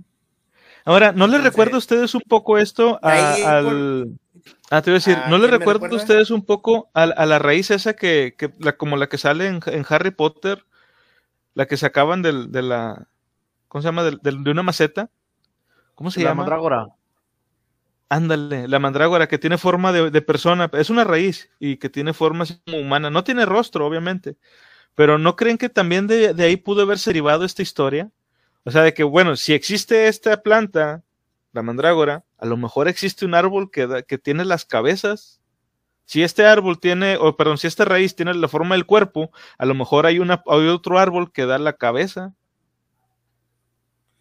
Ahora, ¿no les Entonces, recuerda a ustedes un poco esto a- ahí, al... Ah, te iba a decir, ¿a ¿no les quién me recuerda a recuerda? ustedes un poco a, a la raíz esa que, que la, como la que sale en, en Harry Potter, la que sacaban del, de la, ¿cómo se llama? De una maceta. ¿Cómo se La llama? mandrágora. Ándale, la mandrágora que tiene forma de, de persona, es una raíz y que tiene forma así como humana. No tiene rostro, obviamente, pero ¿no creen que también de, de ahí pudo haberse derivado esta historia? O sea, de que, bueno, si existe esta planta, la mandrágora, a lo mejor existe un árbol que, da- que tiene las cabezas. Si este árbol tiene, o perdón, si esta raíz tiene la forma del cuerpo, a lo mejor hay, una, hay otro árbol que da la cabeza.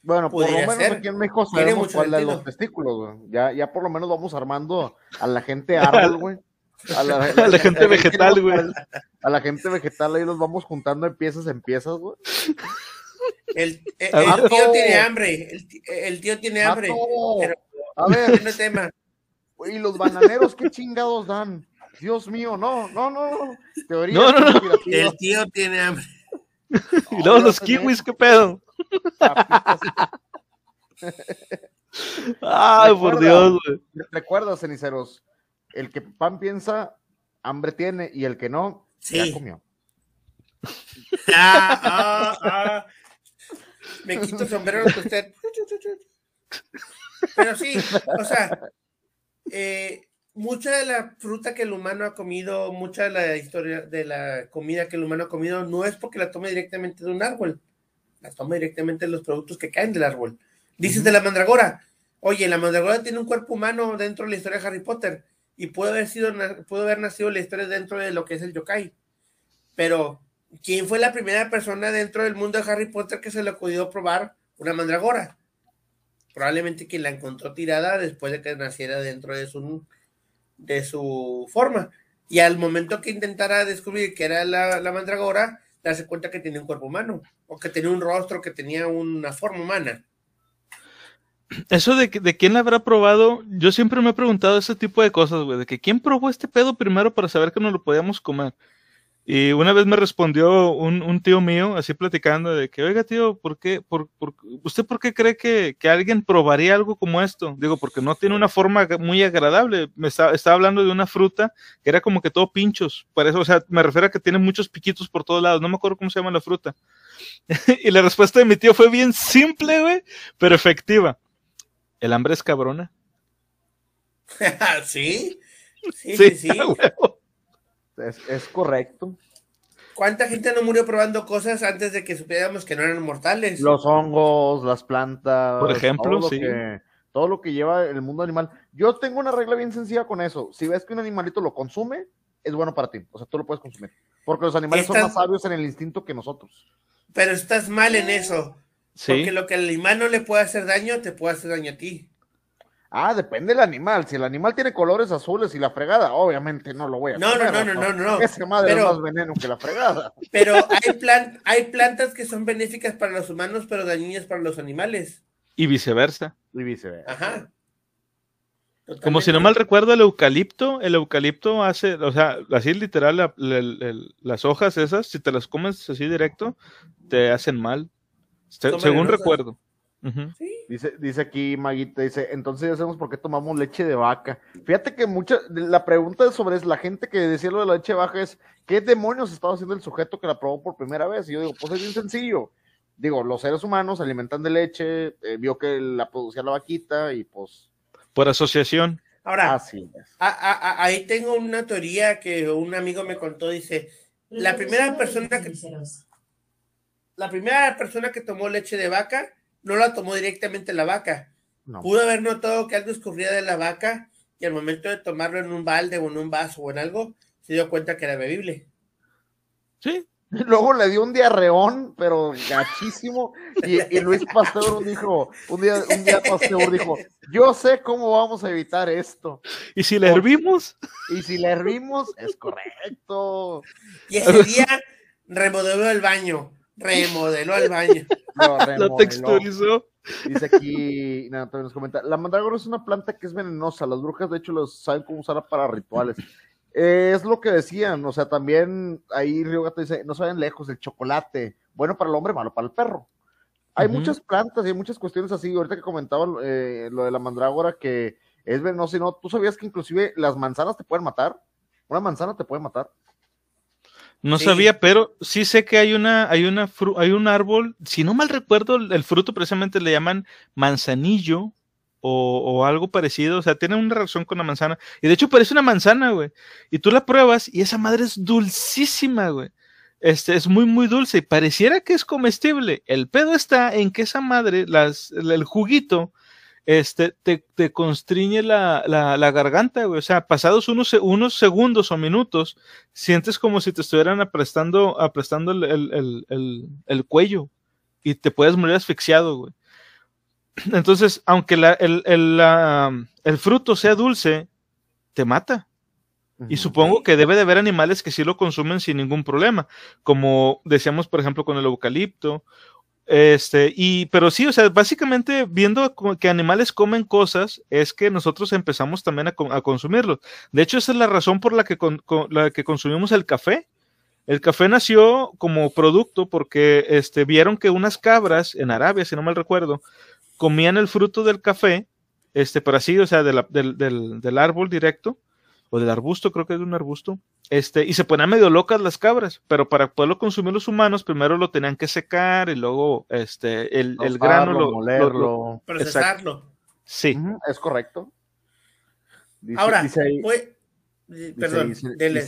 Bueno, por lo menos ser. aquí en México sabemos cuál de los testículos, güey. Ya, ya por lo menos vamos armando a la gente árbol, güey. A la, <laughs> A la gente vegetal, güey. A la gente vegetal ahí los vamos juntando de piezas en piezas, güey. El, tío tiene hambre. El, tío tiene hambre. Pero A ver, no tema. ¿y los bananeros qué chingados dan? Dios mío, no, no, no. Teoría No, no, no. conspirativa. El tío tiene hambre. <laughs> Y luego los kiwis, ¿qué pedo? Ay, por. Dios, güey. Recuerda, ceniceros, el que pan piensa, hambre tiene, y el que no, Sí. ya comió. Ah, ah, ah. Me <laughs> quito el sombrero con usted. Pero sí, o sea, eh, mucha de la fruta que el humano ha comido, mucha de la historia de la comida que el humano ha comido, no es porque la tome directamente de un árbol, la toma directamente de los productos que caen del árbol. Dices de la mandragora, oye, la mandragora tiene un cuerpo humano dentro de la historia de Harry Potter y puede haber sido, puede haber nacido la historia dentro de lo que es el yokai. Pero, ¿quién fue la primera persona dentro del mundo de Harry Potter que se le ocurrió probar una mandragora? Probablemente quien la encontró tirada después de que naciera dentro de su, de su forma. Y al momento que intentara descubrir que era la, la mandragora, darse cuenta que tenía un cuerpo humano, o que tenía un rostro, que tenía una forma humana. Eso de, de quién la habrá probado, yo siempre me he preguntado ese tipo de cosas, güey, de que quién probó este pedo primero para saber que no lo podíamos comer. Y una vez me respondió un, un, tío mío, así platicando, de que, oiga, tío, ¿por qué, por, por, ¿usted por qué cree que, que, alguien probaría algo como esto? Digo, porque no tiene una forma muy agradable. Me está, estaba hablando de una fruta que era como que todo pinchos. Por eso, o sea, me refiero a que tiene muchos piquitos por todos lados. No me acuerdo cómo se llama la fruta. <laughs> y la respuesta de mi tío fue bien simple, güey, pero efectiva. ¿El hambre es cabrona? <laughs> ¿Sí? Sí, sí, sí. <laughs> Es, es, correcto. ¿Cuánta gente no murió probando cosas antes de que supiéramos que no eran mortales? Los hongos, las plantas. Por ejemplo, todo sí. Lo que, todo lo que lleva el mundo animal. Yo tengo una regla bien sencilla con eso. Si ves que un animalito lo consume, es bueno para ti. O sea, tú lo puedes consumir. Porque los animales Estás... son más sabios en el instinto que nosotros. Pero estás mal en eso. Sí. Porque lo que al animal no le puede hacer daño, te puede hacer daño a ti. Ah, depende del animal. Si el animal tiene colores azules y la fregada, obviamente no lo voy a no, comer. No, no, no, no, no, no. Esa madre pero, es más veneno que la fregada. <laughs> Pero hay, plan, hay plantas que son benéficas para los humanos, pero dañinas para los animales. Y viceversa. Y viceversa. Ajá. Totalmente. Como si no mal recuerdo, el eucalipto, el eucalipto hace, o sea, así literal, la, la, la, las hojas esas, si te las comes así directo, te hacen mal. Se, según recuerdo. Uh -huh. ¿Sí? Dice, dice aquí Maguita, dice, entonces ya sabemos por qué tomamos leche de vaca. Fíjate que mucha, la pregunta sobre la gente que decía lo de la leche de vaca es, ¿qué demonios estaba haciendo el sujeto que la probó por primera vez? Y yo digo, pues es bien sencillo. Digo, los seres humanos se alimentan de leche, eh, vio que la producía la vaquita y pues... Por asociación. Ahora, Así es. A, a, a, ahí tengo una teoría que un amigo me contó, dice, la primera persona que... La primera persona que tomó leche de vaca no la tomó directamente la vaca. No. Pudo haber notado que algo escurría de la vaca y al momento de tomarlo en un balde o en un vaso o en algo, se dio cuenta que era bebible. Sí. <laughs> Luego le dio un diarreón, pero gachísimo. Y, y, Luis Pasteur <laughs> dijo, un día, un día Pasteur dijo, yo sé cómo vamos a evitar esto. ¿Y si la hervimos? <laughs> Y si la hervimos, es correcto. Y ese día remodeló el baño remodeló el baño. <laughs> Lo, lo texturizó. Dice aquí, nada, también nos comenta, la mandrágora es una planta que es venenosa, las brujas de hecho lo saben cómo usarla para rituales. <laughs> Eh, es lo que decían, o sea, también ahí Río Gato dice, no se vayan lejos, el chocolate, bueno para el hombre, malo para el perro. Hay uh -huh. muchas plantas y hay muchas cuestiones así, ahorita que comentaba eh, lo de la mandrágora que es venenosa y no, ¿tú sabías que inclusive las manzanas te pueden matar? Una manzana te puede matar. No sí. sabía, pero sí sé que hay una, hay una, hay un árbol, si no mal recuerdo, el fruto precisamente le llaman manzanillo o, o, algo parecido, o sea, tiene una relación con la manzana, y de hecho parece una manzana, güey, y tú la pruebas y esa madre es dulcísima, güey. Este, es muy, muy dulce, y pareciera que es comestible. El pedo está en que esa madre, las, el juguito, este, te, te constriñe la, la, la, garganta, güey. O sea, pasados unos, unos segundos o minutos, sientes como si te estuvieran aprestando, aprestando el, el, el, el cuello y te puedes morir asfixiado, güey. <clears throat> Entonces, aunque la, el, la, el, fruto sea dulce, te mata. Y supongo que debe de haber animales que sí lo consumen sin ningún problema, como decíamos, por ejemplo, con el eucalipto, este, y, pero sí, o sea, básicamente viendo que animales comen cosas, es que nosotros empezamos también a, a consumirlos. De hecho, esa es la razón por la que, con, la que consumimos el café. El café nació como producto porque este, vieron que unas cabras en Arabia, si no mal recuerdo, comían el fruto del café, este, pero así, o sea, del, del, del árbol directo, o del arbusto, creo que es de un arbusto, este, y se ponían medio locas las cabras, pero para poderlo consumir los humanos, primero lo tenían que secar y luego este, el, el grano lo, molerlo. lo- lo- Procesarlo. sí. Es correcto. Dice- Ahora, dice ahí- eh, Dice, perdón, dice, dele.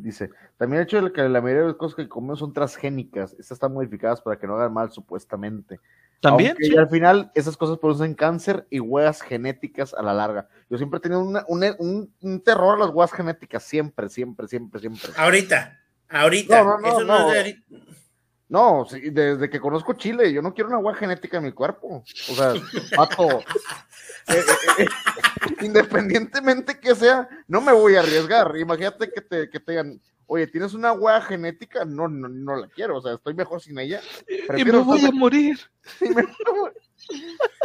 dice también el hecho de que la mayoría de las cosas que comemos son transgénicas, estas están modificadas para que no hagan mal supuestamente. También, Aunque sí. al final esas cosas producen cáncer y huellas genéticas a la larga. Yo siempre he tenido una- una- un, un terror a las huellas genéticas, siempre, siempre, siempre, siempre. Ahorita, ahorita. No, no, no, Eso no, no. es de ahorita. No, sí, desde que conozco Chile, yo no quiero una huella genética en mi cuerpo. O sea, <laughs> pato. eh, eh, eh, <laughs> independientemente que sea, no me voy a arriesgar. Imagínate que te, que te digan, oye, ¿tienes una huella genética? No, no, no la quiero. O sea, estoy mejor sin ella. Y Prefiero <laughs> me voy a morir. Sí, me-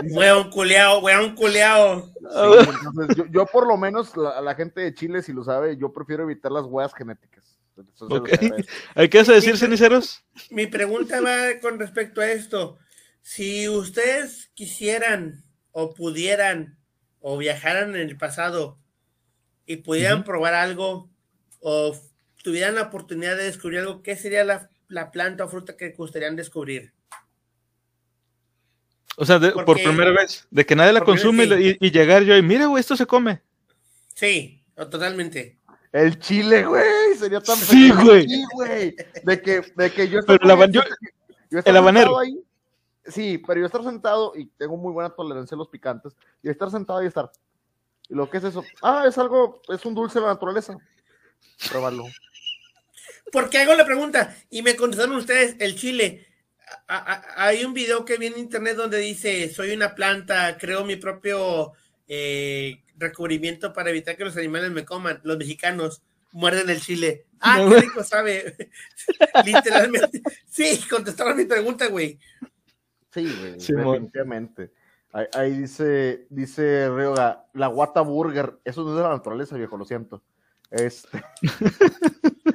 Weón culeado, weón culeado. Sí, entonces, yo, yo por lo menos, la, la gente de Chile, si lo sabe, yo prefiero evitar las huellas genéticas. Entonces, se los Ok. agradezco. ¿Hay que decir, ceniceros? Mi pregunta va con respecto a esto. Si ustedes quisieran o pudieran o viajaran en el pasado y pudieran probar algo o tuvieran la oportunidad de descubrir algo, ¿qué sería la, la planta o fruta que gustarían descubrir? O sea, de- por primera vez, de que nadie la consume vez, y, y llegar yo y mira, güey, esto se come. Sí, totalmente. El chile, güey, sería tan Sí, güey. De que, de que yo Pero el haban- yo- yo el habanero. sentado ahí, sí, pero yo estar sentado y tengo muy buena tolerancia a los picantes, y estar sentado y estar. ¿Y lo que es eso? Ah, es algo, es un dulce de la naturaleza. Pruébalo. Porque hago la pregunta y me contestaron ustedes el chile. A- a- hay un video que vi en internet donde dice, soy una planta, creo mi propio eh, recubrimiento para evitar que los animales me coman. Los mexicanos muerden el chile. Ah, No, qué rico sabe. <laughs> Literalmente. Sí, contestaron mi pregunta, güey. Sí, güey, Simón. definitivamente. Ahí, ahí dice, dice Ryoga, la guata burger, eso no es de la naturaleza, viejo, lo siento. Este. <laughs>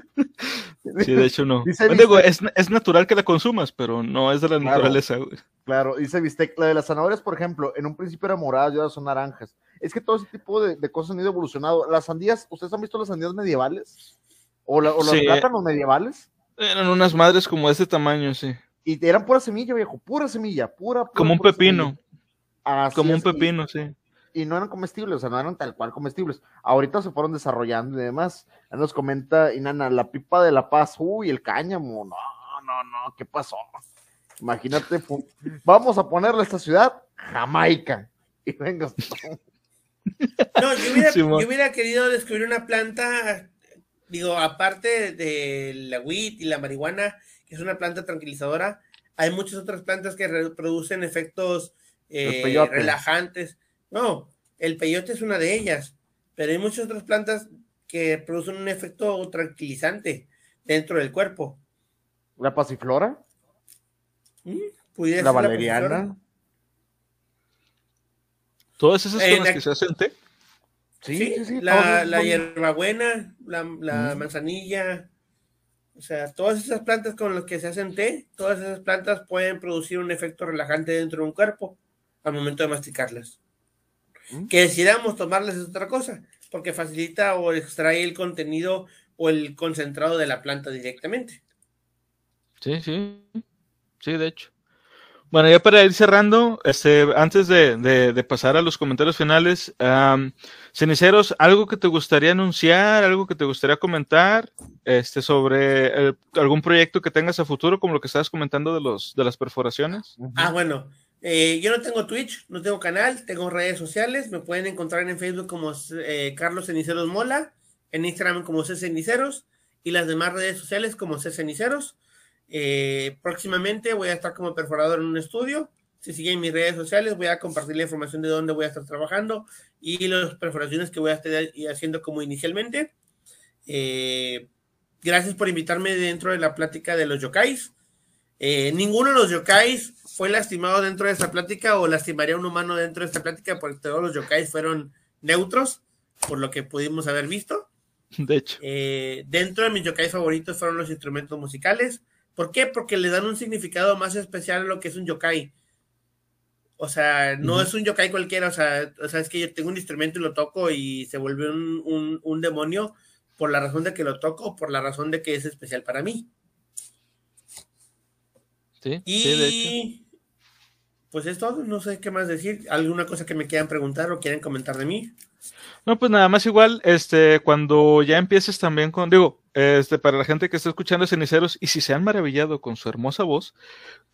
Sí, de hecho no. Dice Digo, Bistec- es, es natural que la consumas, pero no es de la Claro. naturaleza, güey. Claro, dice Bistec, la de las zanahorias, por ejemplo, en un principio eran moradas y ahora son naranjas. Es que todo ese tipo de, de cosas han ido evolucionando. Las sandías, ¿ustedes han visto las sandías medievales? ¿O, la- o los Sí. plátanos medievales? Eran unas madres como de este tamaño, sí. Y eran pura semilla, viejo, pura semilla, pura. pura, Como un pura pepino, como un y- pepino, sí. Y no eran comestibles, o sea, no eran tal cual comestibles. Ahorita se fueron desarrollando y demás. Ahí nos comenta Inana, la pipa de la paz, uy, el cáñamo, no, no, no, ¿qué pasó? Imagínate, vamos a ponerle a esta ciudad Jamaica. Y venga, <laughs> No, yo hubiera, Simón. yo hubiera querido descubrir una planta, digo, aparte de la weed y la marihuana, que es una planta tranquilizadora, hay muchas otras plantas que producen efectos eh, relajantes. No, el peyote es una de ellas, pero hay muchas otras plantas que producen un efecto tranquilizante dentro del cuerpo. la pasiflora, ¿Mm? La valeriana. pasiflora. Todas esas con las la- que se hacen té. Sí, Sí, sí, sí. la, la son- hierbabuena, la, la Mm. manzanilla, o sea, todas esas plantas con las que se hacen té, todas esas plantas pueden producir un efecto relajante dentro de un cuerpo al momento de masticarlas. Que decidamos tomarlas es otra cosa, porque facilita o extrae el contenido o el concentrado de la planta directamente. Sí, sí. Sí, de hecho. Bueno, ya para ir cerrando, este, antes de, de- de pasar a los comentarios finales, am, ceniceros, ¿algo que te gustaría anunciar, algo que te gustaría comentar este, sobre el- algún proyecto que tengas a futuro, como lo que estabas comentando de, los, de las perforaciones? Ah, bueno, eh, yo no tengo Twitch, no tengo canal, tengo redes sociales, me pueden encontrar en Facebook como eh, Carlos Ceniceros Mola, en Instagram como C Ceniceros y las demás redes sociales como C Ceniceros. Eh, próximamente voy a estar como perforador en un estudio. Si siguen mis redes sociales, voy a compartir la información de dónde voy a estar trabajando y las perforaciones que voy a estar haciendo como inicialmente. Gracias por invitarme dentro de la plática de los yokais. Ninguno de los yokais fue lastimado dentro de esta plática o lastimaría a un humano dentro de esta plática porque todos los yokais fueron neutros, por lo que pudimos haber visto. De hecho, Eh, dentro de mis yokai favoritos fueron los instrumentos musicales. ¿Por qué? Porque le dan un significado más especial a lo que es un yokai. O sea, no es un yokai cualquiera, o sea, o sea, es que yo tengo un instrumento y lo toco y se vuelve un, un demonio por la razón de que lo toco por la razón de que es especial para mí. Sí, y sí, de hecho. Pues es todo, no sé qué más decir. ¿Alguna cosa que me quieran preguntar o quieran comentar de mí? No, pues nada más igual, este, cuando ya empieces también con, digo, este, para la gente que está escuchando Ceniceros, y si se han maravillado con su hermosa voz,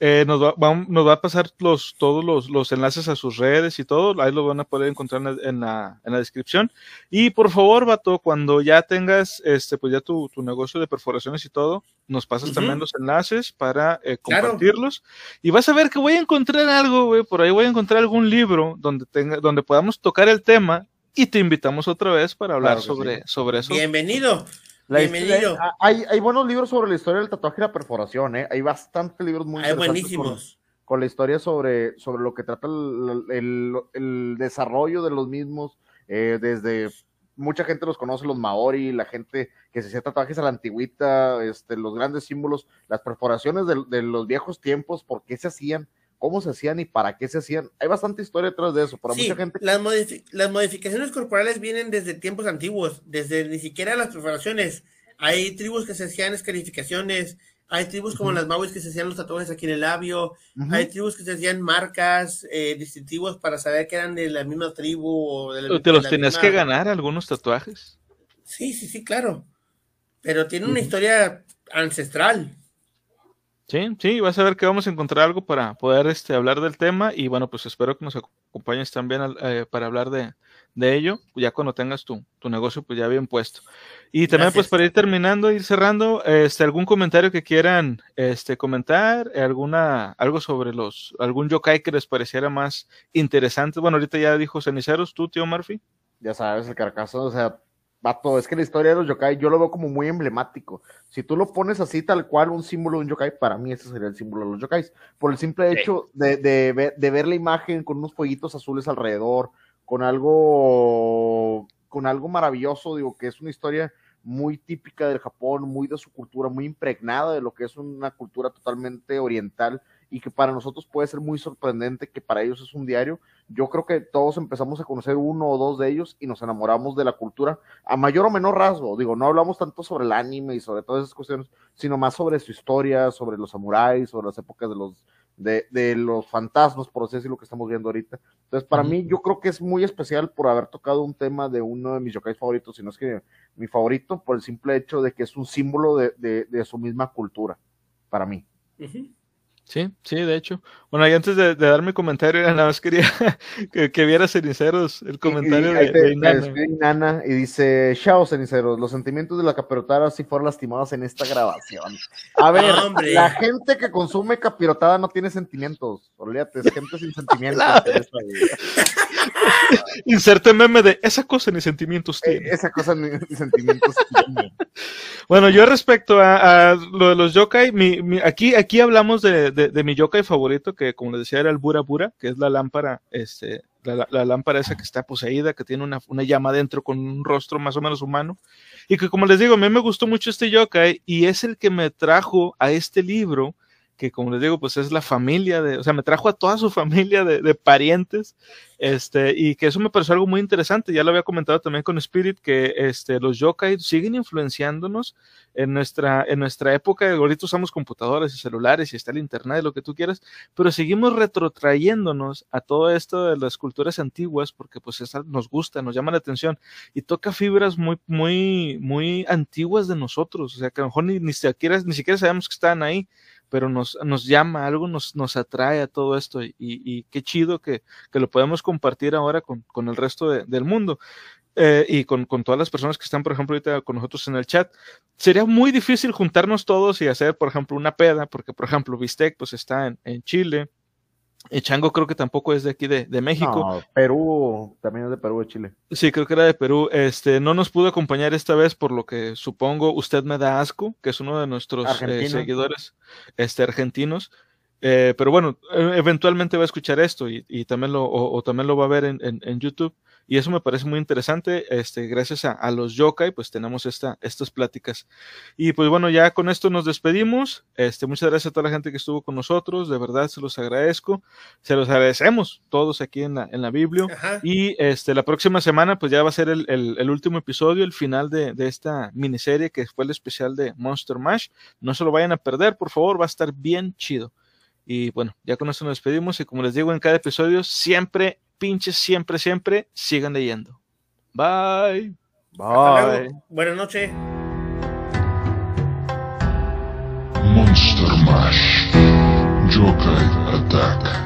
eh, nos, va, nos va a pasar los, todos los, los, enlaces a sus redes y todo, ahí lo van a poder encontrar en la, en la, descripción. Y por favor, Vato, cuando ya tengas, este, pues ya tu, tu negocio de perforaciones y todo, nos pasas uh -huh. también los enlaces para eh, compartirlos. Claro. Y vas a ver que voy a encontrar algo, güey, por ahí voy a encontrar algún libro donde tenga, donde podamos tocar el tema y te invitamos otra vez para hablar Claro sobre, sí. sobre eso. Bienvenido. La Bienvenido. historia- hay, hay buenos libros sobre la historia del tatuaje y la perforación, ¿eh? Hay bastantes libros muy Hay interesantes buenísimos. Con, con la historia sobre, sobre lo que trata el, el- el desarrollo de los mismos, eh, desde mucha gente los conoce, los maori, la gente que se hacía tatuajes a la antigüita, este, los grandes símbolos, las perforaciones de, de los viejos tiempos, por qué se hacían, cómo se hacían y para qué se hacían. Hay bastante historia detrás de eso, para Sí, mucha gente. las, modifi- las modificaciones corporales vienen desde tiempos antiguos, desde ni siquiera las perforaciones. Hay tribus que se hacían escarificaciones, hay tribus como las mauis que se hacían los tatuajes aquí en el labio, hay tribus que se hacían marcas eh, distintivos para saber que eran de la misma tribu o de la, ¿Te de los la tenías misma- que ganar algunos tatuajes? Sí, sí, sí, claro. Pero tiene una historia ancestral. Sí, sí, vas a ver que vamos a encontrar algo para poder este, hablar del tema y bueno, pues espero que nos acompañes también al- eh, para hablar de, de ello, ya cuando tengas tu, tu negocio pues ya bien puesto. Y también pues para ir terminando, ir cerrando, este, algún comentario que quieran este, comentar, alguna, algo sobre los, algún yokai que les pareciera más interesante. Bueno, ahorita ya dijo Ceniceros, tú, tío Murphy. ya sabes, el carcazo, o sea, vato, es que la historia de los yokai yo lo veo como muy emblemático. Si tú lo pones así, tal cual, un símbolo de un yokai, para mí ese sería el símbolo de los yokais. Por el simple Sí. hecho de, de ver, de ver la imagen con unos fueguitos azules alrededor, con algo, con algo maravilloso, digo, que es una historia muy típica del Japón, muy de su cultura, muy impregnada de lo que es una cultura totalmente oriental y que para nosotros puede ser muy sorprendente, que para ellos es un diario. Yo creo que todos empezamos a conocer uno o dos de ellos y nos enamoramos de la cultura a mayor o menor rasgo. Digo, no hablamos tanto sobre el anime y sobre todas esas cuestiones, sino más sobre su historia, sobre los samuráis, sobre las épocas de los de, de los fantasmas, por así decirlo, que estamos viendo ahorita. Entonces, para mí, yo creo que es muy especial por haber tocado un tema de uno de mis yokais favoritos, si no es que mi favorito, por el simple hecho de que es un símbolo de, de, de su misma cultura, para mí. Sí, sí, de hecho. Bueno, y antes de, de dar mi comentario, <laughs> nada más quería <laughs> que, que viera Ceniceros el comentario Y- y de, te- de y dice, chao ceniceros, los sentimientos de la capirotada sí fueron lastimados en esta grabación. A <laughs> ver, Hombre. la gente que consume capirotada no tiene sentimientos, olvídate, es gente sin sentimientos. Inserte meme de esa cosa ni sentimientos Eh, tiene. Esa cosa ni, ni sentimientos tiene. Bueno, yo respecto a, a lo de los yokai, mi, mi- aquí, aquí hablamos de, de, de mi yokai favorito, que como les decía era el Bura Bura, que es la lámpara, este, la, lámpara esa que está poseída, que tiene una, una llama dentro con un rostro más o menos humano. Y que como les digo, a mí me gustó mucho este yokai y es el que me trajo a este libro, que como les digo, pues es la familia de, o sea, me trajo a toda su familia de, de parientes, este, y que eso me pareció algo muy interesante. Ya lo había comentado también con Spirit, que este, los yokai siguen influenciándonos en nuestra, en nuestra época, ahorita usamos computadoras y celulares y está el internet, lo que tú quieras, pero seguimos retrotrayéndonos a todo esto de las culturas antiguas porque pues esa nos gusta, nos llama la atención y toca fibras muy, muy, muy antiguas de nosotros, o sea que a lo mejor ni, ni siquiera, ni siquiera sabemos que están ahí, pero nos, nos llama, algo nos, nos atrae a todo esto y, qué chido que, que lo podemos compartir ahora con, con el resto de- del mundo. eh, y con, con todas las personas que están, por ejemplo, ahorita con nosotros en el chat sería muy difícil juntarnos todos y hacer, por ejemplo, una peda, porque, por ejemplo, Bistec pues está en, en Chile, y Chango creo que tampoco es de aquí de, de México, No, Perú, también es de Perú, de Chile. sí, creo que era de Perú, este, no nos pudo acompañar esta vez, por lo que supongo usted me da asco, que es uno de nuestros eh, seguidores este, argentinos, Eh, pero bueno, e, eventualmente va a escuchar esto y, y también lo, o, o, también lo va a ver en, en, en, YouTube. Y eso me parece muy interesante. Este, gracias a, a, los yokai, pues tenemos esta, estas pláticas. Y pues bueno, ya con esto nos despedimos. Este, muchas gracias a toda la gente que estuvo con nosotros. De verdad se los agradezco. Se los agradecemos todos aquí en la, en la Biblia. Y este, la próxima semana, pues ya va a ser el, el, el último episodio, el final de, de, esta miniserie que fue el especial de Monster Mash. No se lo vayan a perder, por favor, va a estar bien chido. Y bueno, ya con esto nos despedimos y como les digo en cada episodio, siempre, pinches, siempre, siempre, sigan leyendo. Bye. Bye. Buenas noches. Monster Mash. Jokai Attack.